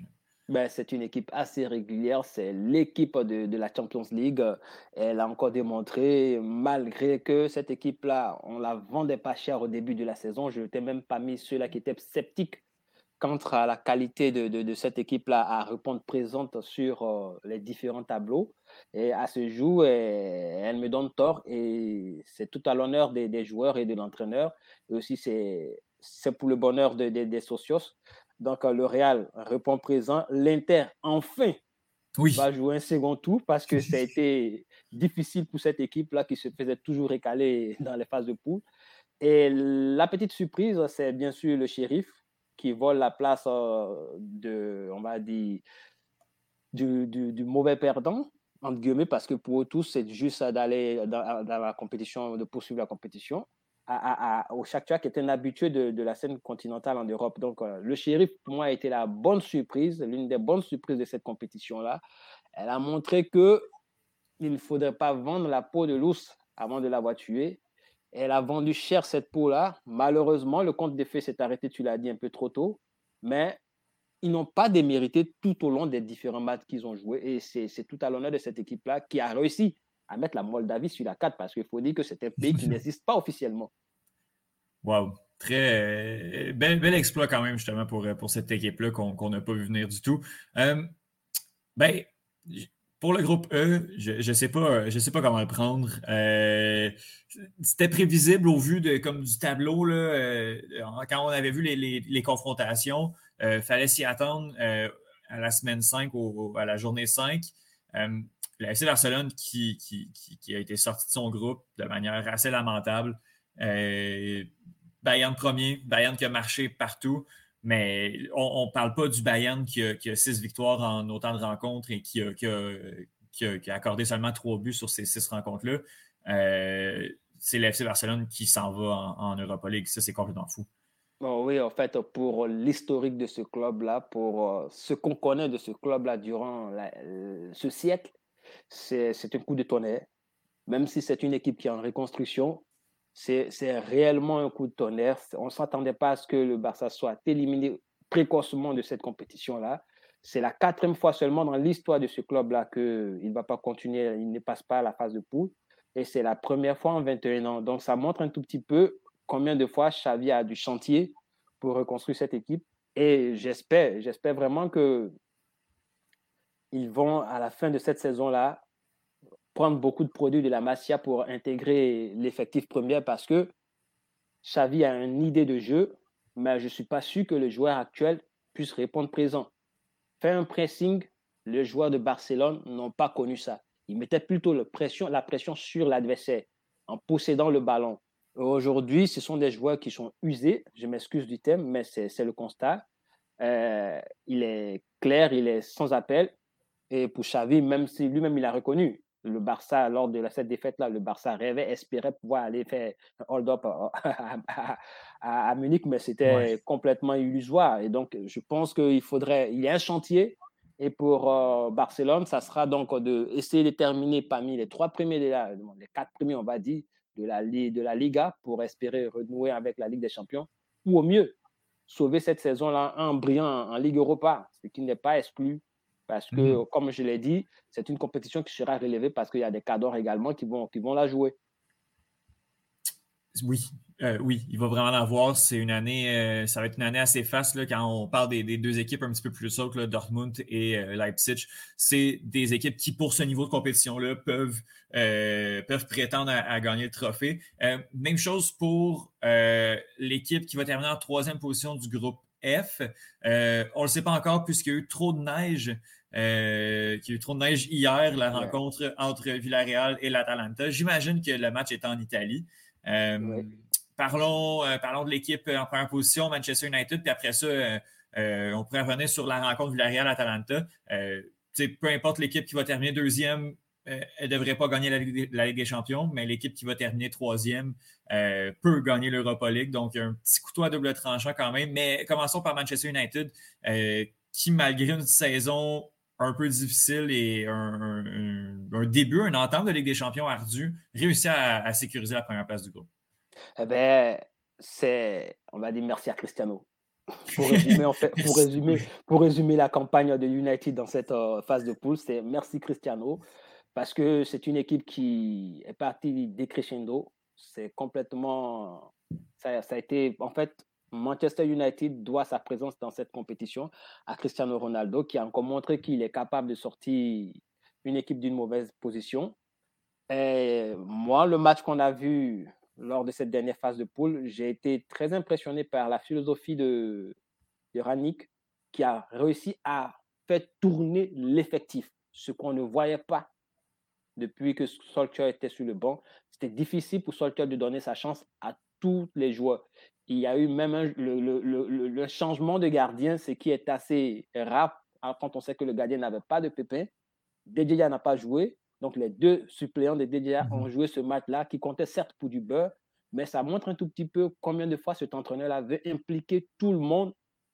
Ben, c'est une équipe assez régulière. C'est l'équipe de, la Champions League. Elle a encore démontré, malgré que cette équipe-là, on la vendait pas cher au début de la saison. Je n'étais même pas mis ceux-là qui étaient sceptiques quant à la qualité de, cette équipe-là à répondre présente sur euh, les différents tableaux. Et à ce jour, elle, me donne tort et c'est tout à l'honneur des, joueurs et de l'entraîneur. Et aussi, c'est pour le bonheur des socios. Donc, euh, le Real répond présent. L'Inter, enfin, va jouer un second tour parce que ça a été *laughs* difficile pour cette équipe-là qui se faisait toujours récaler *laughs* dans les phases de poule. Et la petite surprise, c'est bien sûr le shérif qui vole la place euh, de, on va dire, du, du, mauvais perdant, entre guillemets, parce que pour eux tous, c'est juste d'aller dans, dans, la compétition, de poursuivre la compétition au Shakhtar qui est un habitué de, la scène continentale en Europe. Donc, euh, le shérif, pour moi, a été la bonne surprise, l'une des bonnes surprises de cette compétition-là. Elle a montré que il ne faudrait pas vendre la peau de l'ours avant de l'avoir tué. Elle a vendu cher cette peau-là. Malheureusement, le compte des faits s'est arrêté, tu l'as dit, un peu trop tôt. Mais ils n'ont pas démérité tout au long des différents matchs qu'ils ont joués. Et c'est tout à l'honneur de cette équipe-là qui a réussi à mettre la Moldavie sur la carte parce qu'il faut dire que c'est un pays qui *laughs* n'existe pas officiellement. Wow. Très euh, bel, exploit quand même, justement, pour, pour cette équipe-là qu'on n'a pas vu venir du tout. Euh, ben, pour le groupe E, je ne sais, pas, je sais pas comment le prendre. Euh, c'était prévisible au vu de, comme du tableau. Là, quand on avait vu les, les, confrontations, il fallait s'y attendre à la semaine 5 ou à la journée 5 la FC Barcelone qui, a été sorti de son groupe de manière assez lamentable. Euh, Bayern premier, Bayern qui a marché partout, mais on ne parle pas du Bayern qui a, six victoires en autant de rencontres et qui a, accordé seulement trois buts sur ces six rencontres-là. Euh, c'est l'FC Barcelone qui s'en va en, Europa League. Ça, c'est complètement fou. oui, en fait, pour l'historique de ce club-là, pour euh, ce qu'on connaît de ce club-là durant ce siècle, c'est un coup de tonnerre. Même si c'est une équipe qui est en reconstruction, c'est réellement un coup de tonnerre. On ne s'attendait pas à ce que le Barça soit éliminé précocement de cette compétition-là. C'est la quatrième fois seulement dans l'histoire de ce club-là qu'il ne va pas continuer, il ne passe pas à la phase de poule. Et c'est la première fois en 21 ans. Donc ça montre un tout petit peu combien de fois Xavi a du chantier pour reconstruire cette équipe. Et j'espère, j'espère vraiment que ils vont, à la fin de cette saison-là, prendre beaucoup de produits de la Masia pour intégrer l'effectif premier parce que Xavi a une idée de jeu, mais je ne suis pas sûr que le joueur actuel puisse répondre présent. Faire un pressing, les joueurs de Barcelone n'ont pas connu ça. Ils mettaient plutôt la pression, sur l'adversaire en possédant le ballon. Aujourd'hui, ce sont des joueurs qui sont usés, je m'excuse du thème, mais c'est le constat. Euh, il est clair, il est sans appel. Et pour Xavi, même si lui-même il a reconnu, le Barça, lors de cette défaite-là, le Barça rêvait, espérait pouvoir aller faire un hold-up *laughs* à, Munich, mais c'était complètement illusoire. Et donc, je pense qu'il faudrait, il y a un chantier. Et pour euh, Barcelone, ça sera donc d'essayer de, terminer parmi les trois premiers, de la, les quatre premiers, on va dire, de la, de la Liga pour espérer renouer avec la Ligue des Champions. Ou au mieux, sauver cette saison-là en brillant en Ligue Europa, ce qui n'est pas exclu parce que, mmh comme je l'ai dit, c'est une compétition qui sera relevée parce qu'il y a des cadors également qui vont, qui vont la jouer. Oui, euh, oui, il va vraiment l'avoir. C'est une année, euh, ça va être une année assez faste là, quand on parle des, deux équipes un petit peu plus hautes, Dortmund et euh, Leipzig. C'est des équipes qui, pour ce niveau de compétition-là, peuvent, peuvent prétendre à, gagner le trophée. même chose pour l'équipe qui va terminer en troisième position du groupe F. on ne le sait pas encore puisqu'il y a eu trop de neige euh, qui a eu trop de neige hier, la rencontre entre Villarreal et l'Atalanta. J'imagine que le match est en Italie. Euh, parlons, euh, parlons de l'équipe en première position, Manchester United, puis après ça, on pourrait revenir sur la rencontre Villarreal-Atalanta. peu importe l'équipe qui va terminer deuxième, elle ne devrait pas gagner la Ligue, des Champions, mais l'équipe qui va terminer troisième peut gagner l'Europa League. Donc, un petit couteau à double tranchant quand même. Mais commençons par Manchester United qui, malgré une saison un peu difficile et un, début, un entente de Ligue des champions ardu, réussit à, sécuriser la première place du groupe? Eh bien, c'est, on va dire merci à Cristiano. Pour résumer, en fait, pour, *laughs* résumer, pour résumer la campagne de United dans cette euh, phase de poule, c'est merci Cristiano, parce que c'est une équipe qui est partie décrescendo. C'est complètement. Ça, a été. En fait, Manchester United doit sa présence dans cette compétition à Cristiano Ronaldo, qui a encore montré qu'il est capable de sortir une équipe d'une mauvaise position. Et moi, le match qu'on a vu lors de cette dernière phase de poule, j'ai été très impressionné par la philosophie de, de Rannick, qui a réussi à faire tourner l'effectif, ce qu'on ne voyait pas depuis que Solskjaer était sur le banc. C'était difficile pour Solskjaer de donner sa chance à tous les joueurs. Il y a eu même le, le, le, le, changement de gardien, ce qui est assez rare hein, quand on sait que le gardien n'avait pas de pépin. Dedja n'a pas joué. Donc, les deux suppléants de Dedja mhm. ont joué ce match-là, qui comptait certes pour du beurre, mais ça montre un tout petit peu combien de fois cet entraîneur-là veut impliquer tout le monde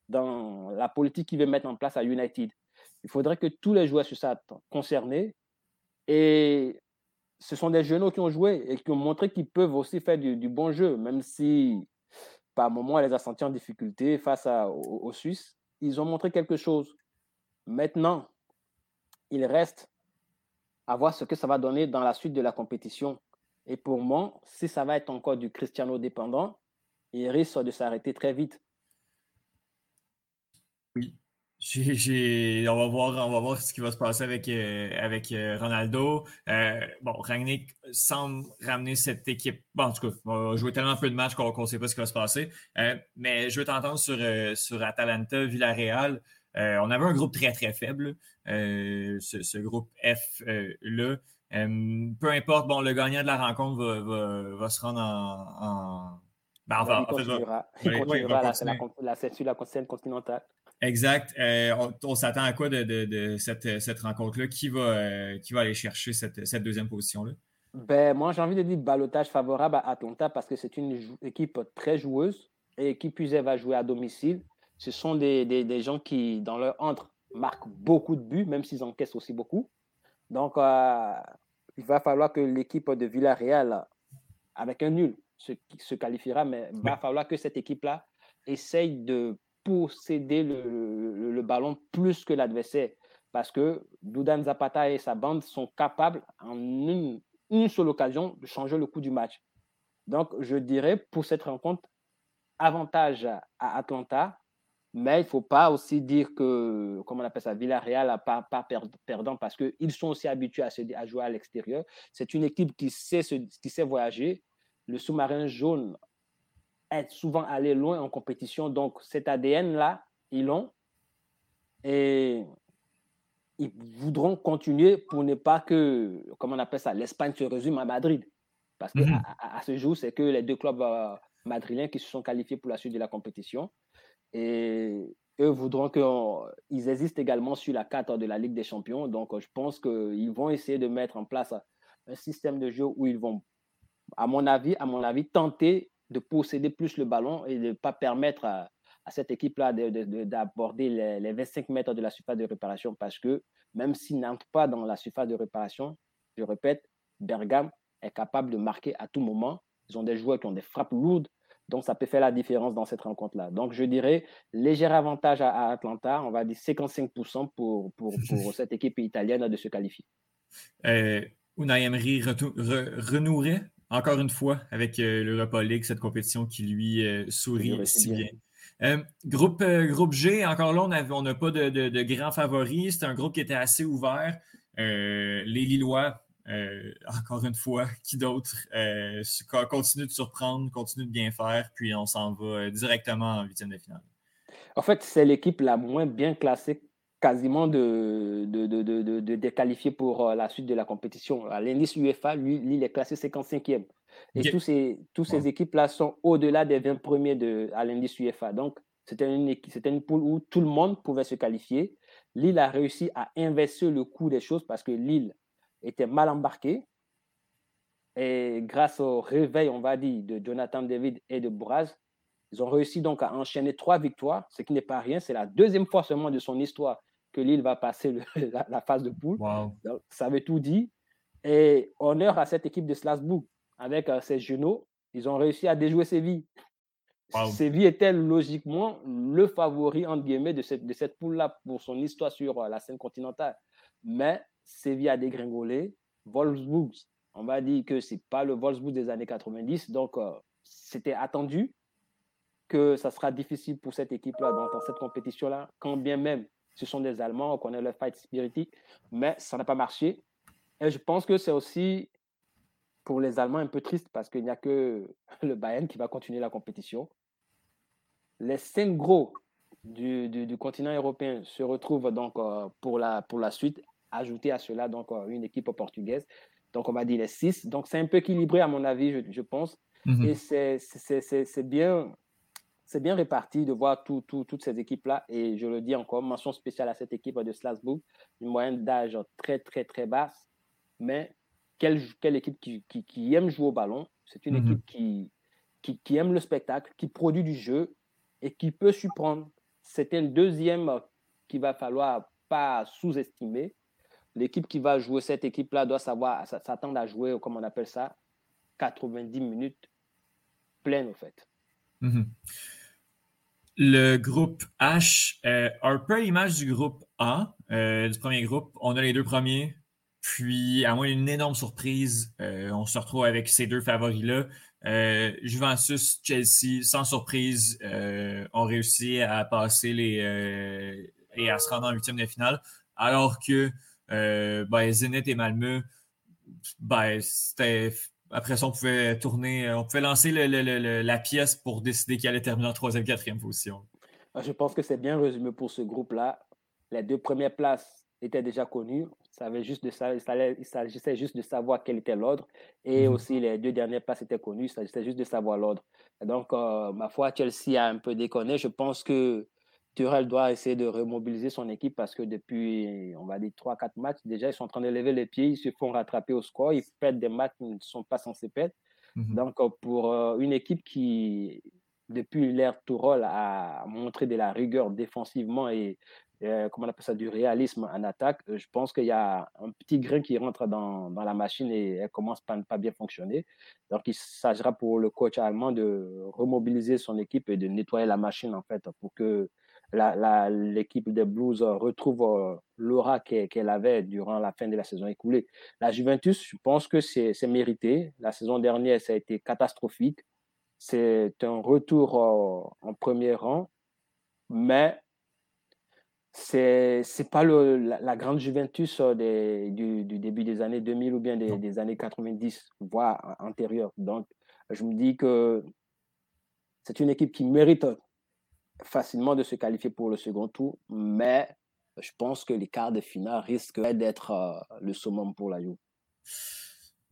dans la politique qu'il veut mettre en place à United. Il faudrait que tous les joueurs soient concernés. Et ce sont des jeunes qui ont joué et qui ont montré qu'ils peuvent aussi faire du, bon jeu, même si par moment, elle les a sentis en difficulté face aux, Suisses. Ils ont montré quelque chose. Maintenant, il reste à voir ce que ça va donner dans la suite de la compétition. Et pour moi, si ça va être encore du Cristiano dépendant, il risque de s'arrêter très vite. Oui, on, va voir, on va voir ce qui va se passer avec, euh, avec euh, Ronaldo. Euh, bon, Rangnick semble ramener cette équipe. Bon, en tout cas, on va jouer tellement peu de matchs qu'on ne sait pas ce qui va se passer. mais je veux t'entendre sur, sur Atalanta, Villarreal. on avait un groupe très, très faible, ce, groupe F-là. peu importe, bon, le gagnant de la rencontre va, se rendre en. Ben, enfin, il continuera, il continuera la, la, la, la, continentale. Exact. Euh, on, s'attend à quoi de, cette, rencontre-là? Qui va, euh, qui va aller chercher cette, deuxième position-là? Ben, moi, j'ai envie de dire balotage favorable à Atlanta parce que c'est une équipe très joueuse et qui plus va jouer à domicile. Ce sont des, gens qui, dans leur entre, marquent beaucoup de buts, même s'ils encaissent aussi beaucoup. Donc, euh, il va falloir que l'équipe de Villarreal, avec un nul, se, se qualifiera, mais il va falloir que cette équipe-là essaye de posséder le, ballon plus que l'adversaire. Parce que Doudan Zapata et sa bande sont capables, en une, seule occasion, de changer le coup du match. Donc, je dirais pour cette rencontre, avantage à Atlanta, mais il ne faut pas aussi dire que, comment on appelle ça, Villarreal n'a pas, perdant parce qu'ils sont aussi habitués à jouer à l'extérieur. C'est une équipe qui sait, qui sait voyager. Le sous-marin jaune être souvent allé loin en compétition. Donc, cet ADN-là, ils l'ont. Et ils voudront continuer pour ne pas que, comment on appelle ça, l'Espagne se résume à Madrid. Parce qu'à mhm. à, ce jour, c'est que les deux clubs euh, madrilènes qui se sont qualifiés pour la suite de la compétition. Et eux voudront qu'ils existent également sur la carte de la Ligue des Champions. Donc, je pense qu'ils vont essayer de mettre en place un système de jeu où ils vont, à mon avis, à mon avis, tenter de posséder plus le ballon et de ne pas permettre à, cette équipe-là d'aborder les, 25 mètres de la surface de réparation parce que même s'ils n'entrent pas dans la surface de réparation, je répète, Bergame est capable de marquer à tout moment. Ils ont des joueurs qui ont des frappes lourdes, donc ça peut faire la différence dans cette rencontre-là. Donc je dirais léger avantage à, Atlanta, on va dire 55% pour, pour, *laughs* pour cette équipe italienne de se qualifier. Euh, Unai Emery renouerait? Encore une fois avec euh, l'Europa League, cette compétition qui lui euh, sourit si bien. Euh, groupe, groupe G, encore là, on n'a pas de, de, grands favoris. C'est un groupe qui était assez ouvert. les Lillois, encore une fois, *laughs* qui d'autre, continuent de surprendre, continuent de bien faire, puis on s'en va directement en huitième de finale. En fait, c'est l'équipe la moins bien classée quasiment de, de, de, de, déqualifier pour euh, la suite de la compétition. À l'indice UEFA, lui, il est classé 55e. Et tous ces, tous ces équipes-là sont au-delà des 20 premiers de, à l'indice UEFA. Donc, c'était une, c'était une poule où tout le monde pouvait se qualifier. Lille a réussi à inverser le cours des choses parce que Lille était mal embarqué. Et grâce au réveil, on va dire, de Jonathan David et de Braz, Ils ont réussi donc à enchaîner trois victoires, ce qui n'est pas rien. C'est la deuxième fois seulement de son histoire que Lille va passer *laughs* la, phase de poule. ça veut tout dire. Et honneur à cette équipe de Strasbourg avec euh, ses genoux. Ils ont réussi à déjouer Séville. Séville était logiquement le favori, entre guillemets, de cette, de cette poule-là pour son histoire sur euh, la scène continentale. Mais Séville a dégringolé. Wolfsburg, on va dire que ce n'est pas le Wolfsburg des années 90. Donc, euh, c'était attendu que ça sera difficile pour cette équipe-là dans, cette compétition-là, quand bien même ce sont des Allemands, on connaît leur fight spirit, mais ça n'a pas marché. Et je pense que c'est aussi pour les Allemands un peu triste parce qu'il n'y a que *laughs* le Bayern qui va continuer la compétition. Les cinq gros du, du, continent européen se retrouvent donc euh, pour, la, pour la suite. Ajouter à cela donc euh, une équipe portugaise. Donc on va dire les six. Donc c'est un peu équilibré à mon avis, je, je pense. Mhm. Et c'est bien, bien réparti de voir tout, tout, toutes ces équipes-là. Et je le dis encore, mention spéciale à cette équipe de Strasbourg, une moyenne d'âge très, très, très basse. Mais quelle, quelle équipe qui, qui, qui, aime jouer au ballon? C'est une mhm. équipe qui, qui, qui, aime le spectacle, qui produit du jeu et qui peut surprendre. C'était le deuxième qu'il va falloir pas sous-estimer. L'équipe qui va jouer cette équipe-là doit savoir s'attendre à jouer, comme on appelle ça, 90 minutes pleines, au fait. Mhm. Le groupe H, euh, un peu l'image du groupe A, euh, du premier groupe. On a les deux premiers, puis, à moins d'une énorme surprise, euh, on se retrouve avec ces deux favoris-là. Juventus, Chelsea, sans surprise, ont réussi à passer les et à se rendre en huitième de finale, alors que ben, Zenit et Malmö, ben, après ça, on pouvait tourner, on pouvait lancer la pièce pour décider qui allait terminer en troisième, quatrième position. Ah, je pense que c'est bien résumé pour ce groupe-là. Les deux premières places étaient déjà connues. Ça juste de ça, il s'agissait juste de savoir quel était l'ordre. Et mhm. aussi, les deux dernières places étaient connues. Il s'agissait juste de savoir l'ordre. Donc, euh, ma foi, Chelsea a un peu déconné. Je pense que Turel doit essayer de remobiliser son équipe parce que depuis, on va dire, 3-4 matchs, déjà, ils sont en train de lever les pieds. Ils se font rattraper au score. Ils perdent des matchs qu'ils ne sont pas censés perdre. Mhm. Donc, euh, pour euh, une équipe qui, depuis l'ère Tourol, a montré de la rigueur défensivement et euh, comment on appelle ça, du réalisme en attaque, je pense qu'il y a un petit grain qui rentre dans, dans la machine et elle commence par ne pas bien fonctionner. Donc, il s'agira pour le coach allemand de remobiliser son équipe et de nettoyer la machine, en fait, pour que l'équipe des Blues retrouve euh, l'aura qu'elle avait durant la fin de la saison écoulée. La Juventus, je pense que c'est mérité. La saison dernière, ça a été catastrophique. C'est un retour en premier rang, mais c'est c'est pas le, la, grande Juventus euh, des, du, du, début des années 2000 ou bien des, des, années 90, voire antérieures. Donc, je me dis que c'est une équipe qui mérite facilement de se qualifier pour le second tour, mais je pense que les quarts de finale risquent d'être euh, le summum pour la Juve.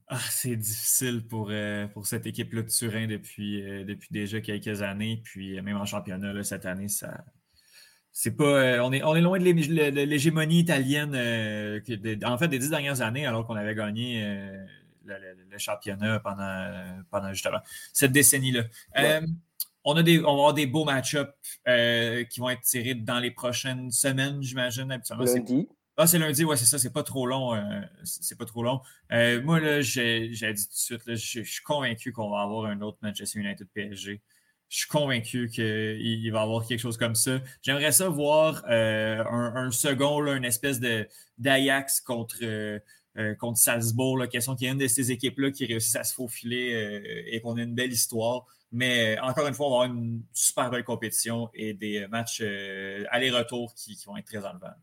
Ah, c'est difficile pour, euh, pour cette équipe-là de Turin depuis, depuis déjà quelques années. Puis même en championnat, cette année, ça, c'est pas. Euh, on, est, on est loin de l'hégémonie italienne, euh, en fait, des dix dernières années, alors qu'on avait gagné euh, le, championnat pendant, pendant justement cette décennie-là. On, a des, on va avoir des beaux match-ups qui vont être tirés dans les prochaines semaines, j'imagine. Lundi. Ah, c'est lundi, ouais, c'est ça, c'est pas trop long. c'est pas trop long. moi, là, j'ai dit tout de suite, je suis convaincu qu'on va avoir un autre Manchester United PSG je suis convaincu qu'il va y avoir quelque chose comme ça. J'aimerais ça voir euh, un, second, une espèce d'Ajax contre, euh, euh, contre Salzbourg, la question qu'il y a une de ces équipes-là qui réussissent à se faufiler et qu'on ait une belle histoire. Mais encore une fois, on va avoir une super belle compétition et des matchs aller-retour qui, qui, vont être très enlevants.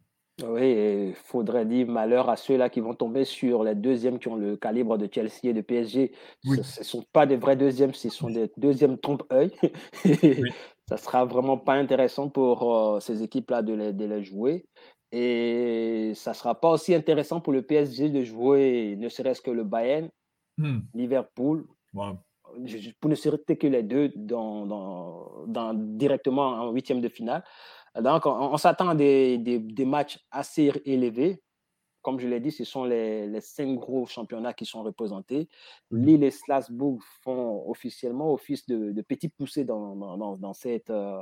Oui, il faudrait dire malheur à ceux-là qui vont tomber sur les deuxièmes qui ont le calibre de Chelsea et de PSG. Ce ne sont pas des vrais deuxièmes, ce sont des deuxièmes trompe-œil. *laughs* Ça sera vraiment pas intéressant pour euh, ces équipes-là de les, de les, jouer. Et ça sera pas aussi intéressant pour le PSG de jouer ne serait-ce que le Bayern, hmm. Liverpool. Pour ne serait-ce que les deux dans, dans, dans, directement en huitième de finale. Donc, on, s'attend à des, des, matchs assez élevés. comme je l'ai dit, ce sont les, les, cinq gros championnats qui sont représentés. Mhm. Lille et Strasbourg font officiellement office de, de petits poussés dans, dans, dans cette euh,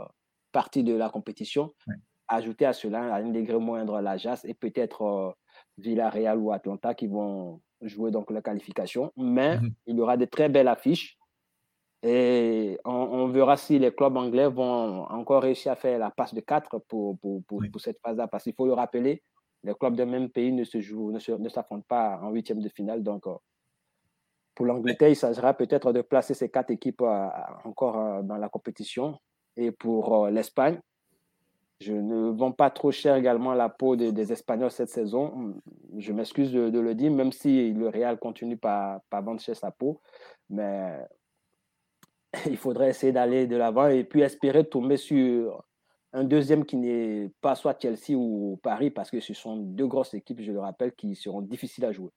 partie de la compétition. Ouais. Ajouter à cela, à un degré moindre, l'Ajax et peut-être euh, Villarreal ou Atlanta qui vont jouer donc la qualification. Mais Mhm. il y aura de très belles affiches. Et on, on verra si les clubs anglais vont encore réussir à faire la passe de 4 pour, pour, pour, Oui. pour cette phase-là. Parce qu'il faut le rappeler, les clubs d'un même pays ne se jouent, ne s'affrontent pas en huitième de finale. Donc, euh, pour l'Angleterre, il s'agira peut-être de placer ces quatre équipes euh, encore euh, dans la compétition. Et pour l'Espagne, je ne vends pas trop cher également la peau des, Espagnols cette saison. Je m'excuse de, le dire, même si le Real continue par, par vendre cher sa peau. Mais *laughs* il faudrait essayer d'aller de l'avant et puis espérer tomber sur un deuxième qui n'est pas soit Chelsea ou Paris, parce que ce sont deux grosses équipes, je le rappelle, qui seront difficiles à jouer.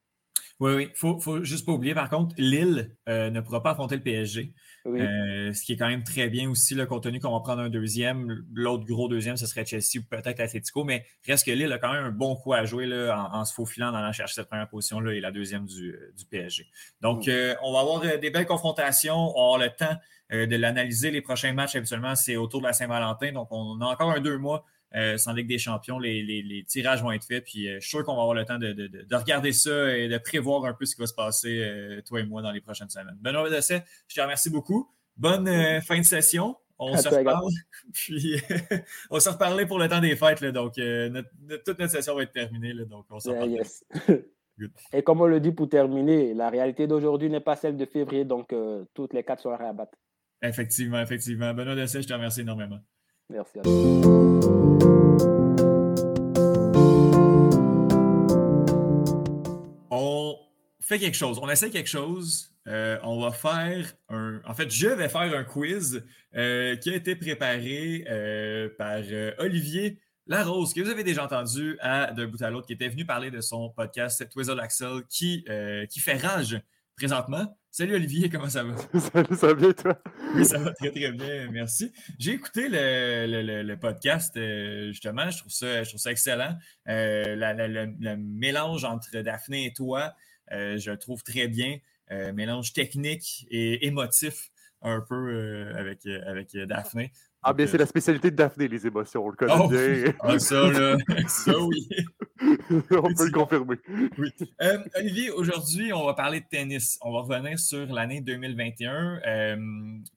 Oui, oui. Faut, faut juste pas oublier, par contre, Lille euh, ne pourra pas affronter le PSG. Oui. Euh, ce qui est quand même très bien aussi, là, compte tenu qu'on va prendre un deuxième. L'autre gros deuxième, ce serait Chelsea ou peut-être Atletico, mais reste que Lille a quand même un bon coup à jouer là, en, en se faufilant, en allant chercher cette première position là, et la deuxième du, euh, du PSG. Donc, Mm. euh, on va avoir des belles confrontations. On va avoir le temps de l'analyser. Les prochains matchs, habituellement, c'est autour de la Saint-Valentin. Donc, on a encore un deux mois euh, sans Ligue des Champions. Les, les- les tirages vont être faits. Puis, euh, je suis sûr qu'on va avoir le temps de, de- de- de regarder ça et de prévoir un peu ce qui va se passer, euh, toi et moi, dans les prochaines semaines. Benoît Dessay, je te remercie beaucoup. Bonne euh, fin de session. On À se reparle. *laughs* Puis, *laughs* on se reparler pour le temps des fêtes. là. donc, notre- notre- toute notre session va être terminée. là. donc, on se Yeah, yes. *laughs* Et comme on le dit pour terminer, la réalité d'aujourd'hui n'est pas celle de février, donc toutes les quatre sont à rabattre. Effectivement, effectivement. Benoît Dessay, je te remercie énormément. Merci. à toi. Fait quelque chose, on essaie quelque chose. Euh, on va faire un. En fait, je vais faire un quiz euh, qui a été préparé euh, par Olivier Larose, que vous avez déjà entendu à D'un bout à l'autre, qui était venu parler de son podcast Twizzle Axel qui, qui fait rage présentement. Salut Olivier, comment ça va? *laughs* Salut, ça va bien, toi? Oui, ça va très, très bien, merci. J'ai écouté le, le- le- le podcast, euh, justement, je trouve ça, je trouve ça excellent. Euh, la- la- le, le mélange entre Daphné et toi, je le trouve très bien. Euh, mélange technique et émotif, un peu euh, avec, euh, avec Daphné. Ah, bien, euh, c'est la spécialité de Daphné, les émotions, on le connaît Oh, bien. *laughs* ah, ça, là, *laughs* ça, oui. on peut le confirmer. Oui. Euh, Olivier, aujourd'hui, on va parler de tennis. On va revenir sur l'année 2021.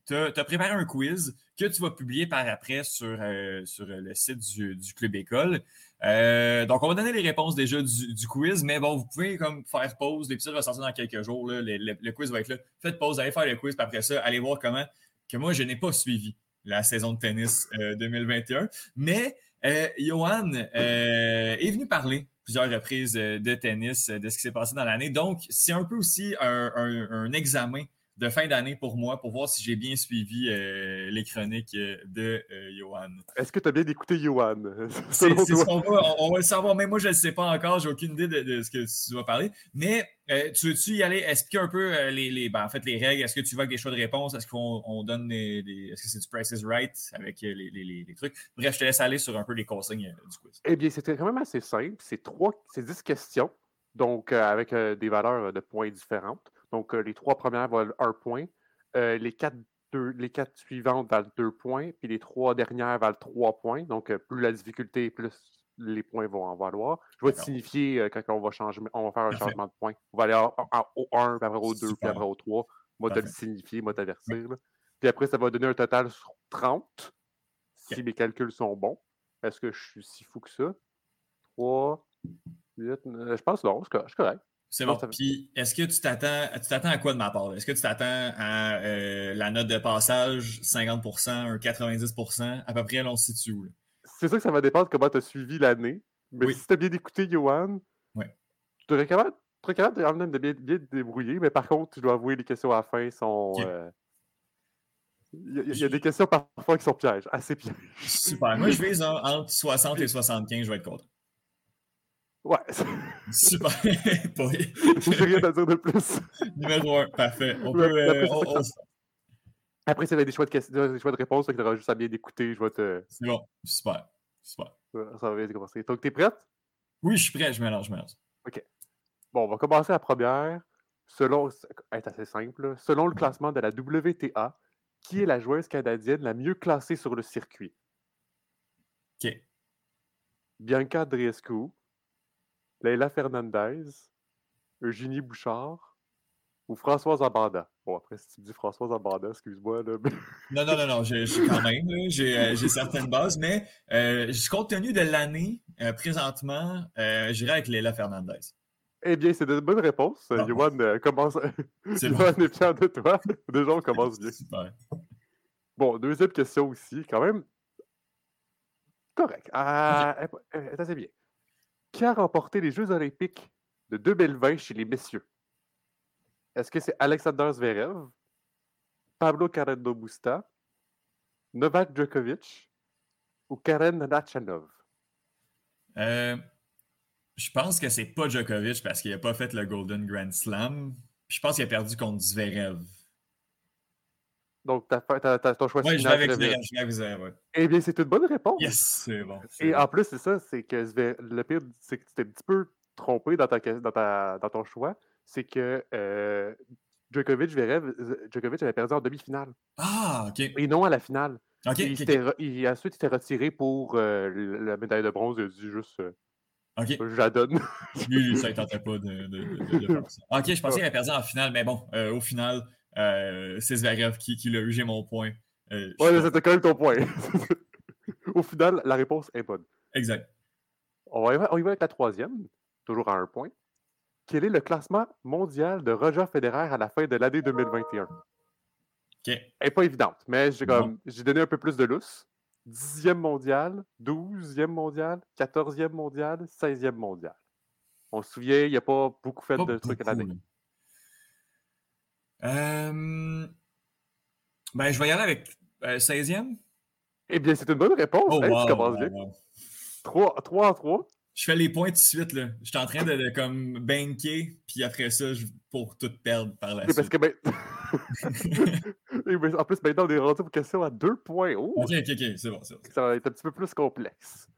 tu as, préparé un quiz que tu vas publier par après sur, euh, sur le site du, du Club École. Euh, donc, on va donner les réponses déjà du, du quiz, mais bon, vous pouvez comme faire pause. L'épisode va sortir dans quelques jours. Le, quiz va être là. Faites pause, allez faire le quiz, après ça, allez voir comment que moi, je n'ai pas suivi la saison de tennis euh, 2021. Mais euh, Johan euh, est venu parler plusieurs reprises euh, de tennis, euh, de ce qui s'est passé dans l'année. Donc, c'est un peu aussi un examen de fin d'année pour moi, pour voir si j'ai bien suivi euh, les chroniques euh, de euh, Johan. Est-ce que tu as bien écouté Johan? *laughs* C'est Selon c'est ce qu'on va, on, on va le savoir. Même moi, je ne le sais pas encore. J'ai aucune idée de, de ce que tu vas parler. Mais euh, tu veux-tu y aller expliquer un peu euh, les, les, ben, en fait, les règles? Est-ce que tu vas avec des choix de réponse? Est-ce qu'on on donne des, Est-ce que c'est du Price is Right avec euh, les, les- les- trucs? Bref, je te laisse aller sur un peu les consignes euh, du quiz. Eh bien, c'était quand même assez simple. C'est trois, c'est 10 questions, donc euh, avec euh, des valeurs euh, de points différentes. Donc, euh, les trois premières valent un point. Euh, les, quatre, deux- les quatre suivantes valent deux points. Puis les trois dernières valent trois points. Donc, euh, plus la difficulté, plus les points vont en valoir. Je vais te signifier euh, quand on va, changer, on va faire un Parfait. changement de points. On va aller au 1, puis après au 2, puis après au 3. Moi, te le signifier, moi, t'avertir. Puis après, ça va donner un total sur 30, si mes calculs sont bons. Est-ce que je suis si fou que ça? 3, 8, je pense non, c'est correct. c'est correct. C'est bon. Puis, est-ce que tu t'attends, tu t'attends à quoi de ma part? Est-ce que tu t'attends à euh, la note de passage 50%, un 90%? À peu près, on se situe où? C'est sûr que ça va dépendre de comment tu as suivi l'année. Mais Oui. si tu as bien écouté, Johan, tu serais capable, tu capable de, quand même de bien, bien te débrouiller. Mais par contre, je dois avouer, les questions à la fin sont. Euh, Il y, a- il y a des questions parfois qui sont pièges, assez pièges. Super. Moi, je *laughs* vise en- entre 60 et 75, je vais être content. Ouais, Super. J'ai rien à dire de plus. Numéro 1, parfait. On peut. euh, après, on- on- s'il y avait des choix de, questions, des choix de réponses, tu auras juste à bien écouter. Je vais te. C'est bon. Super. Super. Ça va bien commencer. Donc, t'es prête? Oui, je suis prêt. Je mélange, je mélange. OK. Bon, on va commencer la première. Selon, c'est assez simple. là. Selon le classement de la WTA, qui est la joueuse canadienne la mieux classée sur le circuit? OK. Bianca Andreescu, Leila Fernandez, Eugénie Bouchard ou Françoise Abanda. Bon, après, si tu me dis Françoise Abanda, excuse-moi. là, mais- Non, non, non, non, je, je- quand même, là, j'ai euh, j'ai certaines bases, mais euh, compte tenu de l'année, euh, présentement, j'irai avec Leila Fernandez. Eh bien, c'est de bonnes réponses. Bon. Johan euh, commence. *laughs* C'est Johan est fier de toi. *laughs* Déjà, on commence bien. Super. Bon, deuxième question aussi, quand même. Correct. Ah, est assez bien. Qui a remporté les Jeux Olympiques de 2020 chez les messieurs? Est-ce que c'est Alexander Zverev, Pablo Carreno Busta, Novak Djokovic ou Karen Nachanov? Euh, je pense que c'est pas Djokovic parce qu'il n'a pas fait le Golden Grand Slam. Je pense qu'il a perdu contre Zverev. Donc, t'as- t'as ton choix Ouais, final. Zverev. Je vais avec Zverev, ouais. Eh bien, c'est une bonne réponse. Yes, c'est bon. Et bon. en plus, c'est ça, c'est que le pire, c'est que tu t'es un petit peu trompé dans, ta, dans, ta- dans ton choix. C'est que euh, Djokovic, Zverev, Djokovic avait perdu en demi-finale Ah, ok. et non à la finale. Ok, Et il- ensuite, il s'était retiré pour euh, la médaille de bronze. Il a dit juste euh, ok. Je la donne. Lui, lui, ça ne tentait pas de, de- de- de faire ça. *laughs* Ok, je pensais qu'il avait perdu en finale, mais bon, euh, au final, euh, c'est Zverev qui, qui l'a eu, j'ai mon point. Euh, Ouais, mais c'était quand même ton point. *laughs* Au final, la réponse est bonne. Exact. On va, y va, on y va avec la troisième, toujours à un point. Quel est le classement mondial de Roger Federer à la fin de l'année 2021? Ok. Elle n'est pas évidente, mais j'ai comme j'ai donné un peu plus de lousse. 10e mondial, 12e mondial, 14e mondial, 16e mondial. On se souvient, il n'y a pas beaucoup fait Pas de trucs à l'année. Euh, Ben, je vais y aller avec euh, 16e. Eh bien, c'est une bonne réponse. Oh, Hey, wow, tu commences wow, bien. wow. 3, 3 en 3. Je fais les points tout de suite, là. Je suis en train de, de comme banker, puis après ça, je, pour tout perdre par la parce suite. que ben- *laughs* en plus, maintenant, on est rendu aux questions à 2 points. Oh, Ok, ok, ok, c'est bon, ça va être un petit peu plus complexe.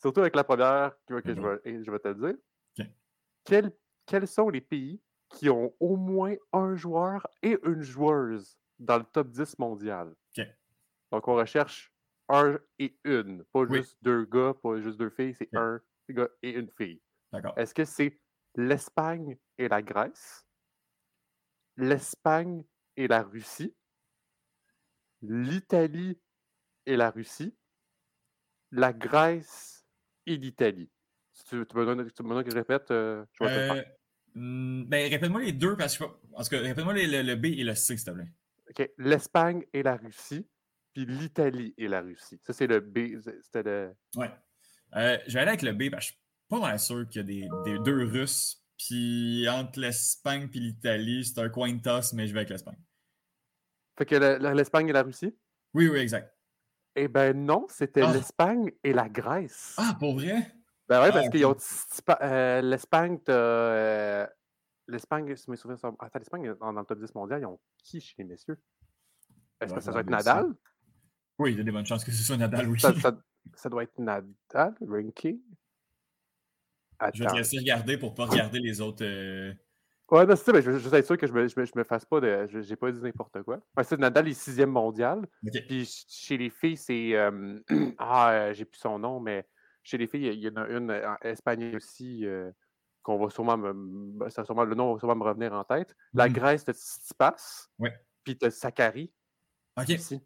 Surtout avec la première que, que je, vais, je vais te le dire. Quels sont les pays qui ont au moins un joueur et une joueuse dans le top 10 mondial? Donc, on recherche un et une. Pas Oui. juste deux gars, pas juste deux filles, c'est un gars et une fille. D'accord. Est-ce que c'est l'Espagne et la Grèce, l'Espagne et la Russie, l'Italie et la Russie, la Grèce et l'Italie? Si tu, tu me donnes, tu me donnes que je répète, euh, je vais te le faire. Hmm, ben, répète-moi les deux, parce que, en tout cas, répète-moi les- le, le B et le C, s'il te plaît. OK. L'Espagne et la Russie, puis l'Italie et la Russie. Ça, c'est le B. C'était le. Ouais. Euh, je vais aller avec le B, parce que je suis pas mal sûr qu'il y a des, des deux Russes. Puis entre l'Espagne et l'Italie, c'est un coin toss, mais je vais avec l'Espagne. Fait que le- le- l'Espagne et la Russie? Oui, oui, exact. Eh ben non, c'était Ah. l'Espagne et la Grèce. Ah, pour vrai? Ben Ah, parce ok. qu'ils ont. Euh, L'Espagne, t'as. euh, L'Espagne, si mes souvenirs sont. Attends, l'Espagne, dans, dans le top 10 mondial, ils ont qui chez les messieurs? Est-ce Ouais, que ça doit être. Nadal? Oui, il y a des bonnes chances que ce soit Nadal, oui. ça, *laughs* doit être Nadal, ranking. Je vais te laisser regarder pour pas regarder les autres. euh, Ouais, non, c'est ça, mais je veux juste être sûr que je me, je me, je me fasse pas de. je- J'ai pas dit n'importe quoi. Ouais, c'est Nadal est sixième mondial. Puis ch- chez les filles, c'est. euh, *clears throat* ah, euh, j'ai plus son nom, mais chez les filles, il y en a une en Espagne aussi euh, qu'on va sûrement me. ça va sûrement- le nom va sûrement me revenir en tête. La Mhm. Grèce, t'as Tsitsipas. Ouais. Puis t'as Sakari Ok. aussi.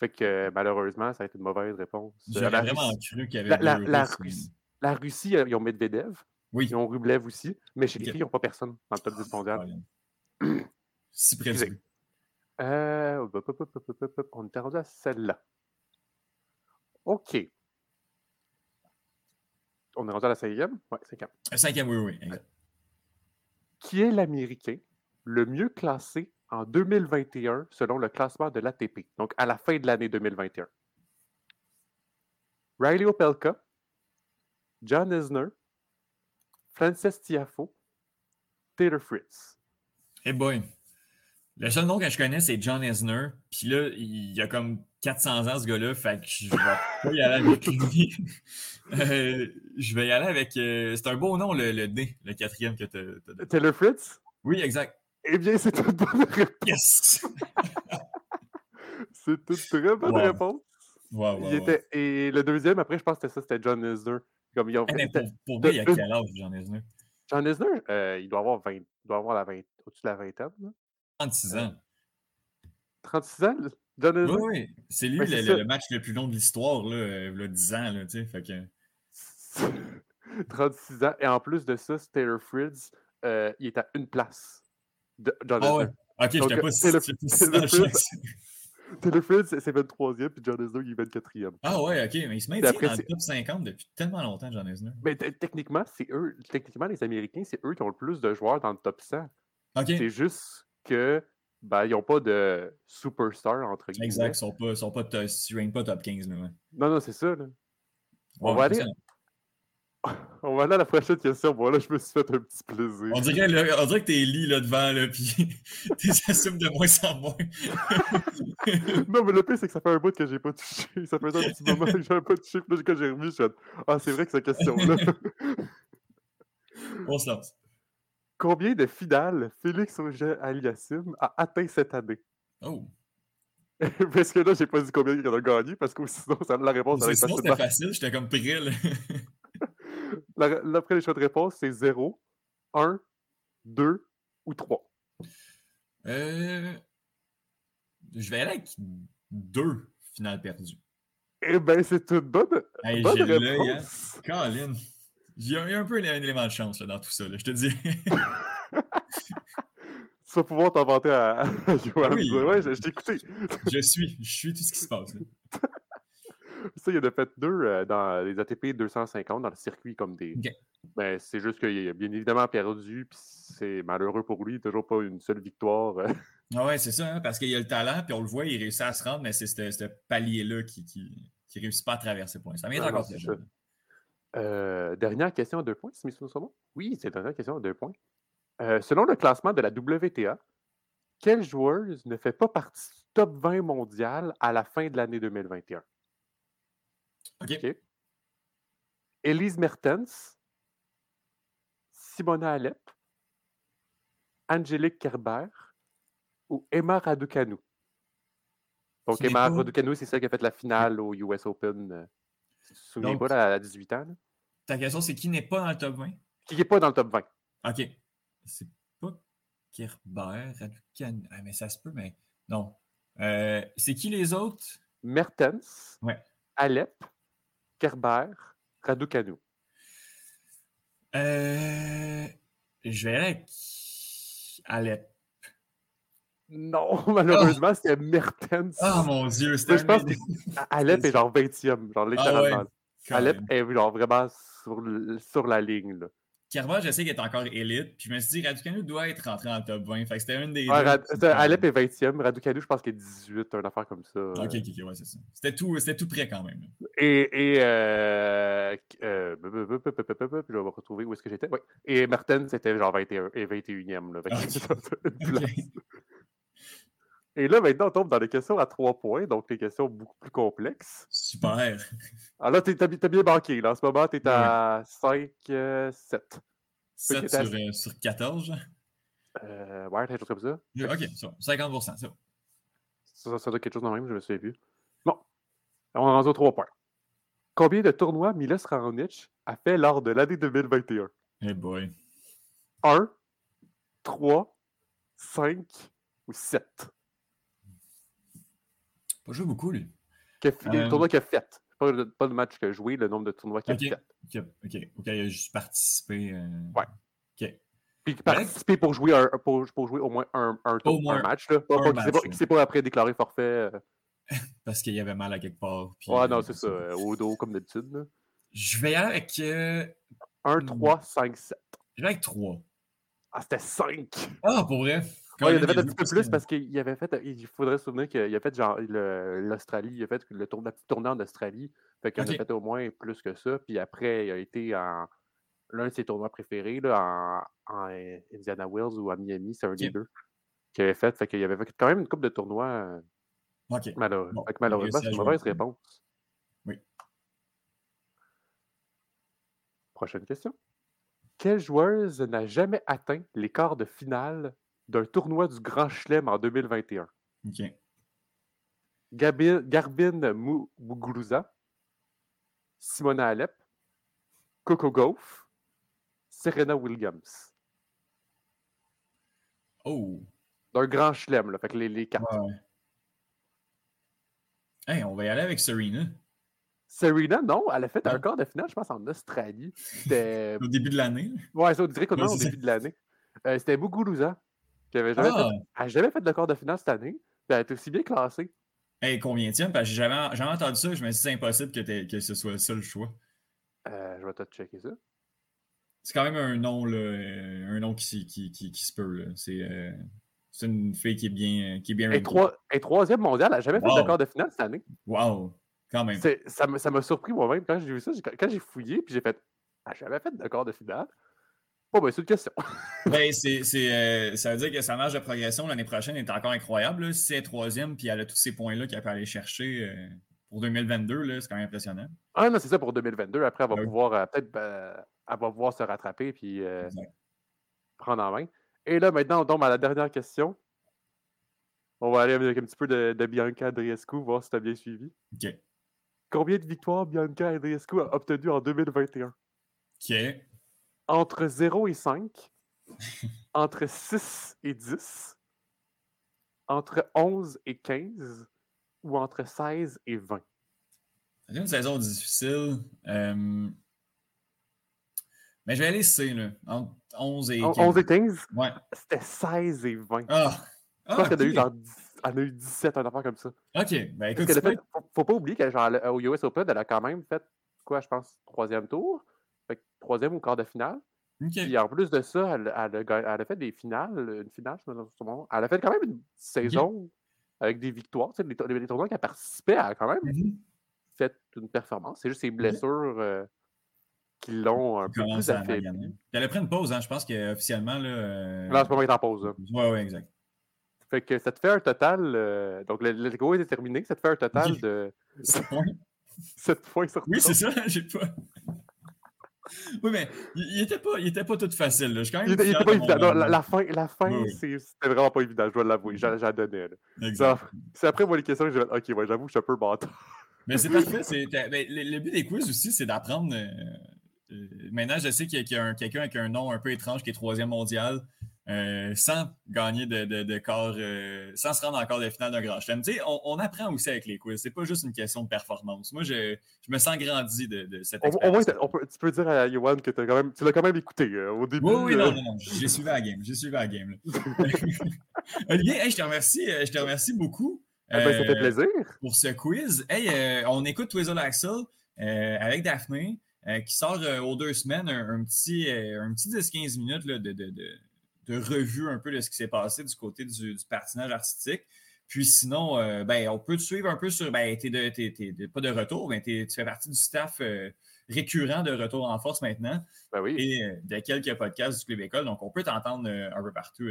Fait que malheureusement, ça a été une mauvaise réponse. La, vraiment Russie, cru qu'il y avait la, la- Russie, la Russie, ils ont Medvedev. Oui. Ils ont Rublev aussi. Mais chez les filles, ils n'ont pas personne dans le top 10 mondial. Colin. *clears throat* Si but. Euh, on était rendu à celle-là. OK. On est rendu à la cinquième? Oui, cinquième. Cinquième, oui, oui. exact. Qui est l'Américain le mieux classé en 2021 selon le classement de l'ATP? Donc, à la fin de l'année 2021. Riley Opelka, John Isner, Frances Tiafo, Taylor Fritz. Eh boy. Le seul nom que je connais, c'est John Esner. Puis là, il y a comme 400 ans, ce gars-là, fait que je vais pas y aller avec lui. *laughs* Euh, je vais y aller avec. euh, c'est un beau nom, le, le D, le quatrième que tu as. Taylor Fritz? Oui, exact. Eh bien, c'est une bonne réponse. Yes! *laughs* C'est une très bonne Wow. réponse. Wow, wow, Il était... Et le deuxième, après, je pense que c'était ça, c'était John Isner. Comme ils ont... Eh, pour, pour il y a quel âge, Jean Esner? John Isner, euh, il doit avoir 20, il doit avoir la 20, au-dessus de la vingtaine. là. 36 ans. 36 ans, Oui, oui. C'est lui Ben, le, match le plus long de l'histoire, là, euh, là, 10 ans, là, tu sais. Fait que. *laughs* 36 ans. Et en plus de ça, Taylor Fritz, euh, il est à une place de Ah ouais. Ok, je n'étais pas si Taylor- j'étais pas si Taylor Fritz- champ. *laughs* Taylor Fritz, c'est 23e, puis John Isner, il est 24e. Ah ouais, ok, mais il se maintient dans le top 50 depuis tellement longtemps, John Esner. Mais techniquement, c'est eux, techniquement, les Américains, c'est eux qui ont le plus de joueurs dans le top 100. Ok, C'est juste que ben, ils n'ont pas de superstar, entre guillemets. exact, ils sont pas, sont pas, to- ils règnent pas top 15, là, ouais. Non, non, c'est ça. Là. On Ouais, va aller-. *laughs* On va aller à la prochaine question. Bon, là, je me suis fait un petit plaisir. On dirait, on dirait que t'es lit là devant, là, puis *laughs* t'es assumes de moins en moins. *laughs* non, mais le pire, c'est que ça fait un bout que j'ai pas touché. Ça fait un petit moment que j'ai pas touché. Puis là, quand j'ai remis, je suis Ah, c'est vrai que cette question-là. On se lance. Combien de finales Félix Auger Aliassime a atteint cette année? Oh. *laughs* parce que là, j'ai pas dit combien il en a gagné, parce que sinon, ça, la réponse, est Sinon, c'était facile, j'étais comme prêt, L'après les choix de réponse, c'est 0, 1, 2 ou 3. Euh, je vais aller avec deux finales perdues. Eh bien, c'est une bonne, Hey, bonne hein. réponse. Colin. Il y a y un peu un élément de chance là, dans tout ça, là, je te dis. *laughs* Tu vas pouvoir t'inventer à, à Johan. Oui. Ouais, je, je t'ai écouté. je suis, je suis tout ce qui se passe. là. *laughs* Ça, il en a fait deux euh, dans les ATP 250, dans le circuit comme des. Ben, c'est juste qu'il a bien évidemment perdu, puis c'est malheureux pour lui, toujours pas une seule victoire. euh. Ah ouais, c'est ça, hein, parce qu'il y a le talent, puis on le voit, il réussit à se rendre, mais c'est ce palier-là qui, qui, qui réussit pas à traverser pour l'instant. Mais il est non, encore très jeune. Euh, dernière question à deux points, sont bons? Oui, c'est la dernière question à deux points. Euh, selon le classement de la WTA, quelle joueuse ne fait pas partie du top 20 mondial à la fin de l'année 2021? OK. Elise Mertens, Simona Alep, Angélique Kerber ou Emma Raducanu? Donc, Emma Raducanu, c'est celle qui a fait la finale au US Open. Souviens Donc- pas, à 18 ans? là? Ta question, c'est qui n'est pas dans le top 20? Qui n'est pas dans le top 20. OK. C'est pas Kerber, Raducan. Ah, mais ça se peut, mais non. Euh, c'est qui les autres? Mertens, Ouais. Alep, Kerber, Raducanu. Euh, je avec Alep. Non, *laughs* malheureusement, c'était Mertens. Oh mon Dieu, c'était je pense un- que Alep est genre 20e, genre littéralement. Alep est genre vraiment sur, sur la ligne. Là. Je sais qu'il est encore élite, puis je me suis dit, Raducanu doit être rentré en top 20. Fait que c'était une des. Ouais, Rad- c'est- Alep est 20e, Raducanu, je pense qu'il est 18, une affaire comme ça. Ok, ok, ok, ouais, c'est ça. C'était tout, c'était tout près quand même. Et, et euh, euh, bup, bup, je vais retrouver où est-ce que j'étais. Ouais. Et Mertens, c'était genre 21 et 21e. Là, Fait. *laughs* c'est une Ok. place. Et là, maintenant, on tombe dans les questions à 3 points, donc les questions beaucoup plus complexes. Super. Alors là, t'es- t'as bien banqué. Là. En ce moment, tu es à 5, 7. 7 t'as- sur, euh, sur 14. genre. Euh, ouais, quelque chose comme ça. Ok, ça va. 50%, ça va. Ça, ça doit être quelque chose de même, je me souviens plus. Bon, on est rendu aux 3 points. Combien de tournois Milos Raonic a fait lors de l'année 2021? Eh boy. 1, 3, 5 ou 7? Pas joué beaucoup, lui. Les Euh. tournois qu'il a fait. Pas, le- pas le match qu'il a joué, le nombre de tournois qu'il a fait. Ok, ok. Ok, il a juste participé. euh, Ouais. Ok. Puis participer pour jouer, un, pour, pour jouer au moins un, un, tour- Au moins un match. Là. Pas, match, pas, ouais. pas après déclaré forfait. euh. *laughs* Parce qu'il y avait mal à quelque part. puis, Ouais, euh, non, c'est ça. euh, Au dos, comme d'habitude. Je vais avec. euh, 1, Hmm. 3, 5, 7. je vais avec 3. Ah, c'était 5! Ah, pour vrai? Ouais, il en avait fait un petit peu plus que- parce qu'il avait fait, il faudrait se souvenir qu'il a fait genre l'Australie, il a fait le tour, la petite tournée en Australie, fait qu'il en Ok. a fait au moins plus que ça, puis après il a été en l'un de ses tournois préférés là, en, en Indiana Wells ou à Miami, c'est un des deux qu'il avait fait, fait qu'il avait fait quand même une coupe de tournois euh, OK. Malheureux. Bon, malheureusement, c'est une mauvaise réponse. Oui. Prochaine question. Quelle joueuse n'a jamais atteint les quarts de finale d'un tournoi du Grand Chelem en 2021? OK. Gabi- Garbine Muguruza, Simona Alep, Coco Gauff, Serena Williams. Oh! D'un Grand Chelem, là. Fait que les, les quatre. Ouais. Hey, on va y aller avec Serena. Serena, non, elle a fait un quart de finale, je pense, en Australie. C'était. *laughs* Au début de l'année. Ouais, ça, on dirait qu'au Ouais, au début de l'année. Euh, C'était Muguruza, qui avait jamais, Ah! fait, elle a jamais fait de quart de finale cette année. Puis elle aussi bien classée. Hey, combien tiens? Parce que j'ai jamais, jamais entendu ça. Je me suis dit, c'est impossible que, que ce soit ça le choix. Euh, je vais te checker ça. C'est quand même un nom, là, euh, un nom qui, qui, qui, qui se peut. C'est euh, c'est une fille qui est bien, qui est bien est troisième mondiale, elle n'a jamais fait de quart de finale cette année. Wow! Quand même. Ça m'a surpris moi-même quand j'ai vu ça. Quand j'ai fouillé, puis j'ai fait Elle n'a jamais fait de quart de finale. Bon, ben, c'est une question. *laughs* Ben, c'est, euh, ça veut dire que sa marge de progression l'année prochaine est encore incroyable. là. Si elle est troisième, puis elle a tous ces points-là qu'elle peut aller chercher euh, pour 2022, là, c'est quand même impressionnant. Ah non, c'est ça pour 2022. Après, elle va Ouais. pouvoir euh, peut-être ben, elle va pouvoir se rattraper puis prendre en main. Et là, maintenant, on tombe à la dernière question. On va aller avec un petit peu de, de Bianca Andreescu, voir si tu as bien suivi. OK. Combien de victoires Bianca Andreescu a obtenu en 2021? OK. Entre 0 et 5, *laughs* entre 6 et 10, entre 11 et 15 ou entre 16 et 20? C'est une saison difficile. euh, Mais je vais aller C, là. Entre 11 et 15. 11 et 15, Ouais. c'était 16 et 20. Ah! Je pense Ah, qu'elle a eu ok. genre 10 elle a eu 17, un affaire comme ça. OK. Ben, Parce écoute, a c'est fait, pas- faut, faut pas oublier qu'au US Open, elle a quand même fait, quoi, je pense, troisième tour? Fait que troisième au quart de finale. OK. Puis en plus de ça, elle, elle a, gagné- elle a fait des finales, une finale, je me souviens pas. Elle a fait quand même une saison avec des victoires. Tu sais, les, les tournois qu'elle participait, elle a quand même Mhm. fait une performance. C'est juste ses blessures euh, qui l'ont un peu plus affaiblie. Elle a pris une pause, hein. Je pense qu'officiellement, là. euh, Là, en ce moment, elle est en pause. là. Ouais, ouais, exact. Fait que ça te fait un total. euh, donc, le, le go est terminé. Ça te fait un total de C'est point. 7 points sur Oui, 30. c'est ça, *laughs* j'ai pas. Oui, mais il, il était pas, il était pas tout facile. Là. Je suis quand même Il était, il fier était pas de mon évident. Non, la, fin, la fin Oui, c'était vraiment pas évident, je dois l'avouer. J'en j'en donnais. là. Exact. C'est après moi les questions que j'ai Ok, ouais, j'avoue, je suis un peu bâtard. Mais c'est parfait. t'as- ben, le, le but des quiz aussi, c'est d'apprendre. euh, euh, maintenant, je sais qu'il y a, a un- quelqu'un avec un nom un peu étrange qui est troisième mondial, euh, sans gagner de, de, de quart, euh, sans se rendre encore de finale d'un grand chelem. Tu sais, on, on apprend aussi avec les quiz. C'est pas juste une question de performance. Moi, je, je me sens grandi de, de cette expérience. t'as- on peut- tu peux dire à Yohan que as quand même, tu l'as quand même écouté euh, au début. Oui, oui, non, non, non. J'ai suivi la game. J'ai suivi la game. *laughs* Olivier, hey, je te remercie. Je te remercie beaucoup. eh ben, ça fait plaisir. pour ce quiz. Hey, on écoute Twizzle Axel avec Daphné, qui sort aux deux semaines un, un petit, un petit 10-15 minutes là, de, de, revue un peu de ce qui s'est passé du côté du, du patinage artistique. Puis sinon, euh, ben, on peut te suivre un peu sur. Ben, t'es de, t'es- t'es de- pas de retour, mais t'es- tu fais partie du staff euh, récurrent de Retour en force maintenant Ben oui. et euh, de quelques podcasts du Club École. Donc, on peut t'entendre un peu partout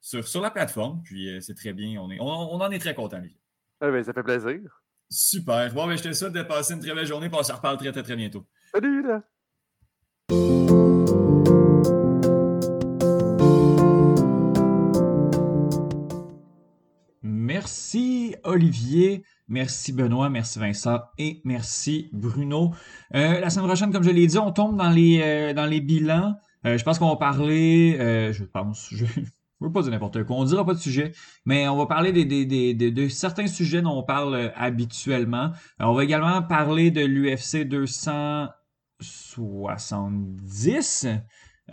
sur, sur la plateforme. Puis, c'est très bien. On, est, on, on en est très content, Olivier. Eh ben, ça fait plaisir. Super. Bon, ben, je te souhaite de passer une très belle journée. Puis on se reparle très, très, très bientôt. Salut là! Merci Olivier, merci Benoît, merci Vincent et merci Bruno. Euh, la semaine prochaine, comme je l'ai dit, on tombe dans les, euh, dans les bilans. Euh, je pense qu'on va parler, je pense, je ne veux pas dire n'importe quoi, on ne dira pas de sujet, mais on va parler de certains sujets dont on parle habituellement. On va également parler de l'UFC 270.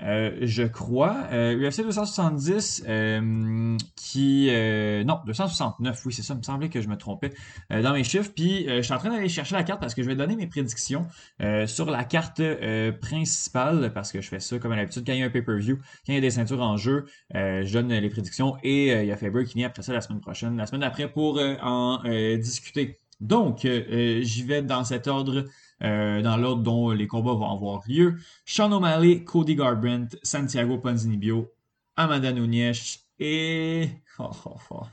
Euh, je crois. Euh, UFC 270 euh, qui... euh, non, 269, oui, c'est ça. Il me semblait que je me trompais euh, dans mes chiffres. Puis, euh, je suis en train d'aller chercher la carte parce que je vais donner mes prédictions euh, sur la carte euh, principale parce que je fais ça comme à l'habitude. Quand il y a un pay-per-view, quand il y a des ceintures en jeu, euh, je donne les prédictions et euh, il y a Faber qui vient après ça la semaine prochaine, la semaine d'après pour euh, en euh, discuter. Donc, euh, euh, j'y vais dans cet ordre euh, dans l'ordre dont les combats vont avoir lieu. Sean O'Malley, Cody Garbrandt, Santiago Ponzinibbio, Amanda Nunes et... oh, oh, oh.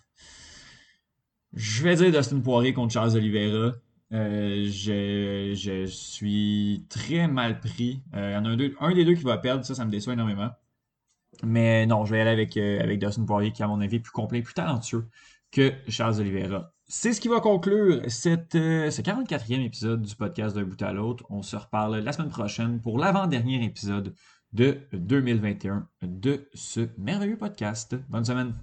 Je vais dire Dustin Poirier contre Charles Oliveira. Euh, je, je suis très mal pris. Euh, il y en a un, des deux qui va perdre, ça, ça me déçoit énormément. Mais non, je vais aller avec, euh, avec Dustin Poirier, qui, à mon avis, est plus complet, plus talentueux que Charles Oliveira. C'est ce qui va conclure cette, euh, ce 44e épisode du podcast d'un bout à l'autre. On se reparle la semaine prochaine pour l'avant-dernier épisode de 2021 de ce merveilleux podcast. Bonne semaine.